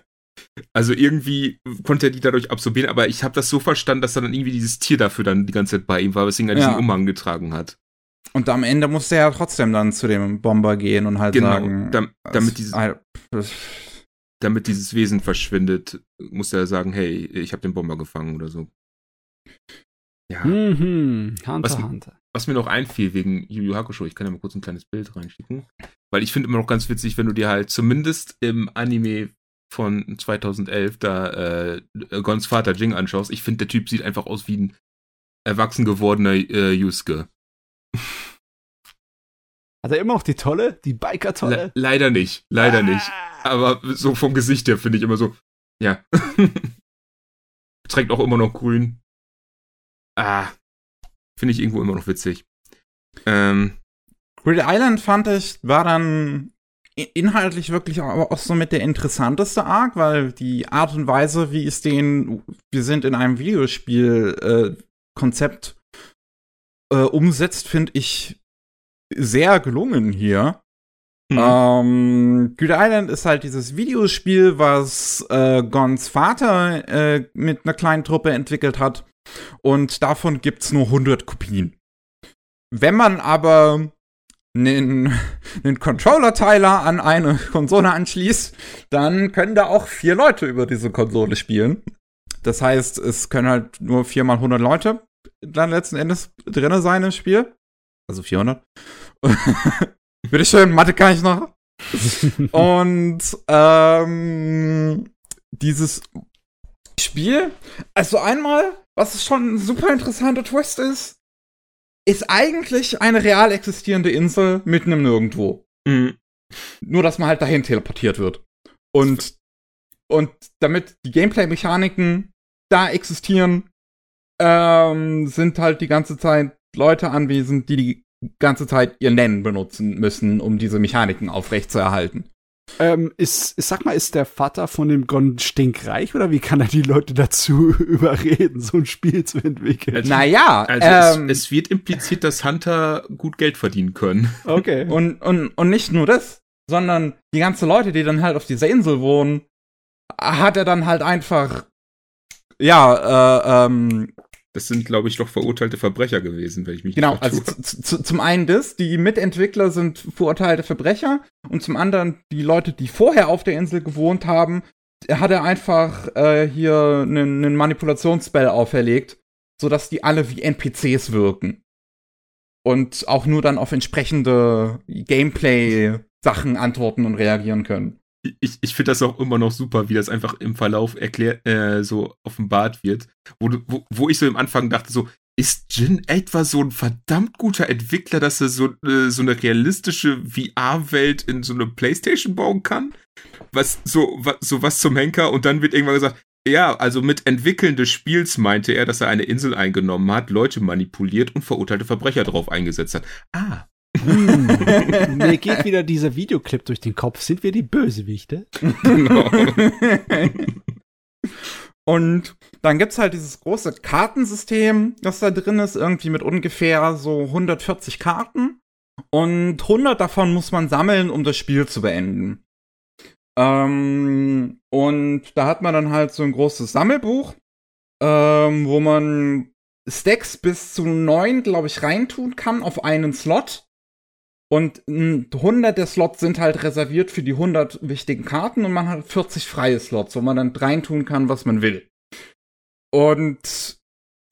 also irgendwie konnte er die dadurch absorbieren, aber ich habe das so verstanden, dass da dann irgendwie dieses Tier dafür dann die ganze Zeit bei ihm war, weswegen er diesen Ja. Umhang getragen hat. Und am Ende musste er ja trotzdem dann zu dem Bomber gehen und halt Genau, sagen, dam- damit dieses- Damit dieses Wesen verschwindet, muss er sagen, hey, ich habe den Bomber gefangen oder so. Ja, Mhm, Hunter, Was- Hunter. was mir noch einfiel wegen Yu Yu Hakusho, ich kann ja mal kurz ein kleines Bild reinschicken, weil ich finde immer noch ganz witzig, wenn du dir halt zumindest im Anime von 2011 da äh, Gons Vater Jing anschaust, ich finde der Typ sieht einfach aus wie ein erwachsen gewordener äh, Yusuke. Hat er immer noch die Tolle? Die Le Biker-Tolle? leider nicht, leider nicht. Ah. Aber so vom Gesicht her finde ich immer so, ja. Trägt auch immer noch grün. Ah, finde ich irgendwo immer noch witzig. Ähm, Grid Island fand ich, war dann inhaltlich wirklich aber auch so mit der interessanteste Arc, weil die Art und Weise, wie es den, wir sind in einem Videospiel äh, Konzept äh, umsetzt, finde ich sehr gelungen hier. Mhm. Ähm, Good Island ist halt dieses Videospiel, was äh, Gons Vater äh, mit einer kleinen Truppe entwickelt hat. Und davon gibt's nur 100 Kopien. Wenn man aber einen, einen Controller-Teiler an eine Konsole anschließt, dann können da auch vier Leute über diese Konsole spielen. das heißt, es können halt nur 4 mal 100 Leute dann letzten Endes drinne sein im Spiel. Also 400. Bitteschön, Mathe kann ich noch. Und ähm, dieses Spiel, also einmal, was schon ein super interessanter Twist ist, ist eigentlich eine real existierende Insel mitten im Nirgendwo. Mhm. Nur, dass man halt dahin teleportiert wird. Und, und damit die Gameplay-Mechaniken da existieren, ähm, sind halt die ganze Zeit Leute anwesend, die die ganze Zeit ihr Nennen benutzen müssen, um diese Mechaniken aufrechtzuerhalten. Ähm, ist, sag mal, ist der Vater von dem Gon stinkreich oder wie kann er die Leute dazu überreden, so ein Spiel zu entwickeln? Also, naja, Also ähm, es, es wird impliziert, dass Hunter gut Geld verdienen können. Okay. und, und, und nicht nur das, sondern die ganzen Leute, die dann halt auf dieser Insel wohnen, hat er dann halt einfach, ja, äh, ähm, Das sind, glaube ich, doch verurteilte Verbrecher gewesen, wenn ich mich Genau, nicht also zu- zu- zum einen das, die Mitentwickler sind verurteilte Verbrecher und zum anderen die Leute, die vorher auf der Insel gewohnt haben, hat er einfach äh, hier einen, einen Manipulationsspell auferlegt, sodass die alle wie NPCs wirken. Und auch nur dann auf entsprechende Gameplay-Sachen antworten und reagieren können. Ich, ich finde das auch immer noch super, wie das einfach im Verlauf erklärt, äh, so offenbart wird. Wo, wo, wo ich so im Anfang dachte, so, ist Jin etwa so ein verdammt guter Entwickler, dass er so, äh, so eine realistische VR-Welt in so eine Playstation bauen kann? Was, so, was, so was zum Henker? Und dann wird irgendwann gesagt, ja, also mit Entwickeln des Spiels meinte er, dass er eine Insel eingenommen hat, Leute manipuliert und verurteilte Verbrecher drauf eingesetzt hat. Ah, Hm. Mir geht wieder dieser Videoclip durch den Kopf. Sind wir die Bösewichte? genau. Und dann gibt's halt dieses große Kartensystem, das da drin ist, irgendwie mit ungefähr so 140 Karten. Und 100 davon muss man sammeln, um das Spiel zu beenden. Ähm, und da hat man dann halt so ein großes Sammelbuch, ähm, wo man Stacks bis zu neun, glaube ich, reintun kann auf einen Slot. Und mh, 100 der Slots sind halt reserviert für die 100 wichtigen Karten und man hat 40 freie Slots, wo man dann reintun kann, was man will. Und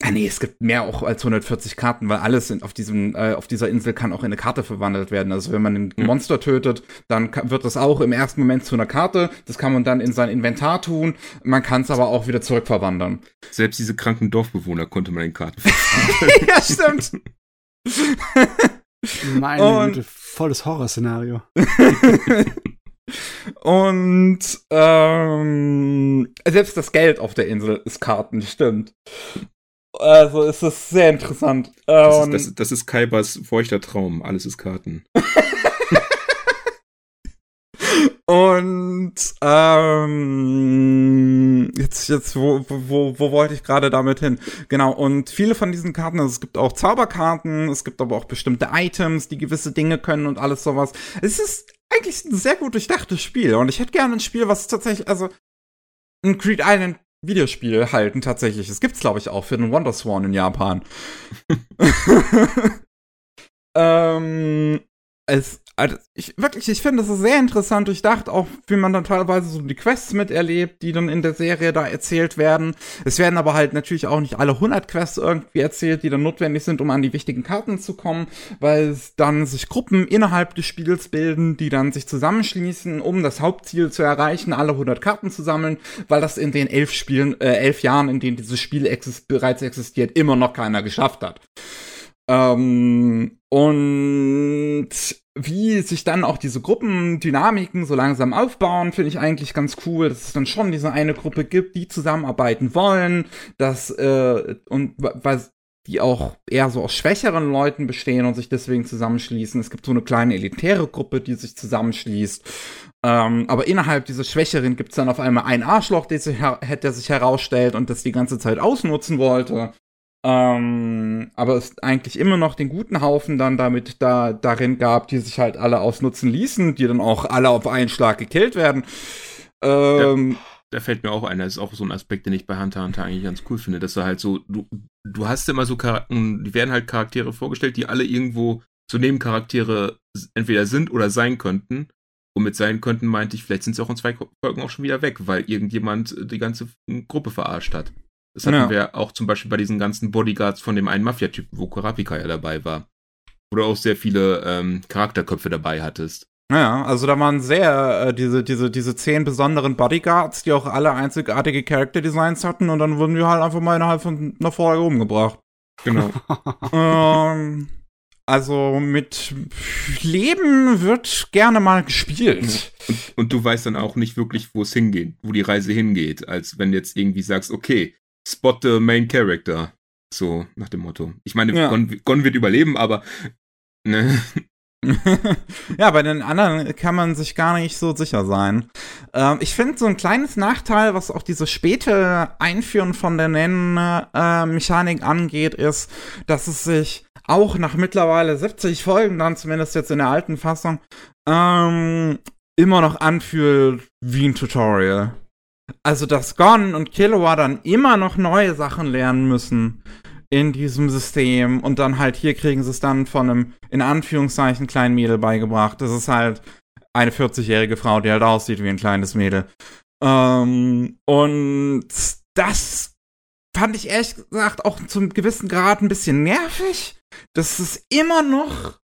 Ah nee, es gibt mehr auch als 140 Karten, weil alles in, auf, diesem, äh, auf dieser Insel kann auch in eine Karte verwandelt werden. Also wenn man ein Mhm. Monster tötet, dann wird das auch im ersten Moment zu einer Karte. Das kann man dann in sein Inventar tun. Man kann es aber auch wieder zurückverwandern. Selbst diese kranken Dorfbewohner konnte man in Karten ja, stimmt. Meine Und- Güte, volles Horrorszenario. Und ähm, selbst das Geld auf der Insel ist Karten, stimmt. Also ist das sehr interessant. Das Und- ist, das, das ist Kaibers feuchter Traum. Alles ist Karten. Und ähm, jetzt, jetzt, wo, wo, wo wollte ich gerade damit hin? Genau, und viele von diesen Karten, also es gibt auch Zauberkarten, es gibt aber auch bestimmte Items, die gewisse Dinge können und alles sowas. Es ist eigentlich ein sehr gut durchdachtes Spiel und ich hätte gerne ein Spiel, was tatsächlich, also ein Creed Island Videospiel halten tatsächlich. Es gibt's, glaube ich, auch für den Wonderswan in Japan. ähm, es, also ich, wirklich, ich finde, das ist sehr interessant durchdacht, auch wie man dann teilweise so die Quests miterlebt, die dann in der Serie da erzählt werden. Es werden aber halt natürlich auch nicht alle 100 Quests irgendwie erzählt, die dann notwendig sind, um an die wichtigen Karten zu kommen, weil es dann sich Gruppen innerhalb des Spiels bilden, die dann sich zusammenschließen, um das Hauptziel zu erreichen, alle 100 Karten zu sammeln, weil das in den elf Spielen, äh, elf Jahren, in denen dieses Spiel exist bereits existiert, immer noch keiner geschafft hat. Ähm, und wie sich dann auch diese Gruppendynamiken so langsam aufbauen, finde ich eigentlich ganz cool, dass es dann schon diese eine Gruppe gibt, die zusammenarbeiten wollen, dass äh, und weil die auch eher so aus schwächeren Leuten bestehen und sich deswegen zusammenschließen. Es gibt so eine kleine elitäre Gruppe, die sich zusammenschließt. Ähm, aber innerhalb dieser Schwächeren gibt es dann auf einmal einen Arschloch, der sich, der sich herausstellt und das die ganze Zeit ausnutzen wollte. Ähm, aber es eigentlich immer noch den guten Haufen dann damit da darin gab, die sich halt alle ausnutzen ließen, die dann auch alle auf einen Schlag gekillt werden. Ähm, Da fällt mir auch ein, das ist auch so ein Aspekt, den ich bei Hunter Hunter eigentlich ganz cool finde, dass du halt so, du, du hast immer so Charaktere, die werden halt Charaktere vorgestellt, die alle irgendwo so Nebencharaktere entweder sind oder sein könnten. Und mit sein könnten meinte ich, vielleicht sind sie auch in zwei Folgen auch schon wieder weg, weil irgendjemand die ganze Gruppe verarscht hat. Das hatten Ja. wir auch zum Beispiel bei diesen ganzen Bodyguards von dem einen Mafia-Typen, wo Kurapika ja dabei war. Wo du auch sehr viele ähm, Charakterköpfe dabei hattest. Ja, also da waren sehr äh, diese, diese, diese zehn besonderen Bodyguards, die auch alle einzigartige Character Designs hatten und dann wurden die halt einfach mal innerhalb von einer Folge umgebracht. Genau. ähm, also mit Leben wird gerne mal gespielt. Und, und du weißt dann auch nicht wirklich, wo es hingeht, wo die Reise hingeht, als wenn du jetzt irgendwie sagst, okay, spot the main character. So, nach dem Motto. Ich meine, Ja. Gon, Gon wird überleben, aber ne, ja, bei den anderen kann man sich gar nicht so sicher sein. Ähm, ich finde so ein kleines Nachteil, was auch diese späte Einführen von der Nennen-Mechanik angeht, ist, dass es sich auch nach mittlerweile 70 Folgen, dann zumindest jetzt in der alten Fassung, ähm, immer noch anfühlt wie ein Tutorial. Also, dass Gon und Killua dann immer noch neue Sachen lernen müssen in diesem System und dann halt hier kriegen sie es dann von einem, in Anführungszeichen, kleinen Mädel beigebracht. Das ist halt eine 40-jährige Frau, die halt aussieht wie ein kleines Mädel. Ähm, und das fand ich ehrlich gesagt auch zum gewissen Grad ein bisschen nervig, dass es immer noch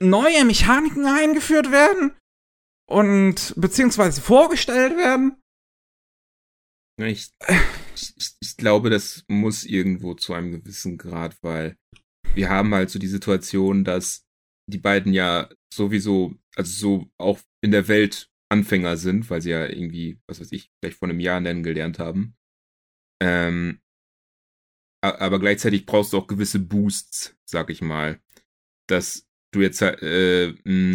neue Mechaniken eingeführt werden und beziehungsweise vorgestellt werden. Ich, ich, ich glaube, das muss irgendwo zu einem gewissen Grad, weil wir haben halt so die Situation, dass die beiden ja sowieso, also so auch in der Welt Anfänger sind, weil sie ja irgendwie, was weiß ich, vielleicht vor einem Jahr nennen gelernt haben. Ähm, aber gleichzeitig brauchst du auch gewisse Boosts, sag ich mal, dass du jetzt, äh,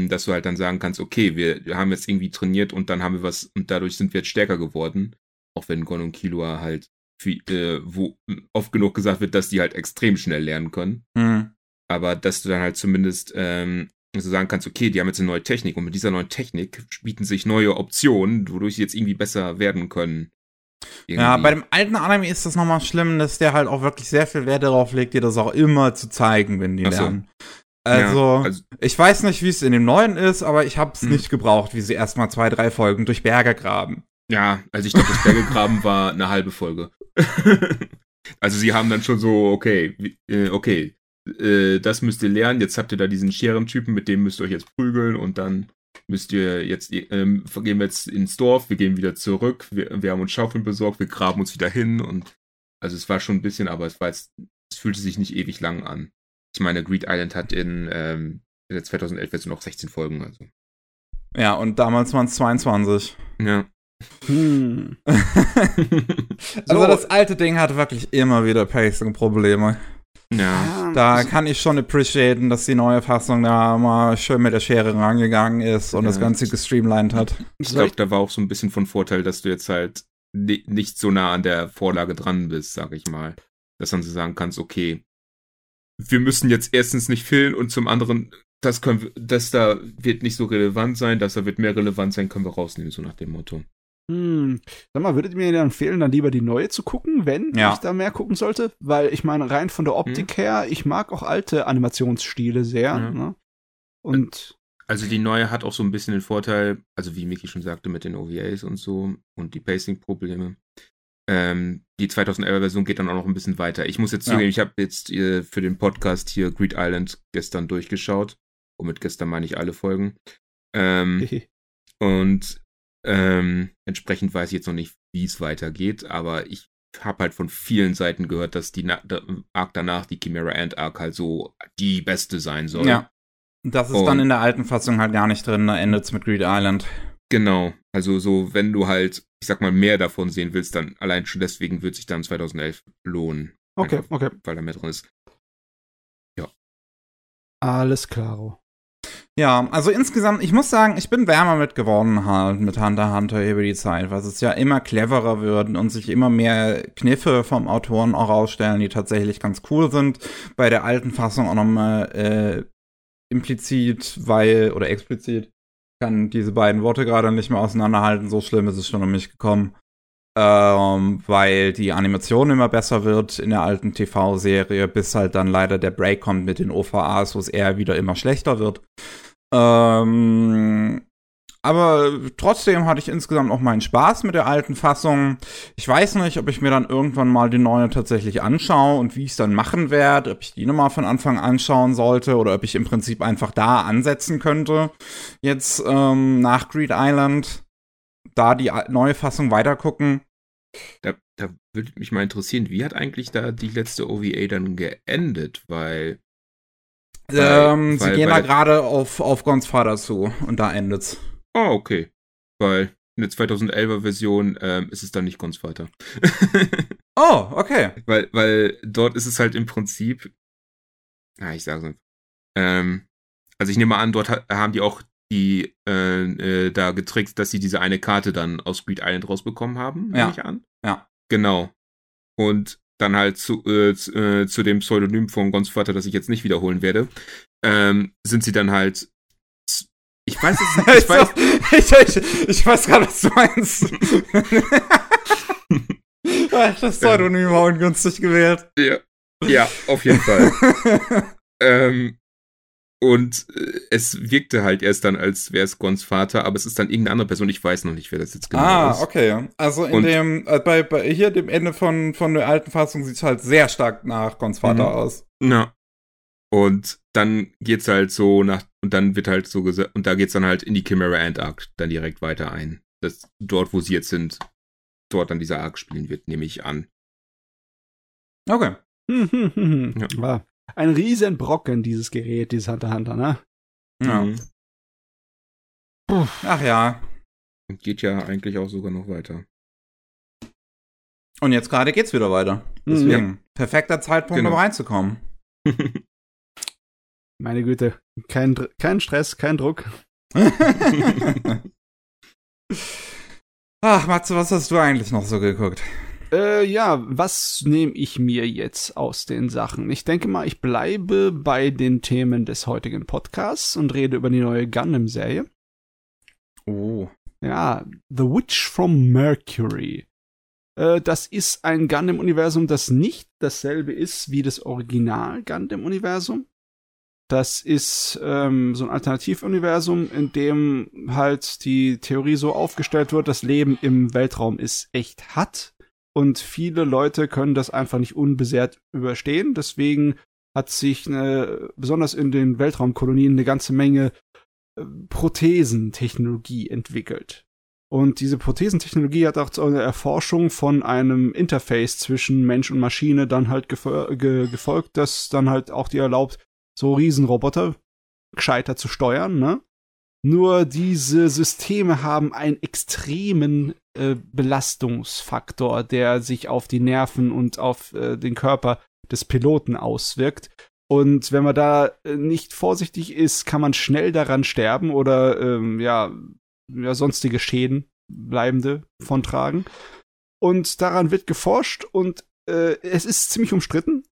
dass du halt dann sagen kannst, okay, wir haben jetzt irgendwie trainiert und dann haben wir was und dadurch sind wir jetzt stärker geworden. Auch wenn Gon und Killua halt viel, äh, wo oft genug gesagt wird, dass die halt extrem schnell lernen können. Hm. Aber dass du dann halt zumindest ähm, so sagen kannst, okay, die haben jetzt eine neue Technik und mit dieser neuen Technik bieten sich neue Optionen, wodurch sie jetzt irgendwie besser werden können. Ja, Irgendwie. bei dem alten Anime ist das nochmal schlimm, dass der halt auch wirklich sehr viel Wert darauf legt, dir das auch immer zu zeigen, wenn die so. lernen. Ja, Also, also ich weiß nicht, wie es in dem neuen ist, aber ich habe es Mhm. nicht gebraucht, wie sie erstmal zwei, drei Folgen durch Berge graben. Ja, also ich glaube, das Bergegraben war eine halbe Folge. also sie haben dann schon so, okay, äh, okay, äh, das müsst ihr lernen, jetzt habt ihr da diesen Scherentypen, mit dem müsst ihr euch jetzt prügeln und dann müsst ihr jetzt, ähm, gehen wir jetzt ins Dorf, wir gehen wieder zurück, wir, wir haben uns Schaufeln besorgt, wir graben uns wieder hin und also es war schon ein bisschen, aber es war jetzt, es fühlte sich nicht ewig lang an. Ich meine, Greed Island hat in, ähm, in der 2011 Version noch 16 Folgen, also. Ja, und damals waren es 22. Ja. Hm. also das alte Ding hatte wirklich immer wieder Pacing-Probleme. ja. Da kann ich schon appreciaten, dass die neue Fassung da mal schön mit der Schere rangegangen ist und Ja. das Ganze gestreamlined hat. Ich glaube, da war auch so ein bisschen von Vorteil, dass du jetzt halt ni- nicht so nah an der Vorlage dran bist, sag ich mal. Dass dann so sagen kannst, okay, wir müssen jetzt erstens nicht filmen und zum anderen, das können wir, das da wird nicht so relevant sein, das da wird mehr relevant sein, können wir rausnehmen, so nach dem Motto. Hm. Sag mal, würdet ihr mir dann empfehlen, dann lieber die neue zu gucken, wenn Ja. ich da mehr gucken sollte? Weil ich meine, rein von der Optik her, ich mag auch alte Animationsstile sehr. Ja. Ne? Und Also die neue hat auch so ein bisschen den Vorteil, also wie Miki schon sagte, mit den OVAs und so und die Pacing-Probleme. Ähm, die 2011-Version geht dann auch noch ein bisschen weiter. Ich muss jetzt Ja. zugeben, ich habe jetzt äh, für den Podcast hier Greed Island gestern durchgeschaut. Und mit gestern meine ich alle Folgen. Ähm, und ähm, entsprechend weiß ich jetzt noch nicht, wie es weitergeht, aber ich habe halt von vielen Seiten gehört, dass die Na der Arc danach, die Chimera Ant Arc, halt so die beste sein soll. Ja. Das ist Und- dann in der alten Fassung halt gar nicht drin, da endet's mit Greed Island. Genau. Also so, wenn du halt, ich sag mal, mehr davon sehen willst, dann allein schon deswegen wird sich dann 2011 lohnen. okay, Einfach, okay. Weil da mehr drin ist. Alles klaro. Ja, also insgesamt, ich muss sagen, ich bin wärmer mit geworden halt mit Hunter Hunter über die Zeit, weil es ja immer cleverer wird und sich immer mehr Kniffe vom Autoren auch rausstellen, die tatsächlich ganz cool sind. Bei der alten Fassung auch nochmal äh, implizit, weil, oder explizit, kann diese beiden Worte gerade nicht mehr auseinanderhalten, so schlimm ist es schon um mich gekommen. Ähm, weil die Animation immer besser wird in der alten TV-Serie, bis halt dann leider der Break kommt mit den OVAs, wo es eher wieder immer schlechter wird. Ähm, aber trotzdem hatte ich insgesamt auch meinen Spaß mit der alten Fassung. Ich weiß nicht, ob ich mir dann irgendwann mal die neue tatsächlich anschaue und wie ich es dann machen werde, ob ich die nochmal von Anfang anschauen sollte oder ob ich im Prinzip einfach da ansetzen könnte. Jetzt ähm, nach Greed Island da die neue Fassung weitergucken. Da, da würde mich mal interessieren, wie hat eigentlich da die letzte OVA dann geendet? Weil. ähm, weil, sie gehen da gerade auf, auf Gons Vater zu und da endet's. Oh, okay. Weil in der 2011er Version ähm, ist es dann nicht Gons Vater. oh, okay. Weil, weil dort ist es halt im Prinzip. Na, ich sag's einfach. Ähm, also ich nehme an, dort ha haben die auch die äh, äh, da getrickst, dass sie diese eine Karte dann aus Greed Island rausbekommen haben, ja. nehme ich an. Ja. Genau. Und dann halt zu, äh, zu, äh, zu dem Pseudonym von Gons Vater, das ich jetzt nicht wiederholen werde, ähm, sind sie dann halt. Ich weiß es nicht. Ich weiß, ich, ich, ich weiß gerade, was du meinst. das Pseudonym war ungünstig gewählt. Ja, ja auf jeden Fall. ähm, und äh, es wirkte halt erst dann, als wäre es Gons Vater, aber es ist dann irgendeine andere Person. Ich weiß noch nicht, wer das jetzt genau ah, ist. Ah, okay. Also in Und- dem, äh, bei, bei hier dem Ende von, von der alten Fassung sieht es halt sehr stark nach Gons Vater Mhm. aus. Ja. Und dann geht's halt so nach, und dann wird halt so gesagt, und da geht's dann halt in die Chimera Ant Arc dann direkt weiter ein. Das, dort, wo sie jetzt sind, dort dann dieser Arc spielen wird, nehme ich an. Okay. Hm, hm, hm, hm. Ja. War ein riesen Brocken, dieses Gerät, dieses Hunter Hunter, ne? Ja. Mhm. Ach ja. Und geht ja eigentlich auch sogar noch weiter. Und jetzt gerade geht's wieder weiter. Mhm. Deswegen. Perfekter Zeitpunkt, Genau. um reinzukommen. Meine Güte. Kein, kein Stress, kein Druck. Ach, Matze, was hast du eigentlich noch so geguckt? Äh, ja, was nehme ich mir jetzt aus den Sachen? Ich denke mal, ich bleibe bei den Themen des heutigen Podcasts und rede über die neue Gundam-Serie. Oh. Ja, The Witch from Mercury. Äh, das ist ein Gundam-Universum, das nicht dasselbe ist wie das Original-Gundam-Universum. Das ist ähm, so ein Alternativuniversum, in dem halt die Theorie so aufgestellt wird, das Leben im Weltraum ist echt hart und viele Leute können das einfach nicht unbesehrt überstehen. Deswegen hat sich eine, besonders in den Weltraumkolonien eine ganze Menge äh, Prothesentechnologie entwickelt. Und diese Prothesentechnologie hat auch zu einer Erforschung von einem Interface zwischen Mensch und Maschine dann halt ge gefolgt, das dann halt auch dir erlaubt, so Riesenroboter gescheiter zu steuern, ne? Nur diese Systeme haben einen extremen äh, Belastungsfaktor, der sich auf die Nerven und auf äh, den Körper des Piloten auswirkt. Und wenn man da äh, nicht vorsichtig ist, kann man schnell daran sterben oder ähm, ja, ja, sonstige Schäden bleibende von tragen. Und daran wird geforscht und äh, es ist ziemlich umstritten.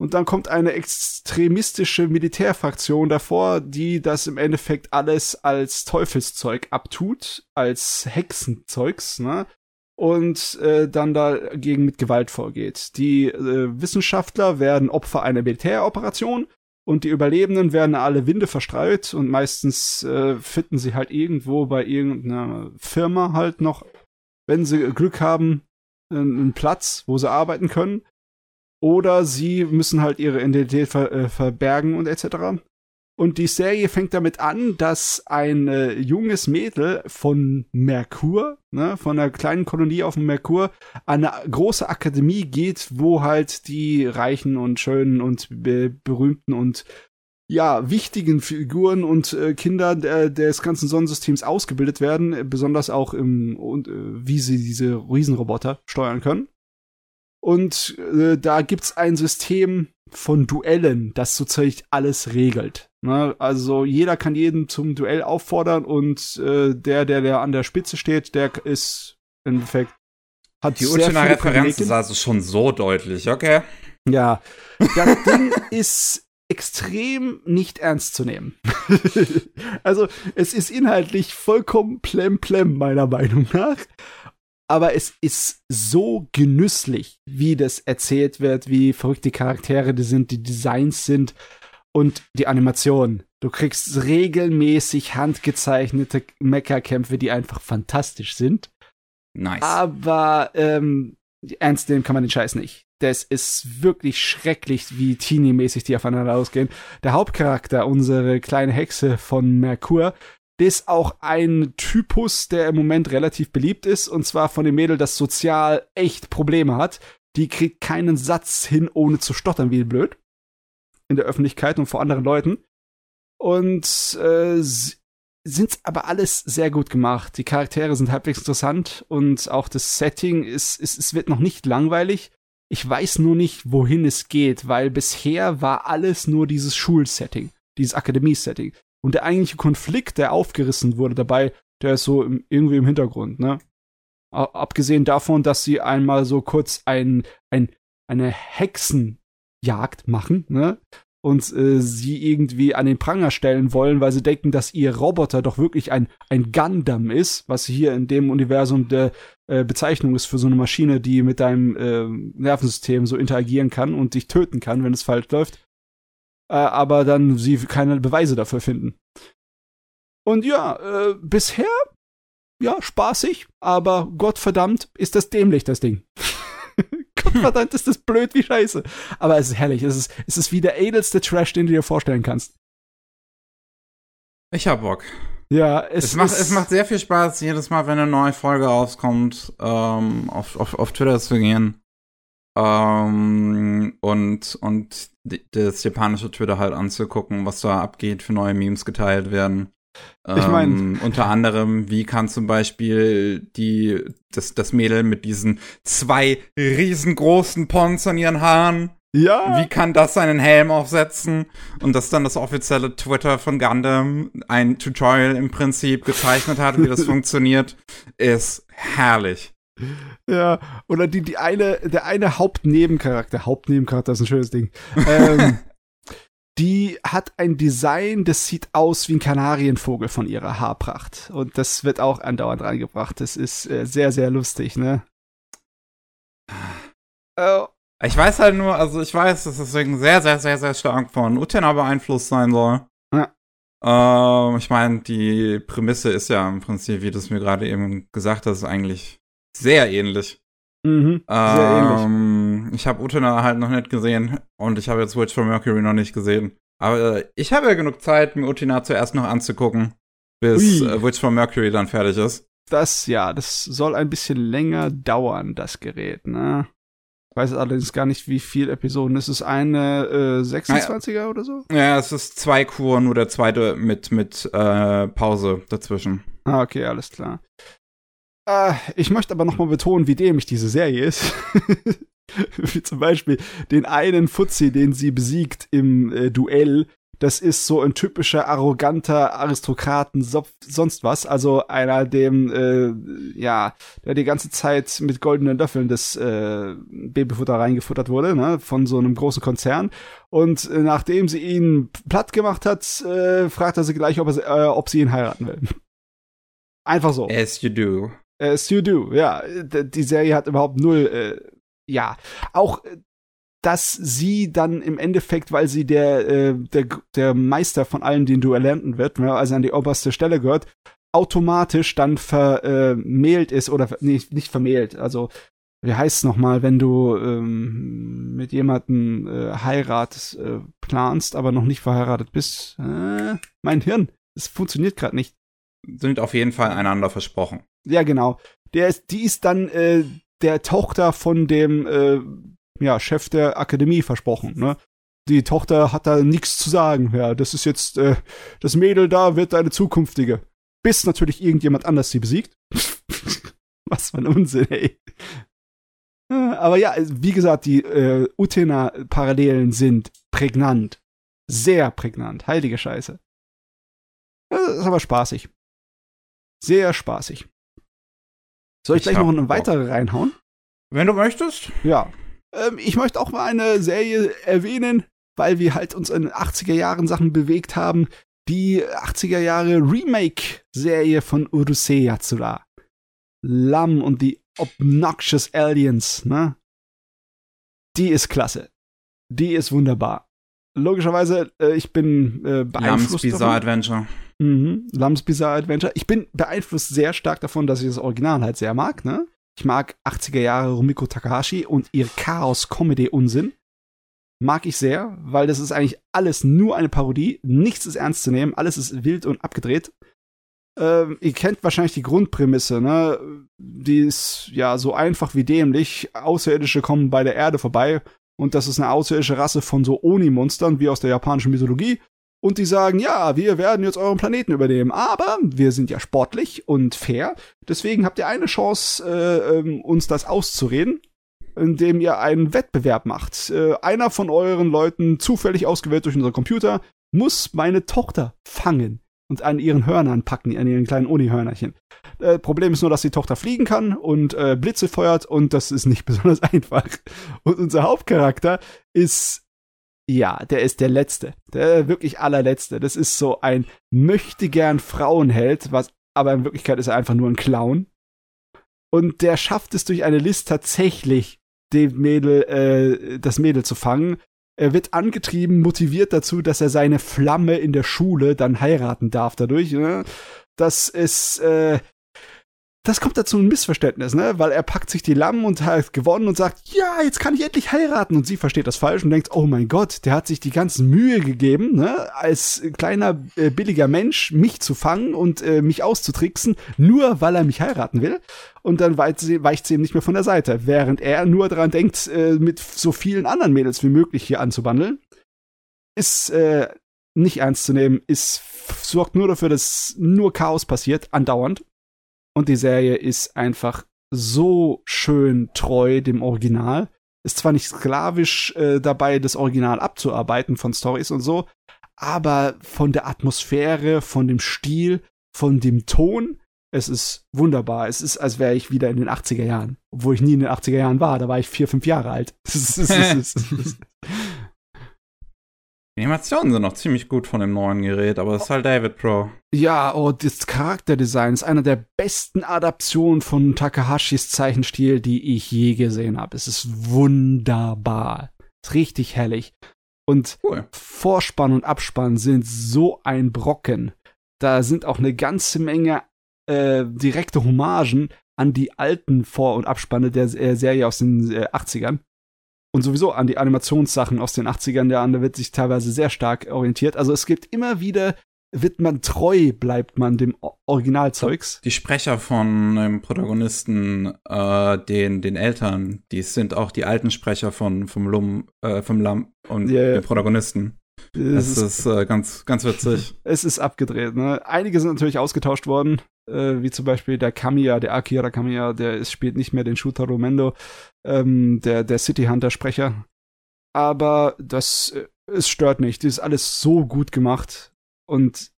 Und dann kommt eine extremistische Militärfraktion davor, die das im Endeffekt alles als Teufelszeug abtut, als Hexenzeugs, ne? Und äh, dann dagegen mit Gewalt vorgeht. Die äh, Wissenschaftler werden Opfer einer Militäroperation und die Überlebenden werden alle Winde verstreut und meistens äh, finden sie halt irgendwo bei irgendeiner Firma halt noch, wenn sie Glück haben, einen Platz, wo sie arbeiten können. Oder sie müssen halt ihre Identität ver äh, verbergen und etc. Und die Serie fängt damit an, dass ein äh, junges Mädel von Merkur, ne, von einer kleinen Kolonie auf dem Merkur, an eine große Akademie geht, wo halt die reichen und schönen und be berühmten und ja, wichtigen Figuren und äh, Kinder der, des ganzen Sonnensystems ausgebildet werden, äh, besonders auch im und äh, wie sie diese Riesenroboter steuern können. Und äh, da gibt's ein System von Duellen, das sozusagen alles regelt. Ne? Also jeder kann jeden zum Duell auffordern und äh, der, der, der an der Spitze steht, der ist im Endeffekt hat Die Ultima Referenz ist also schon so deutlich, okay? Ja, das Ding ist extrem nicht ernst zu nehmen. also, es ist inhaltlich vollkommen plemplem, meiner Meinung nach. Aber es ist so genüsslich, wie das erzählt wird, wie verrückt die Charaktere die sind, die Designs sind und die Animation. Du kriegst regelmäßig handgezeichnete Mecha-Kämpfe, die einfach fantastisch sind. Nice. Aber ähm, ernst nehmen kann man den Scheiß nicht. Das ist wirklich schrecklich, wie Teenie-mäßig die aufeinander ausgehen. Der Hauptcharakter, unsere kleine Hexe von Merkur, ist auch ein Typus, der im Moment relativ beliebt ist, und zwar von dem Mädel, das sozial echt Probleme hat. Die kriegt keinen Satz hin, ohne zu stottern, wie blöd. In der Öffentlichkeit und vor anderen Leuten. Und äh, sind aber alles sehr gut gemacht. Die Charaktere sind halbwegs interessant und auch das Setting ist, ist, es wird noch nicht langweilig. Ich weiß nur nicht, wohin es geht, weil bisher war alles nur dieses Schulsetting, dieses Akademie-Setting. Und der eigentliche Konflikt, der aufgerissen wurde dabei, der ist so im, irgendwie im Hintergrund, ne? Abgesehen davon, dass sie einmal so kurz ein, ein, eine Hexenjagd machen, ne? und äh, sie irgendwie an den Pranger stellen wollen, weil sie denken, dass ihr Roboter doch wirklich ein, ein Gundam ist, was hier in dem Universum der äh, Bezeichnung ist für so eine Maschine, die mit deinem äh, Nervensystem so interagieren kann und dich töten kann, wenn es falsch läuft. Äh, aber dann sie keine Beweise dafür finden. Und ja, äh, bisher, ja, spaßig, aber Gottverdammt ist das dämlich, das Ding. Verdammt, ist das blöd wie Scheiße. Aber es ist herrlich. Es ist, es ist wie der edelste Trash, den du dir vorstellen kannst. Ich hab Bock. Ja, es, es macht, es macht sehr viel Spaß, jedes Mal, wenn eine neue Folge rauskommt, ähm, auf, auf, auf Twitter zu gehen. Ähm, und, und das japanische Twitter halt anzugucken, was da abgeht, für neue Memes geteilt werden. Ich meine, ähm, unter anderem, wie kann zum Beispiel die, das, das Mädel mit diesen zwei riesengroßen Pons an ihren Haaren, ja. wie kann das seinen Helm aufsetzen? Und dass dann das offizielle Twitter von Gundam ein Tutorial im Prinzip gezeichnet hat, wie das funktioniert, ist herrlich. Ja, oder die, die eine, der eine Hauptnebencharakter, Hauptnebencharakter ist ein schönes Ding. Ähm, die hat ein Design, das sieht aus wie ein Kanarienvogel von ihrer Haarpracht. Und das wird auch andauernd reingebracht. Das ist äh, sehr, sehr lustig, ne? Oh. Ich weiß halt nur, also ich weiß, dass das deswegen sehr, sehr, sehr, sehr stark von Utena beeinflusst sein soll. Ja. Ähm, ich meine, die Prämisse ist ja im Prinzip, wie du es mir gerade eben gesagt hast, eigentlich sehr ähnlich. Mhm, sehr ähm, ähnlich. Ich habe Utena halt noch nicht gesehen und ich habe jetzt Witch for Mercury noch nicht gesehen. Aber äh, ich habe ja genug Zeit, mir Utena zuerst noch anzugucken, bis äh, Witch for Mercury dann fertig ist. Das, ja, das soll ein bisschen länger dauern, das Gerät, ne? Ich weiß allerdings gar nicht, wie viele Episoden. Ist es eine äh, 26er ja. oder so? Ja, es ist zwei Kur, nur der zweite mit, mit äh, Pause dazwischen. Ah, okay, alles klar. Äh, ich möchte aber nochmal betonen, wie dämlich diese Serie ist. wie zum Beispiel den einen Fuzzi, den sie besiegt im äh, Duell. Das ist so ein typischer arroganter Aristokraten sonst was, also einer dem äh, ja, der die ganze Zeit mit goldenen Löffeln das äh, Babyfutter reingefuttert wurde, ne, von so einem großen Konzern und äh, nachdem sie ihn platt gemacht hat, äh, fragt er sie gleich, ob, er, äh, ob sie ihn heiraten will. Einfach so. As you do. As you do, ja. Die Serie hat überhaupt null, äh, ja. Auch, äh, dass sie dann im Endeffekt, weil sie der, äh, der, der Meister von allen den Duellanten wird, ne, also an die oberste Stelle gehört, automatisch dann vermählt ist oder nee, nicht vermählt, also wie heißt es nochmal, wenn du ähm, mit jemandem äh, Heirat äh, planst, aber noch nicht verheiratet bist? Äh, mein Hirn, es funktioniert gerade nicht. Sind auf jeden Fall einander versprochen. Ja, genau. Der ist, die ist dann äh, der Tochter von dem äh, ja, Chef der Akademie versprochen, ne? Die Tochter hat da nichts zu sagen. Ja, das ist jetzt, äh, das Mädel da wird deine zukünftige. Bis natürlich irgendjemand anders sie besiegt. Was für ein Unsinn, ey. Aber ja, wie gesagt, die äh, Utena-Parallelen sind prägnant. Sehr prägnant. Heilige Scheiße. Das ist aber spaßig. Sehr spaßig. Soll ich, ich gleich noch eine weitere reinhauen? Wenn du möchtest. Ja. Ähm, ich möchte auch mal eine Serie erwähnen, weil wir halt uns in den 80er Jahren Sachen bewegt haben. Die 80er Jahre Remake-Serie von Urusei Yatsura. Lam und die Obnoxious Aliens, ne? Die ist klasse. Die ist wunderbar. Logischerweise, äh, ich bin äh, beeinflusst Bizarre davon. Adventure. Mhm. Lams Bizarre Adventure. Ich bin beeinflusst sehr stark davon, dass ich das Original halt sehr mag, ne? Ich mag 80er Jahre Rumiko Takahashi und ihr Chaos-Comedy-Unsinn. Mag ich sehr, weil das ist eigentlich alles nur eine Parodie. Nichts ist ernst zu nehmen, alles ist wild und abgedreht. Ähm, ihr kennt wahrscheinlich die Grundprämisse, ne? Die ist ja so einfach wie dämlich. Außerirdische kommen bei der Erde vorbei und das ist eine außerirdische Rasse von so Oni-Monstern wie aus der japanischen Mythologie. Und die sagen, ja, wir werden jetzt euren Planeten übernehmen, aber wir sind ja sportlich und fair. Deswegen habt ihr eine Chance, äh, ähm, uns das auszureden, indem ihr einen Wettbewerb macht. Äh, einer von euren Leuten, zufällig ausgewählt durch unseren Computer, muss meine Tochter fangen und an ihren Hörnern packen, an ihren kleinen Uni-Hörnerchen. Äh, Problem ist nur, dass die Tochter fliegen kann und äh, Blitze feuert und das ist nicht besonders einfach. Und unser Hauptcharakter ist ja, der ist der Letzte. Der wirklich allerletzte. Das ist so ein möchte gern Frauenheld, was, aber in Wirklichkeit ist er einfach nur ein Clown. Und der schafft es durch eine List tatsächlich, dem Mädel, äh, das Mädel zu fangen. Er wird angetrieben, motiviert dazu, dass er seine Flamme in der Schule dann heiraten darf dadurch. Ne? Das ist, äh, das kommt dazu ein Missverständnis, ne? Weil er packt sich die Lamm und hat gewonnen und sagt, ja, jetzt kann ich endlich heiraten. Und sie versteht das falsch und denkt, oh mein Gott, der hat sich die ganzen Mühe gegeben, ne? Als kleiner äh, billiger Mensch mich zu fangen und äh, mich auszutricksen, nur weil er mich heiraten will. Und dann weicht sie, weicht sie ihm nicht mehr von der Seite, während er nur daran denkt, äh, mit so vielen anderen Mädels wie möglich hier anzubandeln. Ist äh, nicht ernst zu nehmen, ist sorgt nur dafür, dass nur Chaos passiert, andauernd. Und die Serie ist einfach so schön treu dem Original. Ist zwar nicht sklavisch äh, dabei, das Original abzuarbeiten von Stories und so, aber von der Atmosphäre, von dem Stil, von dem Ton, es ist wunderbar. Es ist, als wäre ich wieder in den 80er Jahren. Obwohl ich nie in den 80er Jahren war, da war ich vier, fünf Jahre alt. Es ist, es ist, es ist, Die Animationen sind noch ziemlich gut von dem neuen Gerät, aber es ist halt David Pro. Ja, oh, das Charakterdesign ist einer der besten Adaptionen von Takahashis Zeichenstil, die ich je gesehen habe. Es ist wunderbar. Ist richtig herrlich. Und Cool. Vorspann und Abspann sind so ein Brocken. Da sind auch eine ganze Menge äh, direkte Hommagen an die alten Vor- und Abspanne der äh, Serie aus den äh, 80ern. Und sowieso an die Animationssachen aus den 80ern Jahren, da wird sich teilweise sehr stark orientiert. Also es gibt immer wieder, wird man treu, bleibt man dem Originalzeugs. Die Sprecher von dem Protagonisten, äh, den, den Eltern, die sind auch die alten Sprecher von, vom Lum, äh, vom Lamm und ja. den Protagonisten. Es Das ist äh, ganz, ganz witzig. es ist abgedreht. Ne? Einige sind natürlich ausgetauscht worden, äh, wie zum Beispiel der Kamiya, der Akira Kamiya, der ist, spielt nicht mehr den Shooter Mendo, ähm, der, der City Hunter Sprecher. Aber das, äh, es stört nicht. Das ist alles so gut gemacht. Und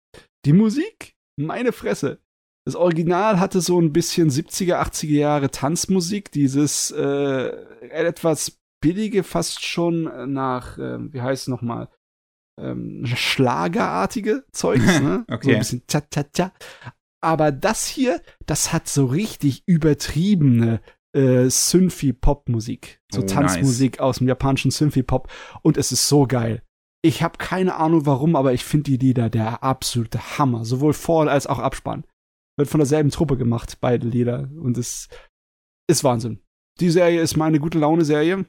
die Musik, meine Fresse. Das Original hatte so ein bisschen 70er, 80er Jahre Tanzmusik, dieses äh, etwas billige, fast schon nach, äh, wie heißt es nochmal, ähm, Schlagerartige Zeugs, ne? Okay. So ein bisschen tja, tja, tja. Aber das hier, das hat so richtig übertriebene äh, Synthie-Pop-Musik. So Oh, Tanzmusik aus dem japanischen Synthie-Pop. Und es ist so geil. Ich habe keine Ahnung warum, aber ich finde die Lieder der absolute Hammer. Sowohl Vor- als auch Abspann. Wird von derselben Truppe gemacht, beide Lieder. Und es ist Wahnsinn. Die Serie ist meine gute Laune-Serie.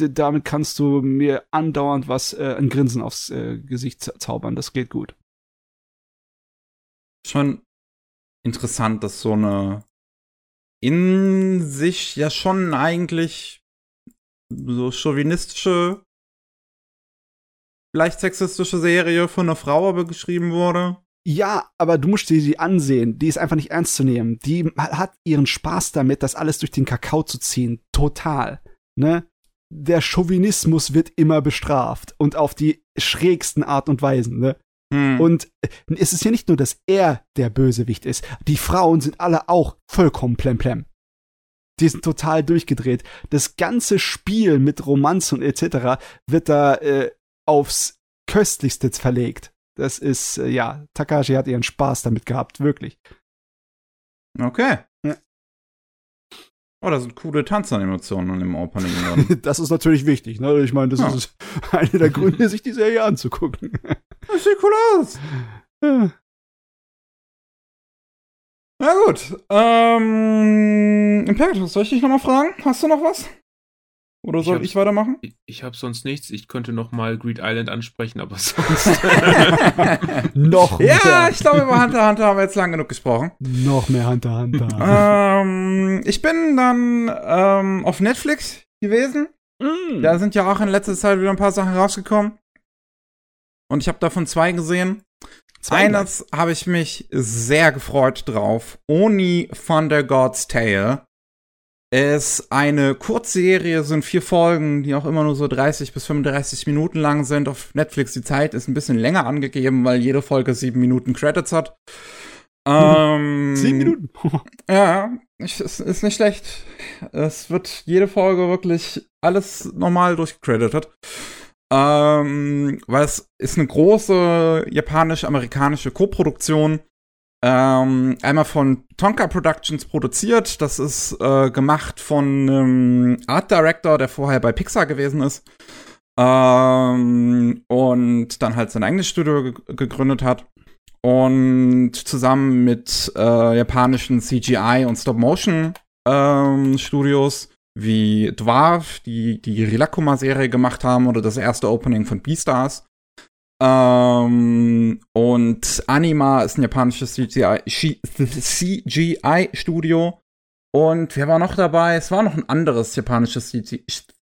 Damit kannst du mir andauernd was, äh, ein Grinsen aufs äh, Gesicht za- zaubern. Das geht gut. Schon interessant, dass so eine in sich ja schon eigentlich so chauvinistische, leicht sexistische Serie von einer Frau aber geschrieben wurde. Ja, aber du musst dir die ansehen. Die ist einfach nicht ernst zu nehmen. Die hat ihren Spaß damit, das alles durch den Kakao zu ziehen. Total. Ne? Der Chauvinismus wird immer bestraft. Und auf die schrägsten Art und Weisen. Ne? Hm. Und äh, es ist ja nicht nur, dass er der Bösewicht ist. Die Frauen sind alle auch vollkommen plemplem. Die sind total durchgedreht. Das ganze Spiel mit Romanze und etc. wird da äh, aufs Köstlichste verlegt. Das ist, äh, ja, Takashi hat ihren Spaß damit gehabt, wirklich. Okay. Ja. Oh, da sind coole Tanzanimationen im Opening. Das ist natürlich wichtig, ne? Ich meine, das Ja. ist einer der Gründe, sich die Serie anzugucken. Das sieht cool aus. Ja. Na gut. Ähm, Imperatus, soll ich dich nochmal fragen? Hast du noch was? Oder Ich soll hab- ich weitermachen? Ich, ich habe sonst nichts. Ich könnte noch mal Greed Island ansprechen, aber sonst. Noch ja, mehr. ich glaube, über Hunter Hunter haben wir jetzt lang genug gesprochen. Noch mehr Hunter Hunter. ähm, ich bin dann ähm, auf Netflix gewesen. Mm. Da sind ja auch in letzter Zeit wieder ein paar Sachen rausgekommen. Und ich habe davon zwei gesehen. Zwei Eines habe ich mich sehr gefreut drauf. Oni von der God's Tale ist eine Kurzserie, sind vier Folgen, die auch immer nur so 30 bis 35 Minuten lang sind. Auf Netflix die Zeit ist ein bisschen länger angegeben, weil jede Folge sieben Minuten Credits hat. Ähm, Zehn Minuten. ja, ich, es ist nicht schlecht. Es wird jede Folge wirklich alles normal durchgecredited. Ähm, weil es ist eine große japanisch-amerikanische Koproduktion. Ähm, einmal von Tonka Productions produziert. Das ist äh, gemacht von einem Art Director, der vorher bei Pixar gewesen ist. Ähm, und dann halt sein eigenes Studio ge gegründet hat und zusammen mit äh, japanischen CGI und Stop-Motion ähm, Studios wie Dwarf, die die Rilakuma-Serie gemacht haben oder das erste Opening von Beastars. Ähm, und Anima ist ein japanisches CGI-Studio. Und wer war noch dabei? Es war noch ein anderes japanisches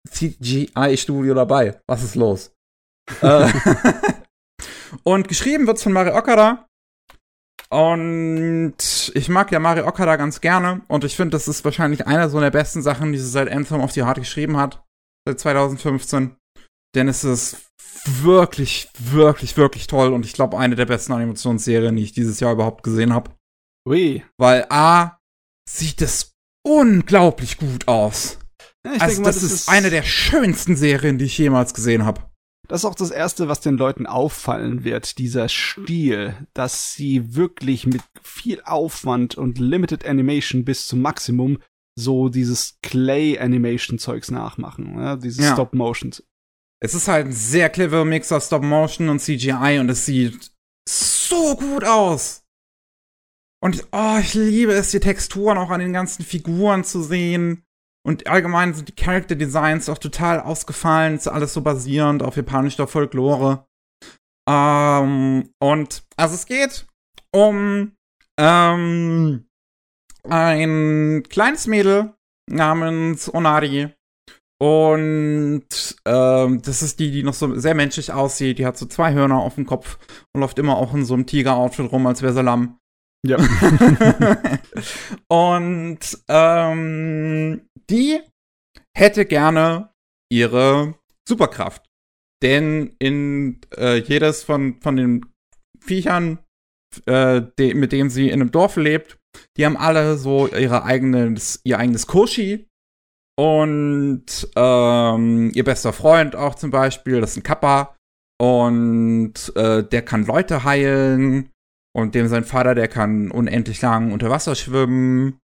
CGI-Studio dabei. Was ist los? Äh, und geschrieben wird's von Mari Okada. Und ich mag ja Mari Okada ganz gerne. Und ich finde, das ist wahrscheinlich einer so der besten Sachen, die sie seit Anthem of the Heart geschrieben hat. Seit 2015. Denn es ist wirklich, wirklich, wirklich toll. Und ich glaube, eine der besten Animationsserien, die ich dieses Jahr überhaupt gesehen habe. Ui. Weil A, sieht es unglaublich gut aus. Ja, also, mal, das, ist eine der schönsten Serien, die ich jemals gesehen habe. Das ist auch das Erste, was den Leuten auffallen wird, dieser Stil, dass sie wirklich mit viel Aufwand und Limited Animation bis zum Maximum so dieses Clay-Animation-Zeugs nachmachen, ja, dieses Ja. Stop-Motions. Es ist halt ein sehr clever Mix aus Stop Motion und CGI und es sieht so gut aus. Und oh, ich liebe es, die Texturen auch an den ganzen Figuren zu sehen. Und allgemein sind die Character Designs auch total ausgefallen. Ist alles so basierend auf japanischer Folklore. Ähm, und also es geht um ähm, ein kleines Mädel namens Onari. Und ähm, das ist die, die noch so sehr menschlich aussieht. Die hat so zwei Hörner auf dem Kopf und läuft immer auch in so einem Tiger-Outfit rum, als wäre sie Lamm. Ja. und ähm, die hätte gerne ihre Superkraft. Denn in äh, jedes von, von den Viechern, äh, de mit denen sie in einem Dorf lebt, die haben alle so ihre eigenes, ihr eigenes Koshi. Und ähm, ihr bester Freund auch zum Beispiel, das ist ein Kappa. Und äh, der kann Leute heilen. Und dem sein Vater, der kann unendlich lang unter Wasser schwimmen.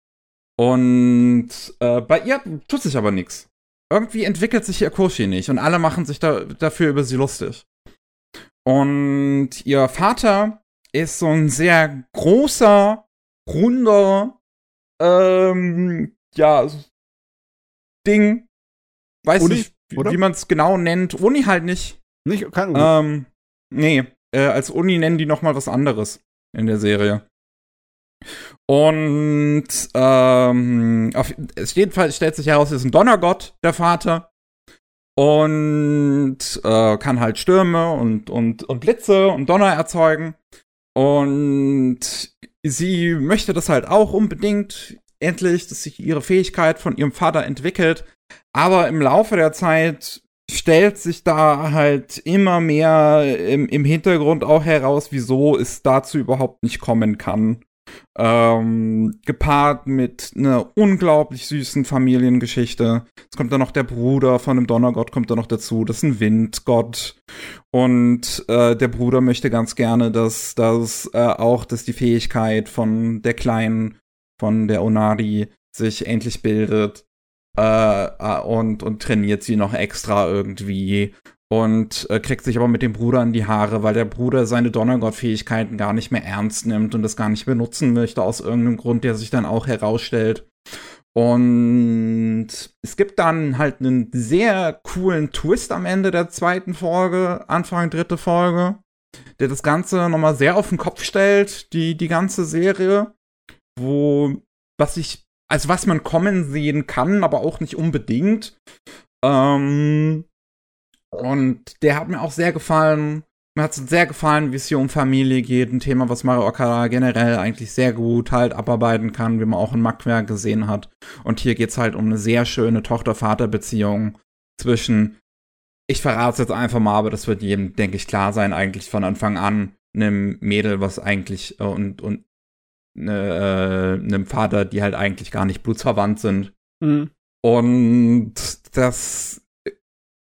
Und äh, bei ihr tut sich aber nichts. Irgendwie entwickelt sich ihr Koshi nicht und alle machen sich da, dafür über sie lustig. Und ihr Vater ist so ein sehr großer, runder, ähm, ja, Ding. Weiß Uni, nicht, wie, oder? wie man es genau nennt. Uni halt nicht. Nicht, keine Ahnung. Ähm, nee, äh, als Uni nennen die noch mal was anderes in der Serie. Und ähm, auf jeden Fall stellt sich heraus, er ist ein Donnergott, der Vater. Und äh, kann halt Stürme und, und, und Blitze und Donner erzeugen. Und sie möchte das halt auch unbedingt endlich, dass sich ihre Fähigkeit von ihrem Vater entwickelt. Aber im Laufe der Zeit stellt sich da halt immer mehr im, im Hintergrund auch heraus, wieso es dazu überhaupt nicht kommen kann. Ähm, gepaart mit einer unglaublich süßen Familiengeschichte. Es kommt dann noch der Bruder von dem Donnergott, kommt da noch dazu. Das ist ein Windgott. Und äh, der Bruder möchte ganz gerne, dass das äh, auch, dass die Fähigkeit von der Kleinen, von der Onari, sich endlich bildet äh, äh, und, und trainiert sie noch extra irgendwie und äh, kriegt sich aber mit dem Bruder in die Haare, weil der Bruder seine Donnergott-Fähigkeiten gar nicht mehr ernst nimmt und das gar nicht benutzen möchte aus irgendeinem Grund, der sich dann auch herausstellt. Und es gibt dann halt einen sehr coolen Twist am Ende der zweiten Folge, Anfang dritte Folge, der das Ganze nochmal sehr auf den Kopf stellt, die, die ganze Serie, wo, was ich, also was man kommen sehen kann, aber auch nicht unbedingt. Ähm, und der hat mir auch sehr gefallen. Mir hat es sehr gefallen, wie es hier um Familie geht. Ein Thema, was Mario Okada generell eigentlich sehr gut halt abarbeiten kann, wie man auch in Magwerk gesehen hat. Und hier geht es halt um eine sehr schöne Tochter-Vater-Beziehung zwischen, ich verrate es jetzt einfach mal, aber das wird jedem, denke ich, klar sein, eigentlich von Anfang an, einem Mädel, was eigentlich äh, und, und äh, einem Vater, die halt eigentlich gar nicht blutsverwandt sind. Mhm. Und das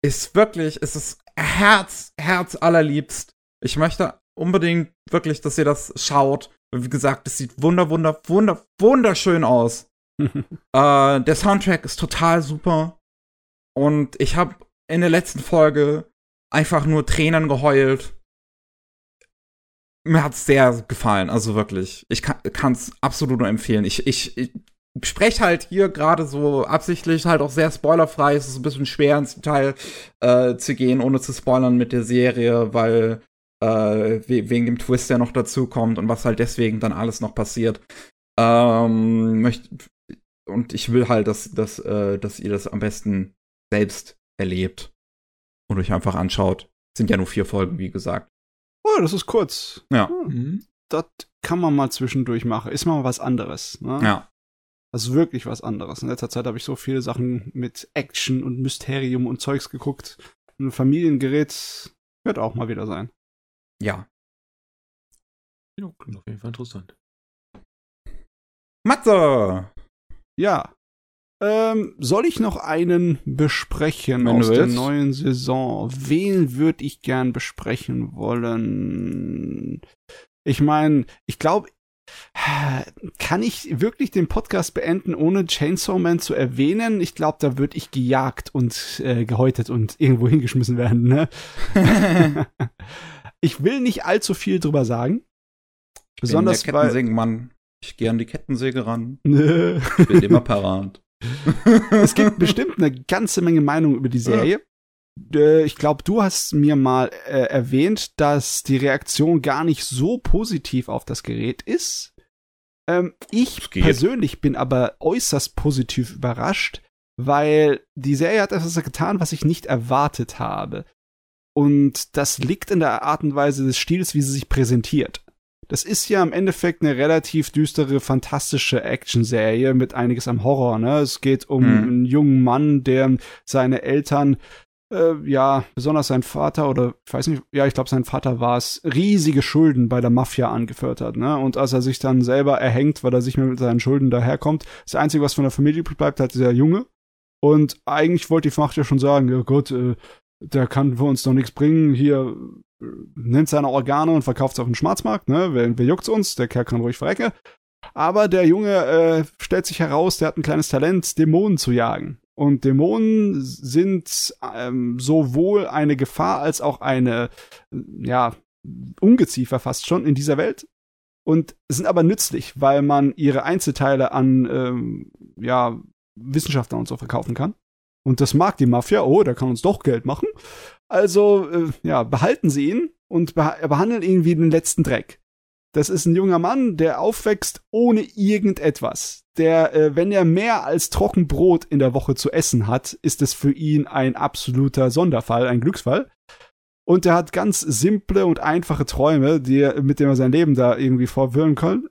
ist wirklich, es ist Herz, Herz allerliebst. Ich möchte unbedingt wirklich, dass ihr das schaut. Wie gesagt, es sieht wunder, wunder, wunder, wunderschön aus. äh, der Soundtrack ist total super. Und ich habe in der letzten Folge einfach nur Tränen geheult. Mir hat's sehr gefallen, also wirklich. Ich kann es absolut nur empfehlen. Ich, ich, ich spreche halt hier gerade so absichtlich halt auch sehr spoilerfrei. Es ist ein bisschen schwer ins Detail äh, zu gehen, ohne zu spoilern mit der Serie, weil äh, wegen dem Twist, der noch dazu kommt und was halt deswegen dann alles noch passiert. Ähm, möcht und ich will halt, dass, dass, äh, dass ihr das am besten selbst erlebt und euch einfach anschaut. Sind ja nur vier Folgen, wie gesagt. Oh, das ist kurz. Ja. Hm. Das kann man mal zwischendurch machen. Ist mal was anderes. Ne? Ja. Das ist wirklich was anderes. In letzter Zeit habe ich so viele Sachen mit Action und Mysterium und Zeugs geguckt. Ein Familiengerät wird auch mal wieder sein. Ja. Ja, klingt auf jeden Fall interessant. Matze! Ja. Ähm, soll ich noch einen besprechen Wenn aus der neuen Saison? Wen würde ich gern besprechen wollen? Ich meine, ich glaube, kann ich wirklich den Podcast beenden, ohne Chainsaw Man zu erwähnen? Ich glaube, da würde ich gejagt und äh, gehäutet und irgendwo hingeschmissen werden. Ne? ich will nicht allzu viel drüber sagen. Besonders der weil. Kettensägenmann. Ich gehe an die Kettensäge ran. Ich bin immer parat. es gibt bestimmt eine ganze Menge Meinungen über die Serie. Äh, Ich glaube, du hast mir mal äh, erwähnt, dass die Reaktion gar nicht so positiv auf das Gerät ist. Ähm, ich persönlich bin aber äußerst positiv überrascht, weil die Serie hat etwas getan, was ich nicht erwartet habe. Und das liegt in der Art und Weise des Stils, wie sie sich präsentiert. Das ist ja im Endeffekt eine relativ düstere, fantastische Action-Serie mit einiges am Horror. Ne? Es geht um Mhm. einen jungen Mann, der seine Eltern, äh, ja, besonders sein Vater oder ich weiß nicht, ja, ich glaube, sein Vater war es, riesige Schulden bei der Mafia angeführt hat. Ne? Und als er sich dann selber erhängt, weil er sich mit seinen Schulden daherkommt, das Einzige, was von der Familie bleibt, halt dieser Junge. Und eigentlich wollte die Macht ja schon sagen, ja Gott, äh, der kann für uns doch nichts bringen. Hier nimmt seine Organe und verkauft sie auf dem Schwarzmarkt. Ne? Wer, wer juckt's uns? Der Kerl kann ruhig verrecken. Aber der Junge äh, stellt sich heraus, der hat ein kleines Talent, Dämonen zu jagen. Und Dämonen sind ähm, sowohl eine Gefahr als auch eine, ja, Ungeziefer fast schon in dieser Welt. Und sind aber nützlich, weil man ihre Einzelteile an, ähm, ja, Wissenschaftler und so verkaufen kann. Und das mag die Mafia. Oh, der kann uns doch Geld machen. Also, äh, ja, behalten sie ihn und beha behandeln ihn wie den letzten Dreck. Das ist ein junger Mann, der aufwächst ohne irgendetwas. Der, äh, wenn er mehr als Trockenbrot in der Woche zu essen hat, ist es für ihn ein absoluter Sonderfall, ein Glücksfall. Und er hat ganz simple und einfache Träume, die mit denen er sein Leben da irgendwie vorwirren kann.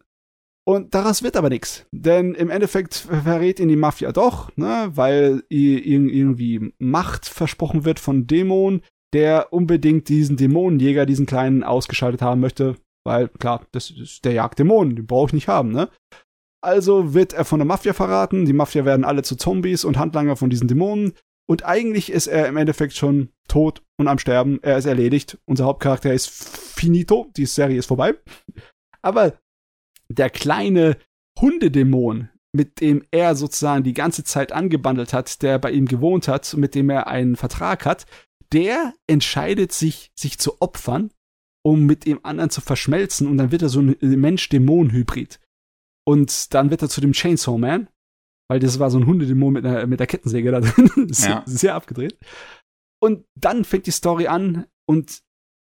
Und daraus wird aber nichts. Denn im Endeffekt verrät ihn die Mafia doch, ne, weil irgendwie Macht versprochen wird von Dämon, der unbedingt diesen Dämonenjäger, diesen kleinen, ausgeschaltet haben möchte. Weil, klar, das ist der jagt Dämonen, den brauche ich nicht haben, ne? Also wird er von der Mafia verraten, die Mafia werden alle zu Zombies und Handlanger von diesen Dämonen. Und eigentlich ist er im Endeffekt schon tot und am Sterben. Er ist erledigt. Unser Hauptcharakter ist finito. Die Serie ist vorbei. Aber der kleine Hundedämon, mit dem er sozusagen die ganze Zeit angebandelt hat, der bei ihm gewohnt hat, mit dem er einen Vertrag hat, der entscheidet sich, sich zu opfern, um mit dem anderen zu verschmelzen und dann wird er so ein Mensch-Dämon-Hybrid. Und dann wird er zu dem Chainsaw Man, weil das war so ein Hundedämon mit einer, mit der Kettensäge da drin. Ja. Sehr abgedreht. Und dann fängt die Story an und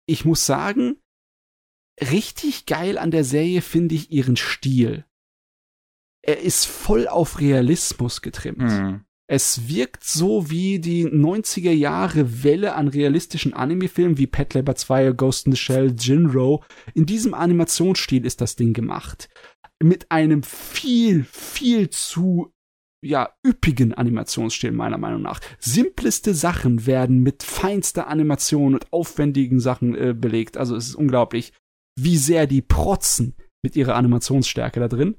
ich muss sagen, richtig geil an der Serie finde ich ihren Stil. Er ist voll auf Realismus getrimmt. Mhm. Es wirkt so wie die 90er Jahre Welle an realistischen Anime-Filmen wie Pet Labor 2, Ghost in the Shell, Jinro. In diesem Animationsstil ist das Ding gemacht. Mit einem viel, viel zu ja, üppigen Animationsstil, meiner Meinung nach. Simpleste Sachen werden mit feinster Animation und aufwendigen Sachen äh, belegt. Also es ist unglaublich, wie sehr die protzen mit ihrer Animationsstärke da drin.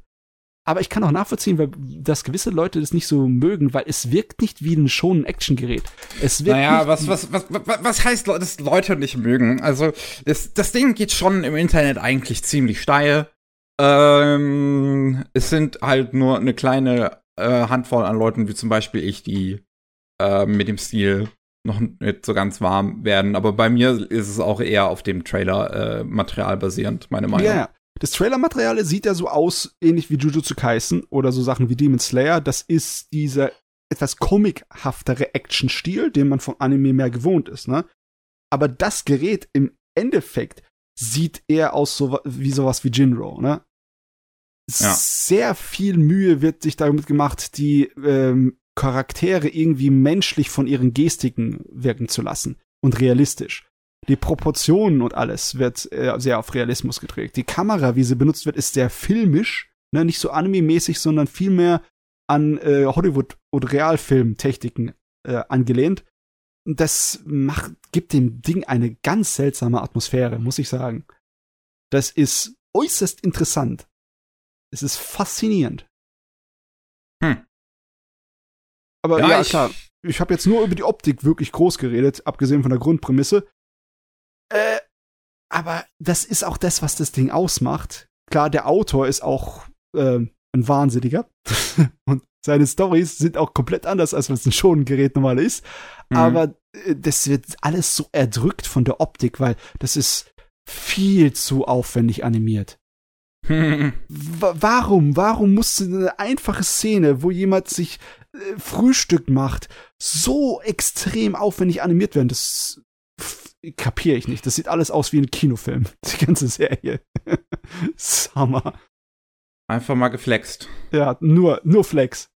Aber ich kann auch nachvollziehen, weil dass gewisse Leute das nicht so mögen, weil es wirkt nicht wie ein schonen Action-Gerät. Es wirkt naja, was, was, was, was, was heißt, dass Leute nicht mögen? Also, das, das Ding geht schon im Internet eigentlich ziemlich steil. Ähm, es sind halt nur eine kleine äh, Handvoll an Leuten, wie zum Beispiel ich, die äh, mit dem Stil noch nicht so ganz warm werden. Aber bei mir ist es auch eher auf dem Trailer-Material äh, basierend, meine Meinung. Ja, yeah. Das Trailer-Material sieht ja so aus, ähnlich wie Jujutsu Kaisen oder so Sachen wie Demon Slayer. Das ist dieser etwas comichaftere Action-Stil, den man von Anime mehr gewohnt ist, ne? Aber das Gerät im Endeffekt sieht eher aus so, wie sowas wie Jinro, ne? Ja. Sehr viel Mühe wird sich damit gemacht, die ähm, Charaktere irgendwie menschlich von ihren Gestiken wirken zu lassen und realistisch die Proportionen und alles wird äh, sehr auf Realismus geträgt. Die Kamera, wie sie benutzt wird, ist sehr filmisch, ne? nicht so anime-mäßig, sondern vielmehr an äh, Hollywood- und Realfilmtechniken äh, angelehnt. Das macht, gibt dem Ding eine ganz seltsame Atmosphäre, muss ich sagen. Das ist äußerst interessant. Es ist faszinierend. Hm. Aber ja, ja ich klar, ich habe jetzt nur über die Optik wirklich groß geredet, abgesehen von der Grundprämisse. Äh, aber das ist auch das, was das Ding ausmacht. Klar, der Autor ist auch äh, ein Wahnsinniger. und seine Stories sind auch komplett anders, als was ein Schonengerät normal ist. Mhm. Aber äh, das wird alles so erdrückt von der Optik, weil das ist viel zu aufwendig animiert. Warum? Warum musste eine einfache Szene, wo jemand sich äh, Frühstück macht, so extrem aufwendig animiert werden? Das kapiere ich nicht. Das sieht alles aus wie ein Kinofilm, die ganze Serie. Summer. Einfach mal geflext. Ja, nur, nur Flex.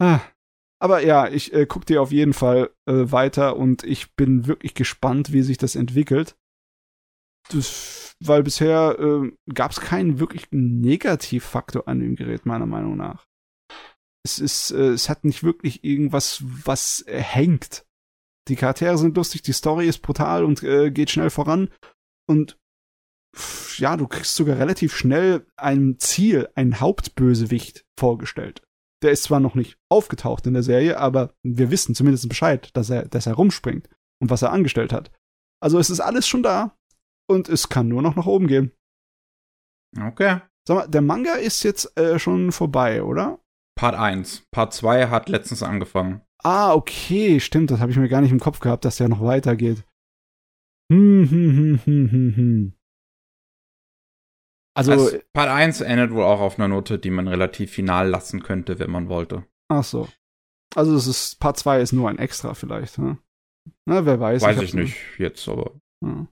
Ah. Aber ja, ich äh, gucke dir auf jeden Fall äh, weiter und ich bin wirklich gespannt, wie sich das entwickelt. Das, weil bisher äh, gab es keinen wirklich Negativfaktor an dem Gerät, meiner Meinung nach es ist, äh, es hat nicht wirklich irgendwas, was hängt. Die Charaktere sind lustig, die Story ist brutal und äh, geht schnell voran. Und ja, du kriegst sogar relativ schnell ein Ziel, einen Hauptbösewicht vorgestellt. Der ist zwar noch nicht aufgetaucht in der Serie, aber wir wissen zumindest Bescheid, dass er, dass er rumspringt und was er angestellt hat. Also es ist alles schon da und es kann nur noch nach oben gehen. Okay. Sag mal, der Manga ist jetzt äh, schon vorbei, oder? Part 1. Part 2 hat letztens angefangen. Ah, okay, stimmt, das habe ich mir gar nicht im Kopf gehabt, dass der noch weitergeht. Hm, hm, hm, hm, hm, hm. Also, also, Part 1 endet wohl auch auf einer Note, die man relativ final lassen könnte, wenn man wollte. Ach so. Also es ist Part 2 ist nur ein Extra vielleicht, ne? Na, wer weiß. Weiß ich, ich nicht jetzt, aber. Ja.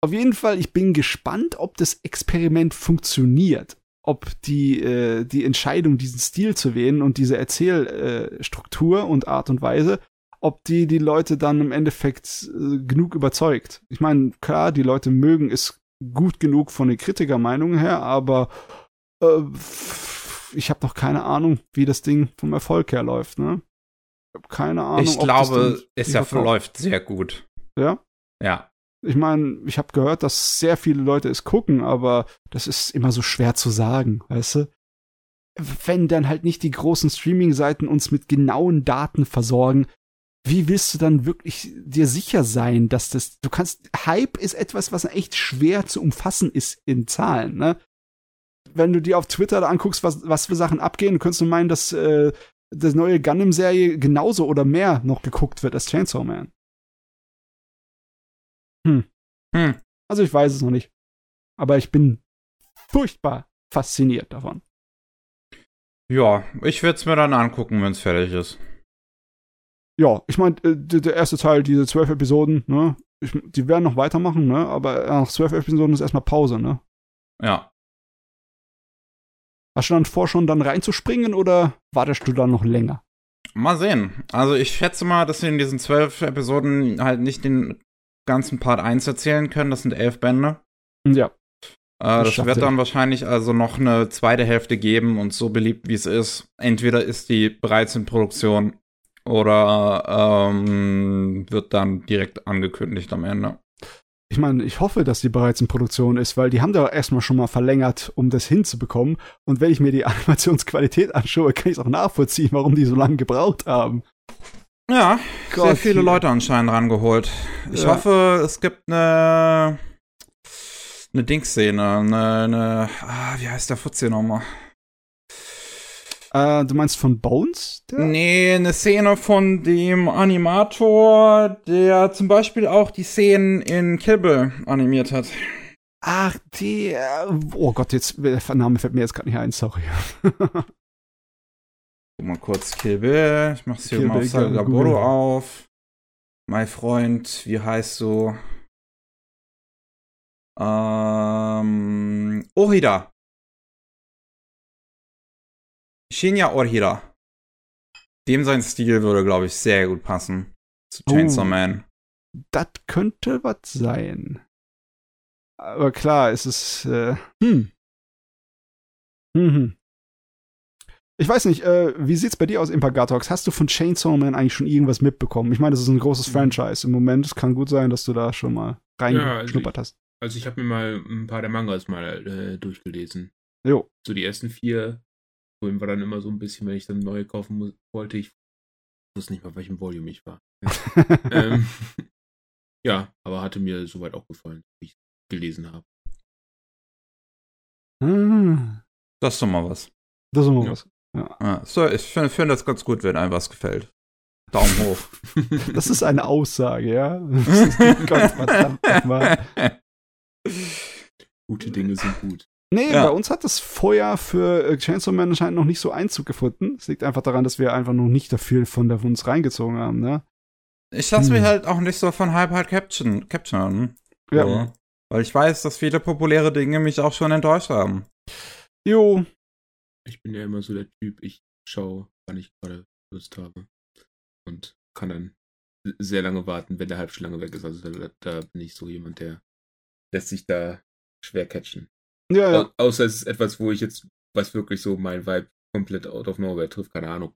Auf jeden Fall, ich bin gespannt, ob das Experiment funktioniert ob die, äh, die Entscheidung, diesen Stil zu wählen und diese Erzählstruktur äh, und Art und Weise, ob die die Leute dann im Endeffekt äh, genug überzeugt. Ich meine, klar, die Leute mögen es gut genug von den Kritikermeinungen her, aber äh, ich habe doch keine Ahnung, wie das Ding vom Erfolg her läuft, ne? Ich habe keine Ahnung. Ich glaube, es ja verläuft sehr gut. Ja? Ja. Ich meine, ich habe gehört, dass sehr viele Leute es gucken, aber das ist immer so schwer zu sagen, weißt du? Wenn dann halt nicht die großen Streaming-Seiten uns mit genauen Daten versorgen, wie willst du dann wirklich dir sicher sein, dass das, du kannst, Hype ist etwas, was echt schwer zu umfassen ist in Zahlen, ne? wenn du dir auf Twitter da anguckst, was, was für Sachen abgehen, könntest du meinen, dass äh, das neue Gundam-Serie genauso oder mehr noch geguckt wird als Chainsaw Man. Hm. Hm. Also ich weiß es noch nicht. Aber ich bin furchtbar fasziniert davon. Ja, ich werde es mir dann angucken, wenn es fertig ist. Ja, ich meine, äh, der erste Teil, diese zwölf Episoden, ne, ich, die werden noch weitermachen, ne, aber nach zwölf Episoden ist erstmal Pause, ne. Ja. Hast du dann vor, schon dann reinzuspringen oder wartest du dann noch länger? Mal sehen. Also ich schätze mal, dass wir in diesen zwölf Episoden halt nicht den ganzen Part 1 erzählen können. Das sind elf Bände. Ja. Äh, das wird dann wahrscheinlich also noch eine zweite Hälfte geben und so beliebt wie es ist. Entweder ist die bereits in Produktion oder ähm, wird dann direkt angekündigt am Ende. Ich meine, ich hoffe, dass die bereits in Produktion ist, weil die haben da erstmal schon mal verlängert, um das hinzubekommen. Und wenn ich mir die Animationsqualität anschaue, kann ich auch nachvollziehen, warum die so lange gebraucht haben. Ja, sehr Gott, viele hier. Leute anscheinend rangeholt. Ich Ja. hoffe, es gibt eine eine Dingsszene, eine, eine ah, wie heißt der Fuzzi nochmal? Äh, du meinst von Bones? Der? Nee, eine Szene von dem Animator, der zum Beispiel auch die Szenen in Kill Bill animiert hat. Ach, der. Oh Gott, jetzt der Name fällt mir jetzt gerade nicht ein, sorry. Guck mal kurz Kill Bill. Ich mach's hier Kill mal auf Bill, Salgaboro auf. Mein Freund, wie heißt du? Ähm, Ohida. Shinya Ohida. Dem sein Stil würde, glaube ich, sehr gut passen. Zu Chainsaw Oh. Man. das könnte was sein. Aber klar, es ist. Äh, hm. Hm, hm. Ich weiß nicht, äh, wie sieht's bei dir aus, Impagatox? Hast du von Chainsaw Man eigentlich schon irgendwas mitbekommen? Ich meine, das ist ein großes Franchise im Moment. Es kann gut sein, dass du da schon mal also reingeschnuppert hast. Also ich habe mir mal ein paar der Mangas mal äh, durchgelesen. Jo. So die ersten vier Volumen war dann immer so ein bisschen, wenn ich dann neue kaufen mu- wollte, ich wusste nicht mal, welchem Volume ich war. ähm, ja, aber hatte mir soweit auch gefallen, wie ich gelesen habe. Ah, Das ist doch mal was. das ist mal Ja. was. Ja. Ja, so, ich finde find das ganz gut, wenn einem was gefällt. Daumen hoch. Das ist eine Aussage, ja. Gott verdammt nochmal. Gute Dinge sind gut. Nee, Ja. bei uns hat das Feuer für äh, Chainsaw Man anscheinend noch nicht so Einzug gefunden. Es liegt einfach daran, dass wir einfach noch nicht dafür von der uns reingezogen haben, ne? Ich lasse mich Hm. halt auch nicht so von Hype halt caption, capturen. Ja. So. Weil ich weiß, dass viele populäre Dinge mich auch schon enttäuscht haben. Jo, Ich bin ja immer so der Typ, ich schaue, wann ich gerade Lust habe. Und kann dann sehr lange warten, wenn der Halbschlange weg ist. Also da, da bin ich so jemand, der lässt sich da schwer catchen. ja, ja. Au außer es ist etwas, wo ich jetzt, was wirklich so mein Vibe komplett out of nowhere trifft, keine Ahnung.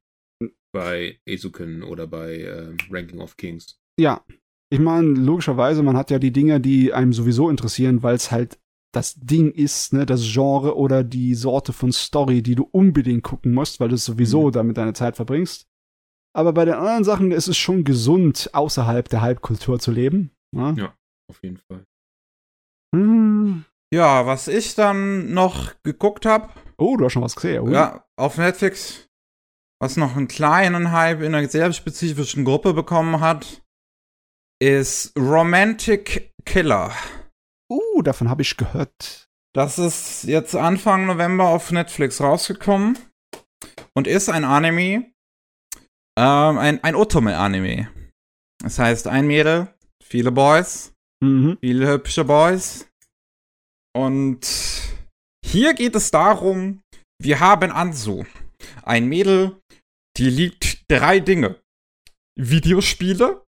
Bei Ezuken oder bei ähm, Ranking of Kings. Ja. Ich meine, logischerweise, man hat ja die Dinge, die einem sowieso interessieren, weil es halt das Ding ist, ne, das Genre oder die Sorte von Story, die du unbedingt gucken musst, weil du sowieso Mhm. damit deine Zeit verbringst. Aber bei den anderen Sachen ist es schon gesund, außerhalb der Halbkultur zu leben. Ne? Ja. Auf jeden Fall. Hm. Ja, was ich dann noch geguckt habe, Oh, du hast schon was gesehen, oder? ja, auf Netflix, was noch einen kleinen Hype in einer sehr spezifischen Gruppe bekommen hat, ist Romantic Killer. Davon habe ich gehört. Das ist jetzt Anfang November auf Netflix rausgekommen und ist ein Anime, ähm, ein, ein Otome-Anime. Das heißt, ein Mädel, viele Boys, Mhm. viele hübsche Boys. Und hier geht es darum, wir haben Ansu, ein Mädel, die liebt drei Dinge. Videospiele,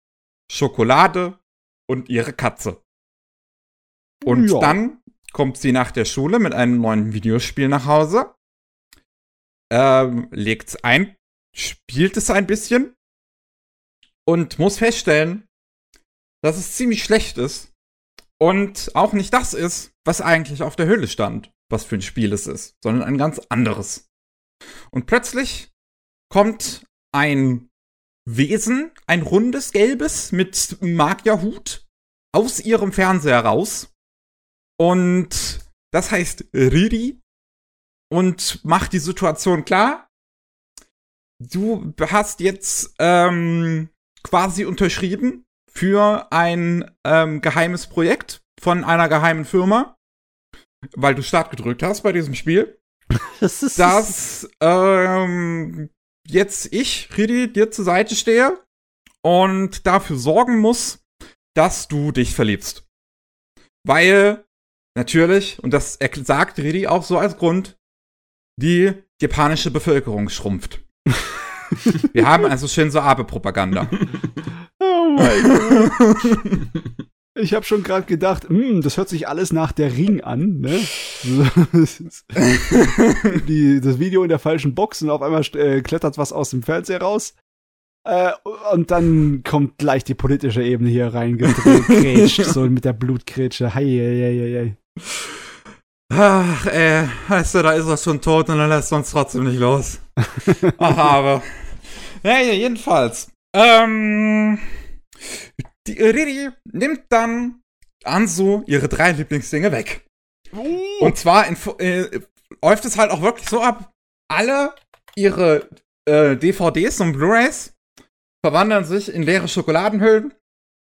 Schokolade und ihre Katze. Und Ja. dann kommt sie nach der Schule mit einem neuen Videospiel nach Hause, ähm, legt es ein, spielt es ein bisschen und muss feststellen, dass es ziemlich schlecht ist und auch nicht das ist, was eigentlich auf der Hülle stand, was für ein Spiel es ist, sondern ein ganz anderes. Und plötzlich kommt ein Wesen, ein rundes gelbes mit Magierhut aus ihrem Fernseher raus und das heißt Riri und macht die Situation klar. Du hast jetzt ähm, quasi unterschrieben für ein ähm, geheimes Projekt von einer geheimen Firma, weil du Start gedrückt hast bei diesem Spiel. Das ist dass ähm, jetzt ich, Ridi, dir zur Seite stehe und dafür sorgen muss, dass du dich verliebst. Weil, natürlich, und das sagt Ridi auch so als Grund, die japanische Bevölkerung schrumpft. Wir haben also Shinzo Abe-Propaganda. Oh mein Gott. Ich habe schon gerade gedacht, hm, das hört sich alles nach der Ring an, ne? Die, das Video in der falschen Box und auf einmal äh, klettert was aus dem Fernseher raus. Äh, und dann kommt gleich die politische Ebene hier reingegrätscht, so mit der Blutgrätsche. Hei, hei, hei, hei. Ach, ey, weißt du, da ist er schon tot und dann lässt er uns trotzdem nicht los. Ach, aber. Naja, jedenfalls. Ähm, die Riri nimmt dann Ansu ihre drei Lieblingsdinge weg. Und zwar in, äh, läuft es halt auch wirklich so ab, alle ihre äh, DVDs und Blu-rays verwandeln sich in leere Schokoladenhüllen.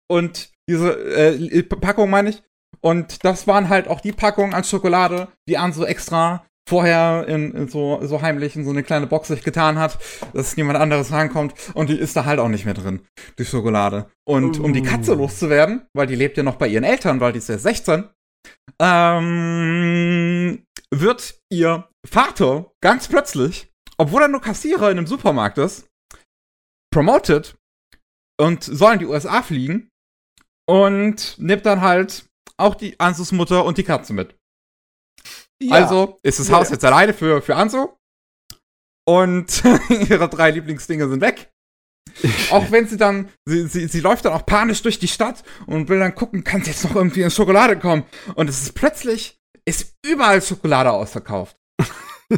Und diese äh, Packung meine ich. Und das waren halt auch die Packungen an Schokolade, die Anso extra vorher in, in so, so heimlich in so eine kleine Box sich getan hat, dass niemand anderes rankommt. Und die ist da halt auch nicht mehr drin, die Schokolade. Und um die Katze Uh. loszuwerden, weil die lebt ja noch bei ihren Eltern, weil die ist ja 16, ähm, wird ihr Vater ganz plötzlich, obwohl er nur Kassierer in einem Supermarkt ist, promoted und soll in die USA fliegen und nimmt dann halt auch die Ansus Mutter und die Katze mit. Ja. Also ist das Haus ja. jetzt alleine für, für Ansu. Und ihre drei Lieblingsdinge sind weg. Auch wenn sie dann, sie, sie, sie läuft dann auch panisch durch die Stadt und will dann gucken, kann jetzt noch irgendwie in Schokolade kommen. Und es ist plötzlich, ist überall Schokolade ausverkauft.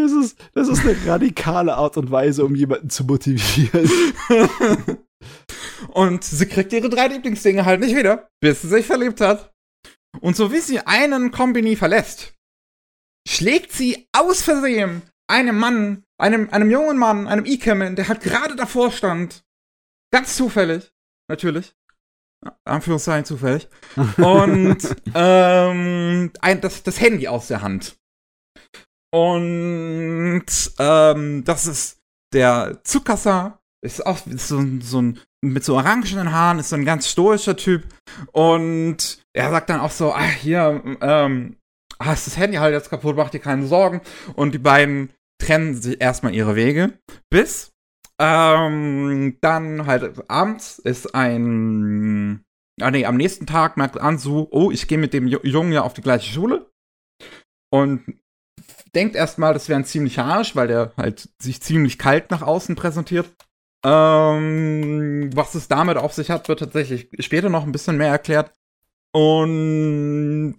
Das ist, das ist eine radikale Art und Weise, um jemanden zu motivieren. Und sie kriegt ihre drei Lieblingsdinge halt nicht wieder, bis sie sich verliebt hat. Und so wie sie einen Kombini verlässt, schlägt sie aus Versehen einem Mann, einem, einem jungen Mann, einem Ikemen, der halt gerade davor stand. Ganz zufällig, natürlich. Anführungszeichen zufällig. Und ähm, ein, das, das Handy aus der Hand. Und ähm, das ist der Tsukasa, ist auch so, ein- so ein mit so orangenen Haaren, ist so ein ganz stoischer Typ. Und er sagt dann auch so, ah, hier, ähm, ist das Handy halt jetzt kaputt, mach dir keine Sorgen. Und die beiden trennen sich erstmal ihre Wege. Bis ähm, dann halt abends ist ein, ah nee, am nächsten Tag merkt Ansu, oh, ich gehe mit dem Ju- Jungen ja auf die gleiche Schule. Und denkt erstmal, das wäre ein ziemlicher Arsch, weil der halt sich ziemlich kalt nach außen präsentiert. Ähm, was es damit auf sich hat, wird tatsächlich später noch ein bisschen mehr erklärt. Und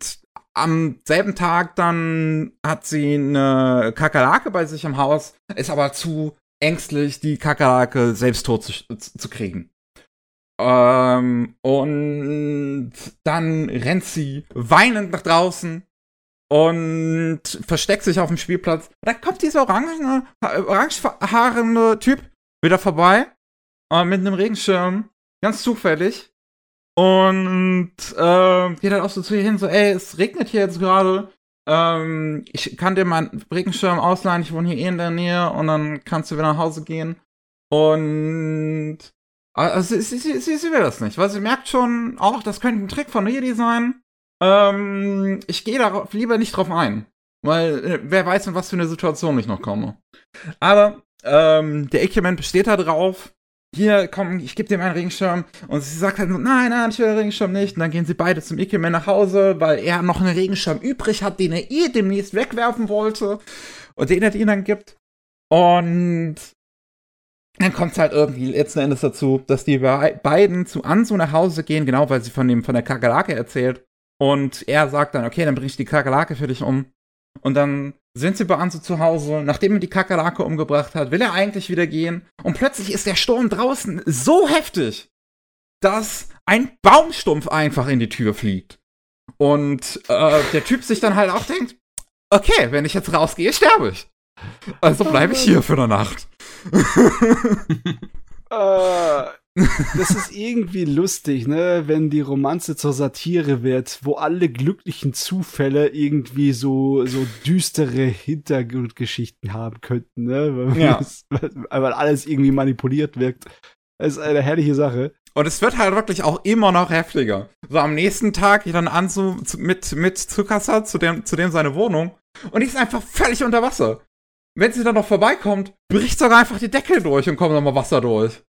am selben Tag dann hat sie eine Kakerlake bei sich im Haus, ist aber zu ängstlich, die Kakerlake selbst tot zu, zu, zu kriegen. Ähm, und dann rennt sie weinend nach draußen und versteckt sich auf dem Spielplatz. Da kommt dieser orangene, orangehaarende Typ wieder vorbei äh, mit einem Regenschirm, ganz zufällig. Und äh, geht halt auch so zu ihr hin, so, ey, es regnet hier jetzt gerade. Ähm, ich kann dir meinen Regenschirm ausleihen, ich wohne hier eh in der Nähe und dann kannst du wieder nach Hause gehen. Und also sie, sie, sie, sie will das nicht, weil sie merkt schon, auch das könnte ein Trick von Redi sein. Ähm, ich gehe darauf lieber nicht drauf ein. Weil äh, wer weiß, in was für eine Situation ich noch komme. Aber ähm, der Equipment besteht da drauf. Hier, komm, ich gebe dir meinen Regenschirm. Und sie sagt halt, so, nein, nein, ich will den Regenschirm nicht. Und dann gehen sie beide zum Equipment nach Hause, weil er noch einen Regenschirm übrig hat, den er eh demnächst wegwerfen wollte. Und den er ihnen dann gibt. Und dann kommt es halt irgendwie letzten Endes dazu, dass die be beiden zu Ansu nach Hause gehen, genau weil sie von, dem, von der Kakerlake erzählt. Und er sagt dann, okay, dann bring ich die Kakerlake für dich um. Und dann sind sie bei Ansu zu Hause. Nachdem er die Kakerlake umgebracht hat, will er eigentlich wieder gehen. Und plötzlich ist der Sturm draußen so heftig, dass ein Baumstumpf einfach in die Tür fliegt. Und äh, der Typ sich dann halt auch denkt, okay, wenn ich jetzt rausgehe, sterbe ich. Also bleibe ich hier für eine Nacht. Äh, das ist irgendwie lustig, ne, wenn die Romanze zur Satire wird, wo alle glücklichen Zufälle irgendwie so, so düstere Hintergrundgeschichten haben könnten, ne, weil, Ja. das- weil alles irgendwie manipuliert wirkt. Das ist eine herrliche Sache. Und es wird halt wirklich auch immer noch heftiger. So am nächsten Tag geht dann Anzu zu, mit, mit Tsukasa zu dem, zu dem seine Wohnung und die ist einfach völlig unter Wasser. Wenn sie dann noch vorbeikommt, bricht sogar einfach die Deckel durch und kommt nochmal Wasser durch.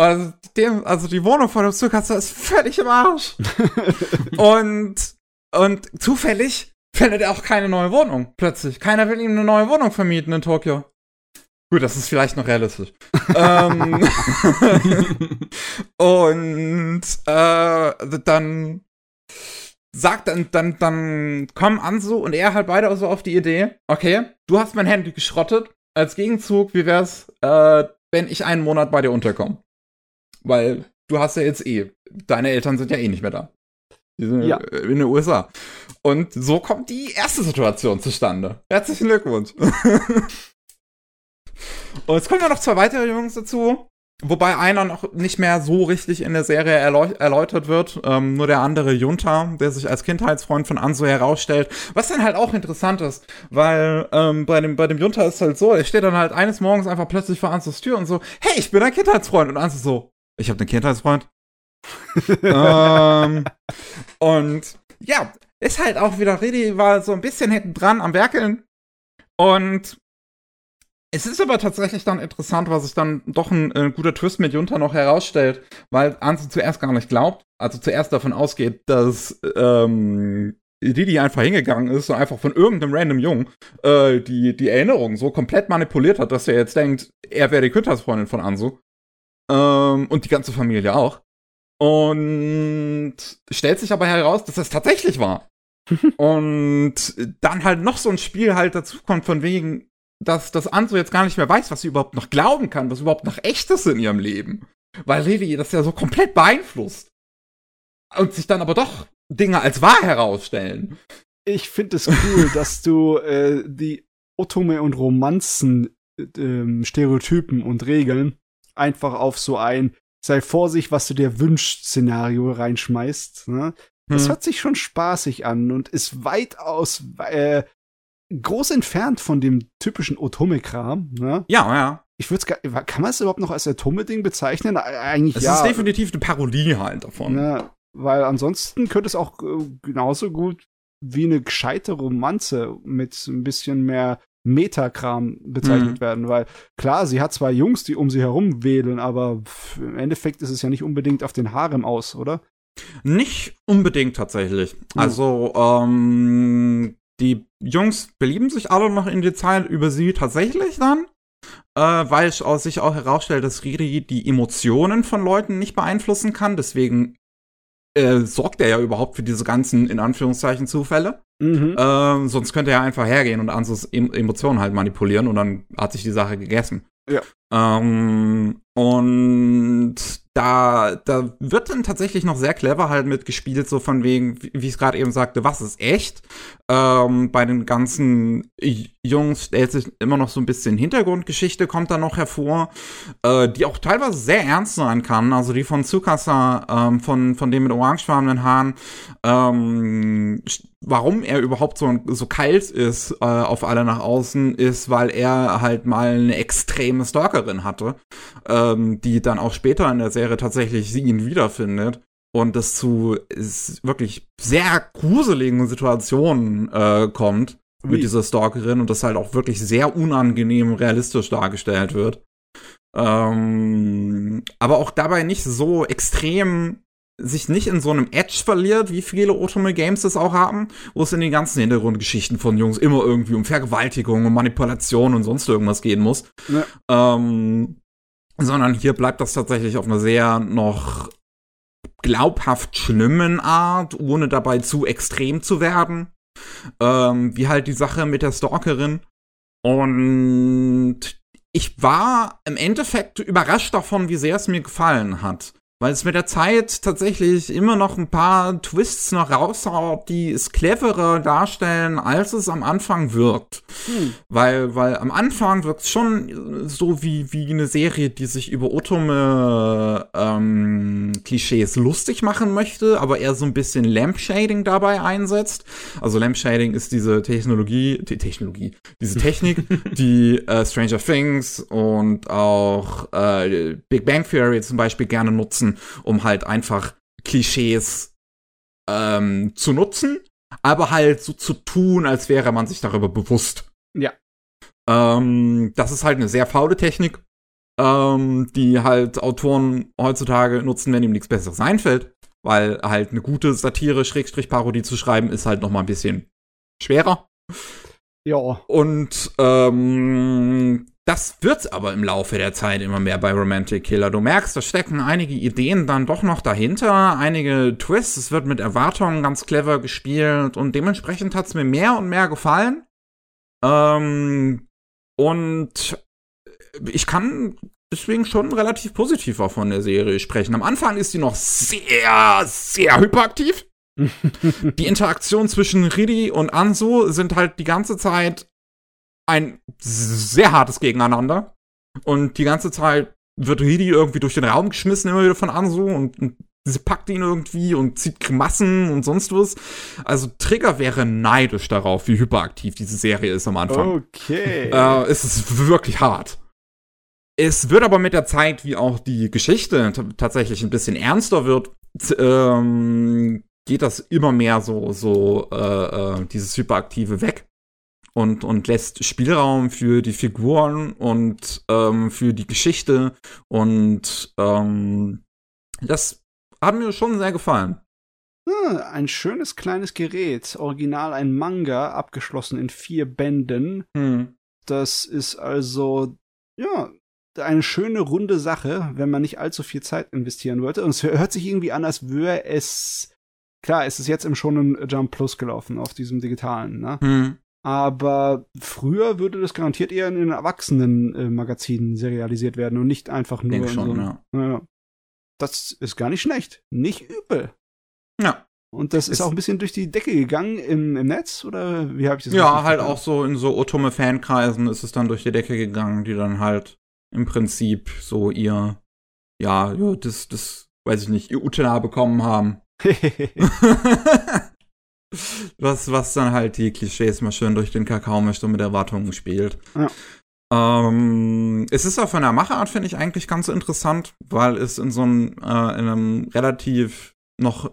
Also, dem, also die Wohnung von dem Tsukasa ist völlig im Arsch. und, und zufällig findet er auch keine neue Wohnung. Plötzlich. Keiner will ihm eine neue Wohnung vermieten in Tokio. Gut, das ist vielleicht noch realistisch. ähm, und äh, dann sagt dann, dann, dann kommen Ansu und er halt beide so auf die Idee, okay, du hast mein Handy geschrottet. Als Gegenzug, wie wär's, äh, wenn ich einen Monat bei dir unterkomme? Weil du hast ja jetzt eh, deine Eltern sind ja eh nicht mehr da. Die sind Ja. in den USA. Und so kommt die erste Situation zustande. Herzlichen Glückwunsch. Und es kommen ja noch zwei weitere Jungs dazu. Wobei einer noch nicht mehr so richtig in der Serie erläu erläutert wird. Ähm, nur der andere Junta, der sich als Kindheitsfreund von Anso herausstellt. Was dann halt auch interessant ist, weil ähm, bei, dem, bei dem Junta ist halt so, er steht dann halt eines Morgens einfach plötzlich vor Ansos Tür und so, hey, ich bin dein Kindheitsfreund. Und Anso so, ich habe einen Kindheitsfreund. ähm, und ja, ist halt auch wieder, Redi war so ein bisschen hinten dran am Werkeln. Und es ist aber tatsächlich dann interessant, was sich dann doch ein äh, guter Twist mit Junta noch herausstellt, weil Anzu zuerst gar nicht glaubt, also zuerst davon ausgeht, dass ähm, Didi einfach hingegangen ist und einfach von irgendeinem random Jungen äh, die, die Erinnerung so komplett manipuliert hat, dass er jetzt denkt, er wäre die Kindheitsfreundin von Ansu. Ähm, und die ganze Familie auch. Und stellt sich aber heraus, dass das tatsächlich war. und dann halt noch so ein Spiel halt dazu kommt, von wegen, dass das Anso jetzt gar nicht mehr weiß, was sie überhaupt noch glauben kann, was überhaupt noch echt ist in ihrem Leben. Weil Lily das ja so komplett beeinflusst. Und sich dann aber doch Dinge als wahr herausstellen. Ich finde es cool, dass du äh, die Otome und Romanzen ähm, Stereotypen und Regeln einfach auf so ein sei vorsichtig, was du dir wünschst Szenario reinschmeißt. Ne? Das Hm. hört sich schon spaßig an und ist weitaus äh, groß entfernt von dem typischen Otome-Kram. Ne? Ja, ja. Ich würde kann man es überhaupt noch als Otome-Ding bezeichnen? Eigentlich Es ja. ist definitiv eine Parodie halt davon. Ne, weil ansonsten könnte es auch äh, genauso gut wie eine gescheite Romanze mit ein bisschen mehr Metakram bezeichnet Mhm. werden, weil klar, sie hat zwei Jungs, die um sie herum wedeln, aber im Endeffekt ist es ja nicht unbedingt auf den Harem aus, oder? Nicht unbedingt tatsächlich. Oh. Also, ähm, die Jungs belieben sich alle noch in die Zeit über sie tatsächlich dann. Äh, weil es sich auch herausstellt, dass Riri die Emotionen von Leuten nicht beeinflussen kann. Deswegen äh, sorgt er ja überhaupt für diese ganzen, in Anführungszeichen, Zufälle. Mhm. Ähm, sonst könnte er einfach hergehen und Ansus em Emotionen halt manipulieren und dann hat sich die Sache gegessen. Ja. Ähm, und da, da wird dann tatsächlich noch sehr clever halt mitgespielt, so von wegen, wie ich es gerade eben sagte, was ist echt? Ähm, bei den ganzen Jungs stellt sich immer noch so ein bisschen Hintergrundgeschichte, kommt da noch hervor, äh, die auch teilweise sehr ernst sein kann. Also die von Tsukasa, ähm, von, von dem mit orangefarbenen Haaren, ähm, warum er überhaupt so, so kalt ist äh, auf alle nach außen, ist, weil er halt mal eine extreme Stalkerin hatte, ähm, die dann auch später in der Serie tatsächlich sie ihn wiederfindet und es zu wirklich sehr gruseligen Situationen äh, kommt Wie? mit dieser Stalkerin und das halt auch wirklich sehr unangenehm realistisch dargestellt wird. Ähm, aber auch dabei nicht so extrem sich nicht in so einem Edge verliert, wie viele Otome Games das auch haben, wo es in den ganzen Hintergrundgeschichten von Jungs immer irgendwie um Vergewaltigung und Manipulation und sonst irgendwas gehen muss. Ja. Ähm, sondern hier bleibt das tatsächlich auf einer sehr noch glaubhaft schlimmen Art, ohne dabei zu extrem zu werden. Ähm, wie halt die Sache mit der Stalkerin. Und ich war im Endeffekt überrascht davon, wie sehr es mir gefallen hat. Weil es mit der Zeit tatsächlich immer noch ein paar Twists noch raushaut, die es cleverer darstellen, als es am Anfang wirkt. Hm. Weil, weil am Anfang wirkt es schon so wie, wie eine Serie, die sich über Otome ähm, Klischees lustig machen möchte, aber eher so ein bisschen Lampshading dabei einsetzt. Also Lampshading ist diese Technologie, die Technologie, diese Technik, die äh, Stranger Things und auch äh, Big Bang Theory zum Beispiel gerne nutzen, um halt einfach Klischees ähm, zu nutzen, aber halt so zu tun, als wäre man sich darüber bewusst. Ja. Ähm, das ist halt eine sehr faule Technik, ähm, die halt Autoren heutzutage nutzen, wenn ihm nichts Besseres einfällt. Weil halt eine gute Satire, Schrägstrich Parodie zu schreiben, ist halt noch mal ein bisschen schwerer. Ja. Und ähm, das wird aber im Laufe der Zeit immer mehr bei Romantic Killer. Du merkst, da stecken einige Ideen dann doch noch dahinter, einige Twists, es wird mit Erwartungen ganz clever gespielt und dementsprechend hat es mir mehr und mehr gefallen. Ähm, und ich kann deswegen schon relativ positiv auch von der Serie sprechen. Am Anfang ist sie noch sehr, sehr hyperaktiv. die Interaktion zwischen Ridi und Anso sind halt die ganze Zeit ein sehr hartes Gegeneinander. Und die ganze Zeit wird Ridi irgendwie durch den Raum geschmissen, immer wieder von Anso und, und sie packt ihn irgendwie und zieht Grimassen und sonst was. Also Trigger wäre neidisch darauf, wie hyperaktiv diese Serie ist am Anfang. Okay. Äh, es ist wirklich hart. Es wird aber mit der Zeit, wie auch die Geschichte tatsächlich ein bisschen ernster wird, ähm, geht das immer mehr so, so äh, äh, dieses Hyperaktive weg und, und lässt Spielraum für die Figuren und ähm, für die Geschichte. Und ähm, das hat mir schon sehr gefallen. Hm, ein schönes kleines Gerät. Original ein Manga, abgeschlossen in vier Bänden. Hm. Das ist also, ja, eine schöne runde Sache, wenn man nicht allzu viel Zeit investieren wollte. Und es hört sich irgendwie an, als würde es. Klar, es ist jetzt im Shonen Jump Plus gelaufen, auf diesem digitalen, ne? Hm. Aber früher würde das garantiert eher in den Erwachsenen-Magazinen serialisiert werden und nicht einfach nur Denk in schon, so ja. ja. Das ist gar nicht schlecht. Nicht übel. Ja. Und das ist, Ist- auch ein bisschen durch die Decke gegangen im, im Netz, oder wie habe ich das Ja, halt verstanden? auch so in so Otome-Fankreisen ist es dann durch die Decke gegangen, die dann halt im Prinzip so ihr, ja, ja das, das, weiß ich nicht, ihr Utena bekommen haben. was, was dann halt die Klischees mal schön durch den Kakao mischt und mit Erwartungen spielt. Ja. Ähm, es ist auch von der Machart, finde ich, eigentlich ganz interessant, weil es in so einem, äh, in einem relativ noch,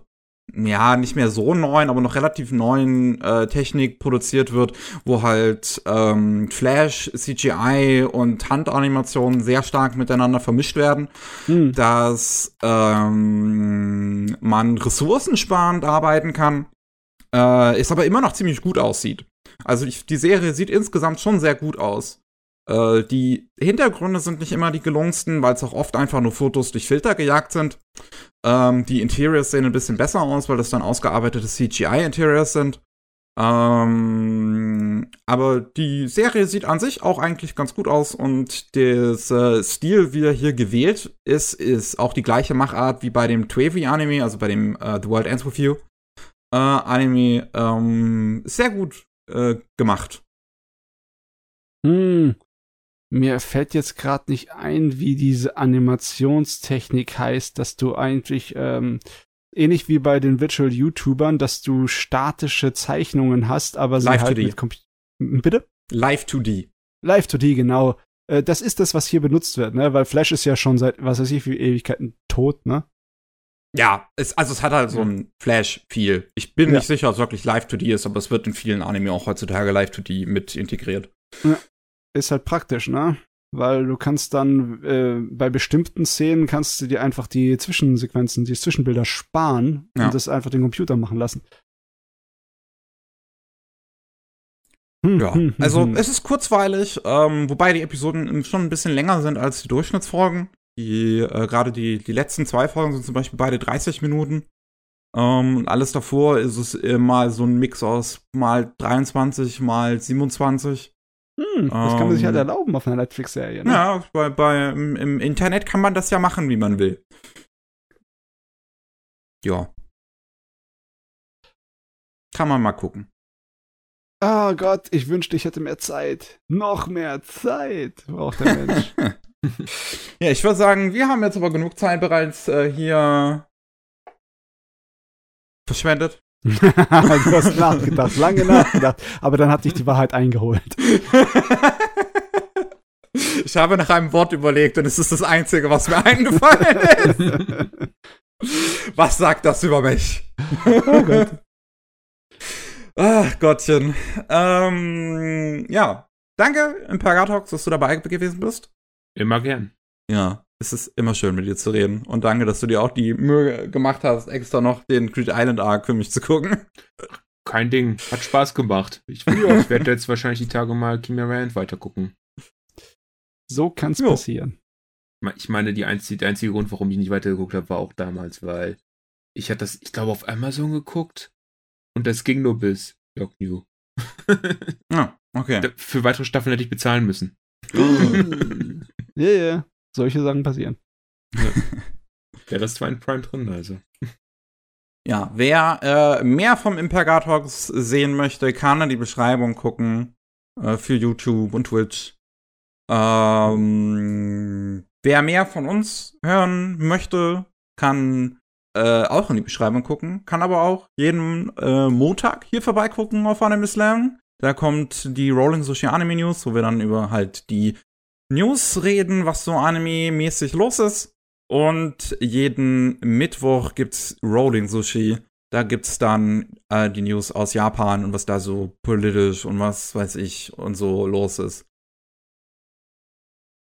ja, nicht mehr so neuen, aber noch relativ neuen äh, Technik produziert wird, wo halt ähm, Flash, CGI und Handanimationen sehr stark miteinander vermischt werden hm. dass ähm, man ressourcensparend arbeiten kann, äh, es aber immer noch ziemlich gut aussieht. Also ich, die Serie sieht insgesamt schon sehr gut aus. Äh, die Hintergründe sind nicht immer die gelungensten, weil es auch oft einfach nur Fotos durch Filter gejagt sind. Ähm, die Interiors sehen ein bisschen besser aus, weil das dann ausgearbeitete CGI-Interiors sind. Ähm, aber die Serie sieht an sich auch eigentlich ganz gut aus und der äh, Stil, wie er hier gewählt ist, ist auch die gleiche Machart wie bei dem Twevi-Anime, also bei dem äh, The World Ends With You äh, Anime. Ähm, sehr gut äh, gemacht. Hm. Mir fällt jetzt gerade nicht ein, wie diese Animationstechnik heißt, dass du eigentlich ähm, ähnlich wie bei den Virtual YouTubern, dass du statische Zeichnungen hast, aber sie Live halt 2D. mit Compu Bitte? Live 2D. Live 2D, genau. Äh, Das ist das, was hier benutzt wird, ne? Weil Flash ist ja schon seit, was weiß ich, wie Ewigkeiten tot, ne? Ja, es, also es hat halt so ein Flash-Feel. Ich bin Ja. nicht sicher, ob es wirklich Live 2D ist, aber es wird in vielen Anime auch heutzutage Live 2D mit integriert. Ist halt praktisch, ne? Weil du kannst dann äh, bei bestimmten Szenen kannst du dir einfach die Zwischensequenzen, die Zwischenbilder sparen Ja. und das einfach den Computer machen lassen. Hm, Ja, hm, hm, also hm. es ist kurzweilig, ähm, wobei die Episoden schon ein bisschen länger sind als die Durchschnittsfolgen. Die, äh, gerade die, die letzten zwei Folgen sind zum Beispiel beide 30 Minuten. Ähm, und alles davor ist es immer so ein Mix aus mal 23, mal 27. Hm, das kann man sich halt ähm, erlauben auf einer Netflix-Serie, ne? Ja, bei, bei, im, im Internet kann man das ja machen, wie man will. ja. Kann man mal gucken. Oh Gott, ich wünschte, ich hätte mehr Zeit. Noch mehr Zeit braucht der Mensch. ja, ich würde sagen, wir haben jetzt aber genug Zeit bereits äh, hier verschwendet. du hast nachgedacht, lange nachgedacht, aber dann hat dich die Wahrheit eingeholt. Ich habe nach einem Wort überlegt und es ist das Einzige, was mir eingefallen ist. was sagt das über mich? Oh Gott. Ach Gottchen. Ähm, ja. Danke, Imperatox, dass du dabei gewesen bist. Immer gern. Ja, es ist immer schön, mit dir zu reden. Und danke, dass du dir auch die Mühe gemacht hast, extra noch den Creed Island Arc für mich zu gucken. Kein Ding. Hat Spaß gemacht. Ich, ich werde jetzt wahrscheinlich die Tage mal Chimera Ant weitergucken. So kann's jo. passieren. Ich meine, die einzige, der einzige Grund, warum ich nicht weitergeguckt habe, war auch damals, weil ich hatte das, ich glaube, auf Amazon geguckt und das ging nur bis York New. ah, okay. Für weitere Staffeln hätte ich bezahlen müssen. Ja, ja. Yeah, Solche Sachen passieren. Ja. Rest war in Prime drin, also. Ja, wer äh, mehr vom Impergatox sehen möchte, kann in die Beschreibung gucken äh, für YouTube und Twitch. Ähm, wer mehr von uns hören möchte, kann äh, auch in die Beschreibung gucken, kann aber auch jeden äh, Montag hier vorbeigucken auf Anime Slam. Da kommt die Rolling Sushi Anime News, wo wir dann über halt die News reden, was so anime-mäßig los ist. Und jeden Mittwoch gibt's Rolling Sushi. Da gibt's dann äh, die News aus Japan und was da so politisch und was weiß ich und so los ist.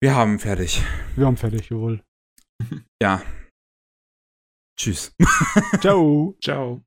Wir haben fertig. Wir haben fertig, jawohl. Ja. Tschüss. Ciao. Ciao.